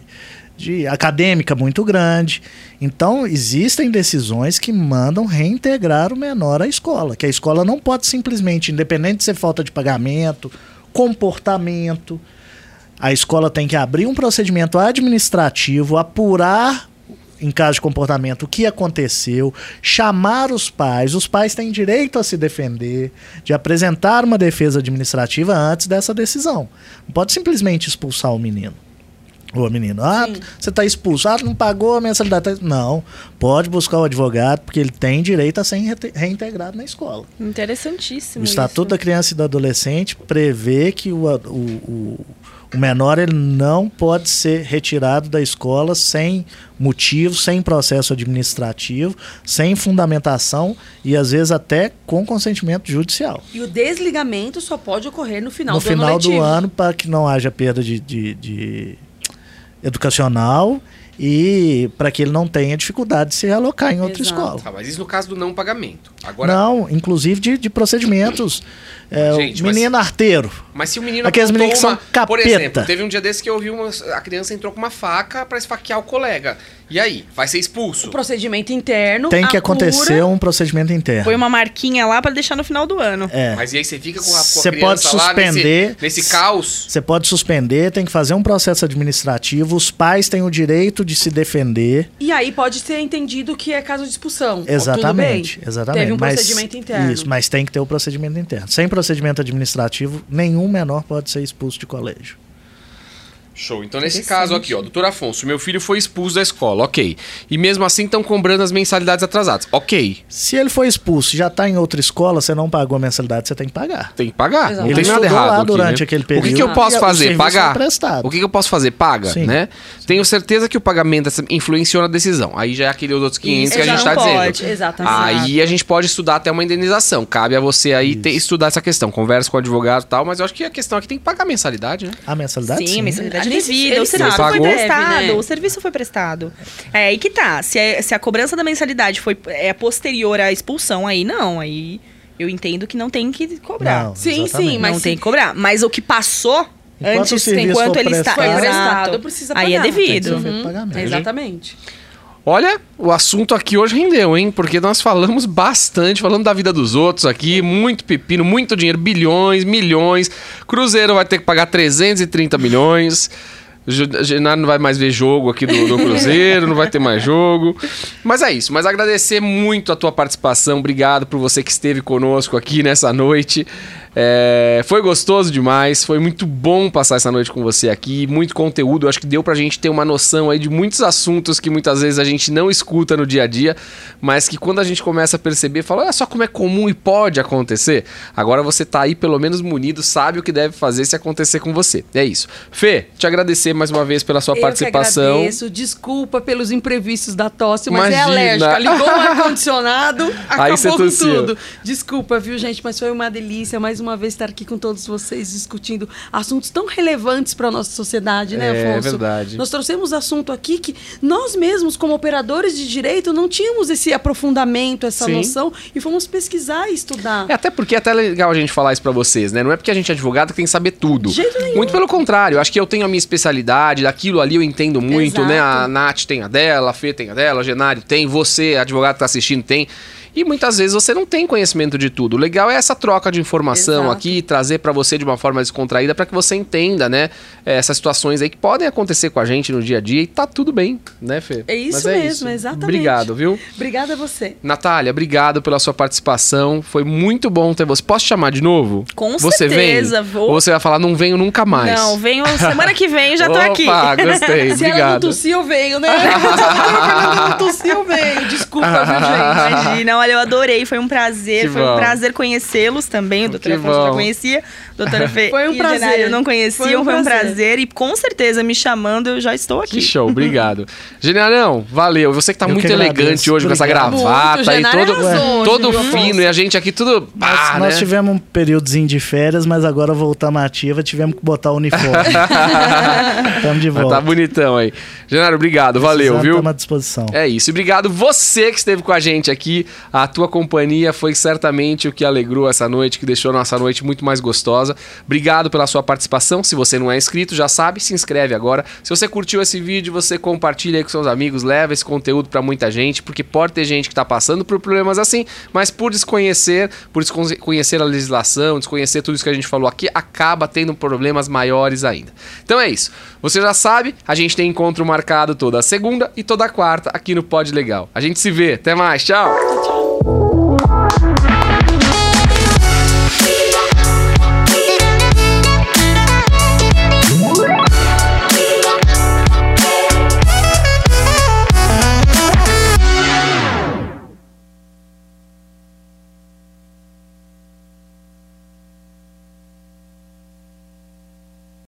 de acadêmica muito grande. Então, existem decisões que mandam reintegrar o menor à escola, que a escola não pode simplesmente, independente de ser falta de pagamento, comportamento, a escola tem que abrir um procedimento administrativo, apurar em caso de comportamento o que aconteceu, chamar os pais. Os pais têm direito a se defender, de apresentar uma defesa administrativa antes dessa decisão. Não pode simplesmente expulsar o menino. Ou a menina, ah, Sim. você está expulso, ah, não pagou a mensalidade. Não, pode buscar o advogado, porque ele tem direito a ser reintegrado na escola. Interessantíssimo. O Estatuto isso. da Criança e do Adolescente prevê que o, o, o, menor ele não pode ser retirado da escola sem motivo, sem processo administrativo, sem fundamentação e às vezes até com consentimento judicial. E o desligamento só pode ocorrer no final no do ano final letivo. do ano, para que não haja perda de, de- de educacional e para que ele não tenha dificuldade de se realocar em outra Exato. escola. Tá, mas isso no caso do não pagamento. Agora, Não, inclusive de, de procedimentos. É, Gente, o mas- menino arteiro. mas se o menino Aqueles meninos que são uma- Por capeta. exemplo, teve um dia desse que eu vi uma, a criança entrou com uma faca pra esfaquear o colega. E aí? Vai ser expulso? O procedimento interno. Tem que acontecer um procedimento interno. Foi uma marquinha lá pra deixar no final do ano. É. Mas e aí você fica com a, com a Você criança pode lá nesse- suspender. nesse, caos? Você pode suspender, tem que fazer um processo administrativo, os pais têm o direito de se defender. E aí pode ser entendido que é caso de expulsão. Exatamente, Tudo bem. exatamente. Teve um Mas- procedimento interno. Isso, mas tem que ter o procedimento interno. Sem procedimento administrativo, nenhum menor pode ser expulso de colégio. Show. Então, nesse caso aqui, ó, doutor Afonso, meu filho foi expulso da escola, ok. E mesmo assim estão cobrando as mensalidades atrasadas, ok. Se ele foi expulso e já está em outra escola, você não pagou a mensalidade, você tem que pagar. Tem que pagar. Exato. Não Ele tem nada estudou errado. lá aqui, durante né? aquele O que, que período eu posso o fazer? serviço Pagar. prestado. O que, que eu posso fazer? Paga, Sim. né? Tenho certeza que o pagamento dessa- influenciou na decisão. Aí já é aquele outros 500 Isso, que a gente tá pode. dizendo. Exatamente. Aí a gente pode estudar até uma indenização. Cabe a você aí ter- estudar essa questão. Conversa com o advogado e tal, mas eu acho que a questão aqui tem que pagar a mensalidade, né? A mensalidade? Sim, a mensalidade Ele- devida. ele O serviço pagou. foi prestado. Né? O serviço foi prestado. É, aí que tá. Se, é- se a cobrança da mensalidade foi é posterior à expulsão, aí não. Aí eu entendo que não tem que cobrar. Não, Sim, sim, mas não tem que cobrar. Mas o que passou Enquanto antes, enquanto ele está. prestado- Foi prestado, Exato. precisa Aí é pagar. Tem que devido. ser feito pagamento. Exatamente. Olha, o assunto aqui hoje rendeu, hein? Porque nós falamos bastante, falamos da vida dos outros aqui, muito pepino, muito dinheiro, bilhões, milhões. Cruzeiro vai ter que pagar 330 milhões. Genaro não vai mais ver jogo aqui do, do Cruzeiro, não vai ter mais jogo. Mas é isso. Mas agradecer muito a tua participação. Obrigado por você que esteve conosco aqui nessa noite. É, foi gostoso demais, foi muito bom passar essa noite com você aqui, muito conteúdo. Acho que deu pra gente ter uma noção aí de muitos assuntos que muitas vezes a gente não escuta no dia a dia, mas que quando a gente começa a perceber, fala, olha só como é comum e pode acontecer. Agora você tá aí pelo menos munido, sabe o que deve fazer se acontecer com você. É isso. Fê, te agradecer mais uma vez pela sua Eu participação. Agradeço. Desculpa pelos imprevistos da tosse, mas é Imagina. alérgica. Ligou o ar-condicionado, acabou com tudo. Desculpa, viu, gente? Mas foi uma delícia mais uma vez estar aqui com todos vocês discutindo assuntos tão relevantes para a nossa sociedade, né, É, Afonso? verdade. Nós trouxemos assunto aqui que nós mesmos, como operadores de direito, não tínhamos esse aprofundamento, essa Sim. noção e fomos pesquisar e estudar. É até porque é até legal a gente falar isso pra vocês, né? Não é porque a gente é advogado que tem que saber tudo. De jeito nenhum. Muito pelo contrário, acho que eu tenho a minha especialidade, daquilo ali eu entendo muito, Exato. né? A Nath tem a dela, a Fê tem a dela, a Genário tem, você, advogado que tá assistindo, tem. E muitas vezes você não tem conhecimento de tudo. O legal é essa troca de informação Exato. aqui, trazer pra você de uma forma descontraída pra que você entenda, né? eh, Essas situações aí que podem acontecer com a gente no dia a dia e tá tudo bem, né, Fê? É isso Mas mesmo, exatamente. Obrigado, viu? Obrigada a você. Natália, obrigado pela sua participação. Foi muito bom ter você. Posso te chamar de novo? Com você certeza, vem? vou. Ou você vai falar, não venho nunca mais? Não, venho semana que vem, já tô aqui. Opa, gostei. [LAUGHS] Se ela não obrigado. tossir, eu venho, né? [LAUGHS] Se ela não tossir, eu venho. Desculpa, viu, gente? [LAUGHS] Imagina, olha, eu adorei, foi um prazer, Que foi bom. um prazer conhecê-los também. O doutor Afonso já conhecia, doutora Fê Foi um prazer. Genário não conheciam, Foi um foi um prazer. prazer. E com certeza, me chamando, eu já estou Que aqui. show, obrigado. Generalão, valeu. Você que tá Eu muito que elegante hoje com essa Obrigado. gravata Muito, e todo, arrasou todo fino. E a gente aqui tudo. Nós, Pá, nós né? tivemos um períodozinho de férias, mas agora voltamos ativa, tivemos que botar o uniforme. [LAUGHS] Estamos de Mas volta. tá bonitão aí. Genário, obrigado. Valeu, viu? Estamos à disposição. É isso. E obrigado você que esteve com a gente aqui. A tua companhia foi certamente o que alegrou essa noite, que deixou a nossa noite muito mais gostosa. Obrigado pela sua participação. Se você não é inscrito, já sabe, se inscreve agora. Se você curtiu esse vídeo, você compartilha aí com seus amigos, leva esse conteúdo pra muita gente, porque pode ter gente que tá passando por problemas assim, mas por desconhecer, por desconhecer a legislação, desconhecer tudo isso que a gente falou aqui, acaba tendo problemas maiores ainda. Então é isso. Você já sabe, a gente tem encontro marcado toda segunda e toda quarta aqui no Pod Legal. A gente se vê. Até mais. Tchau.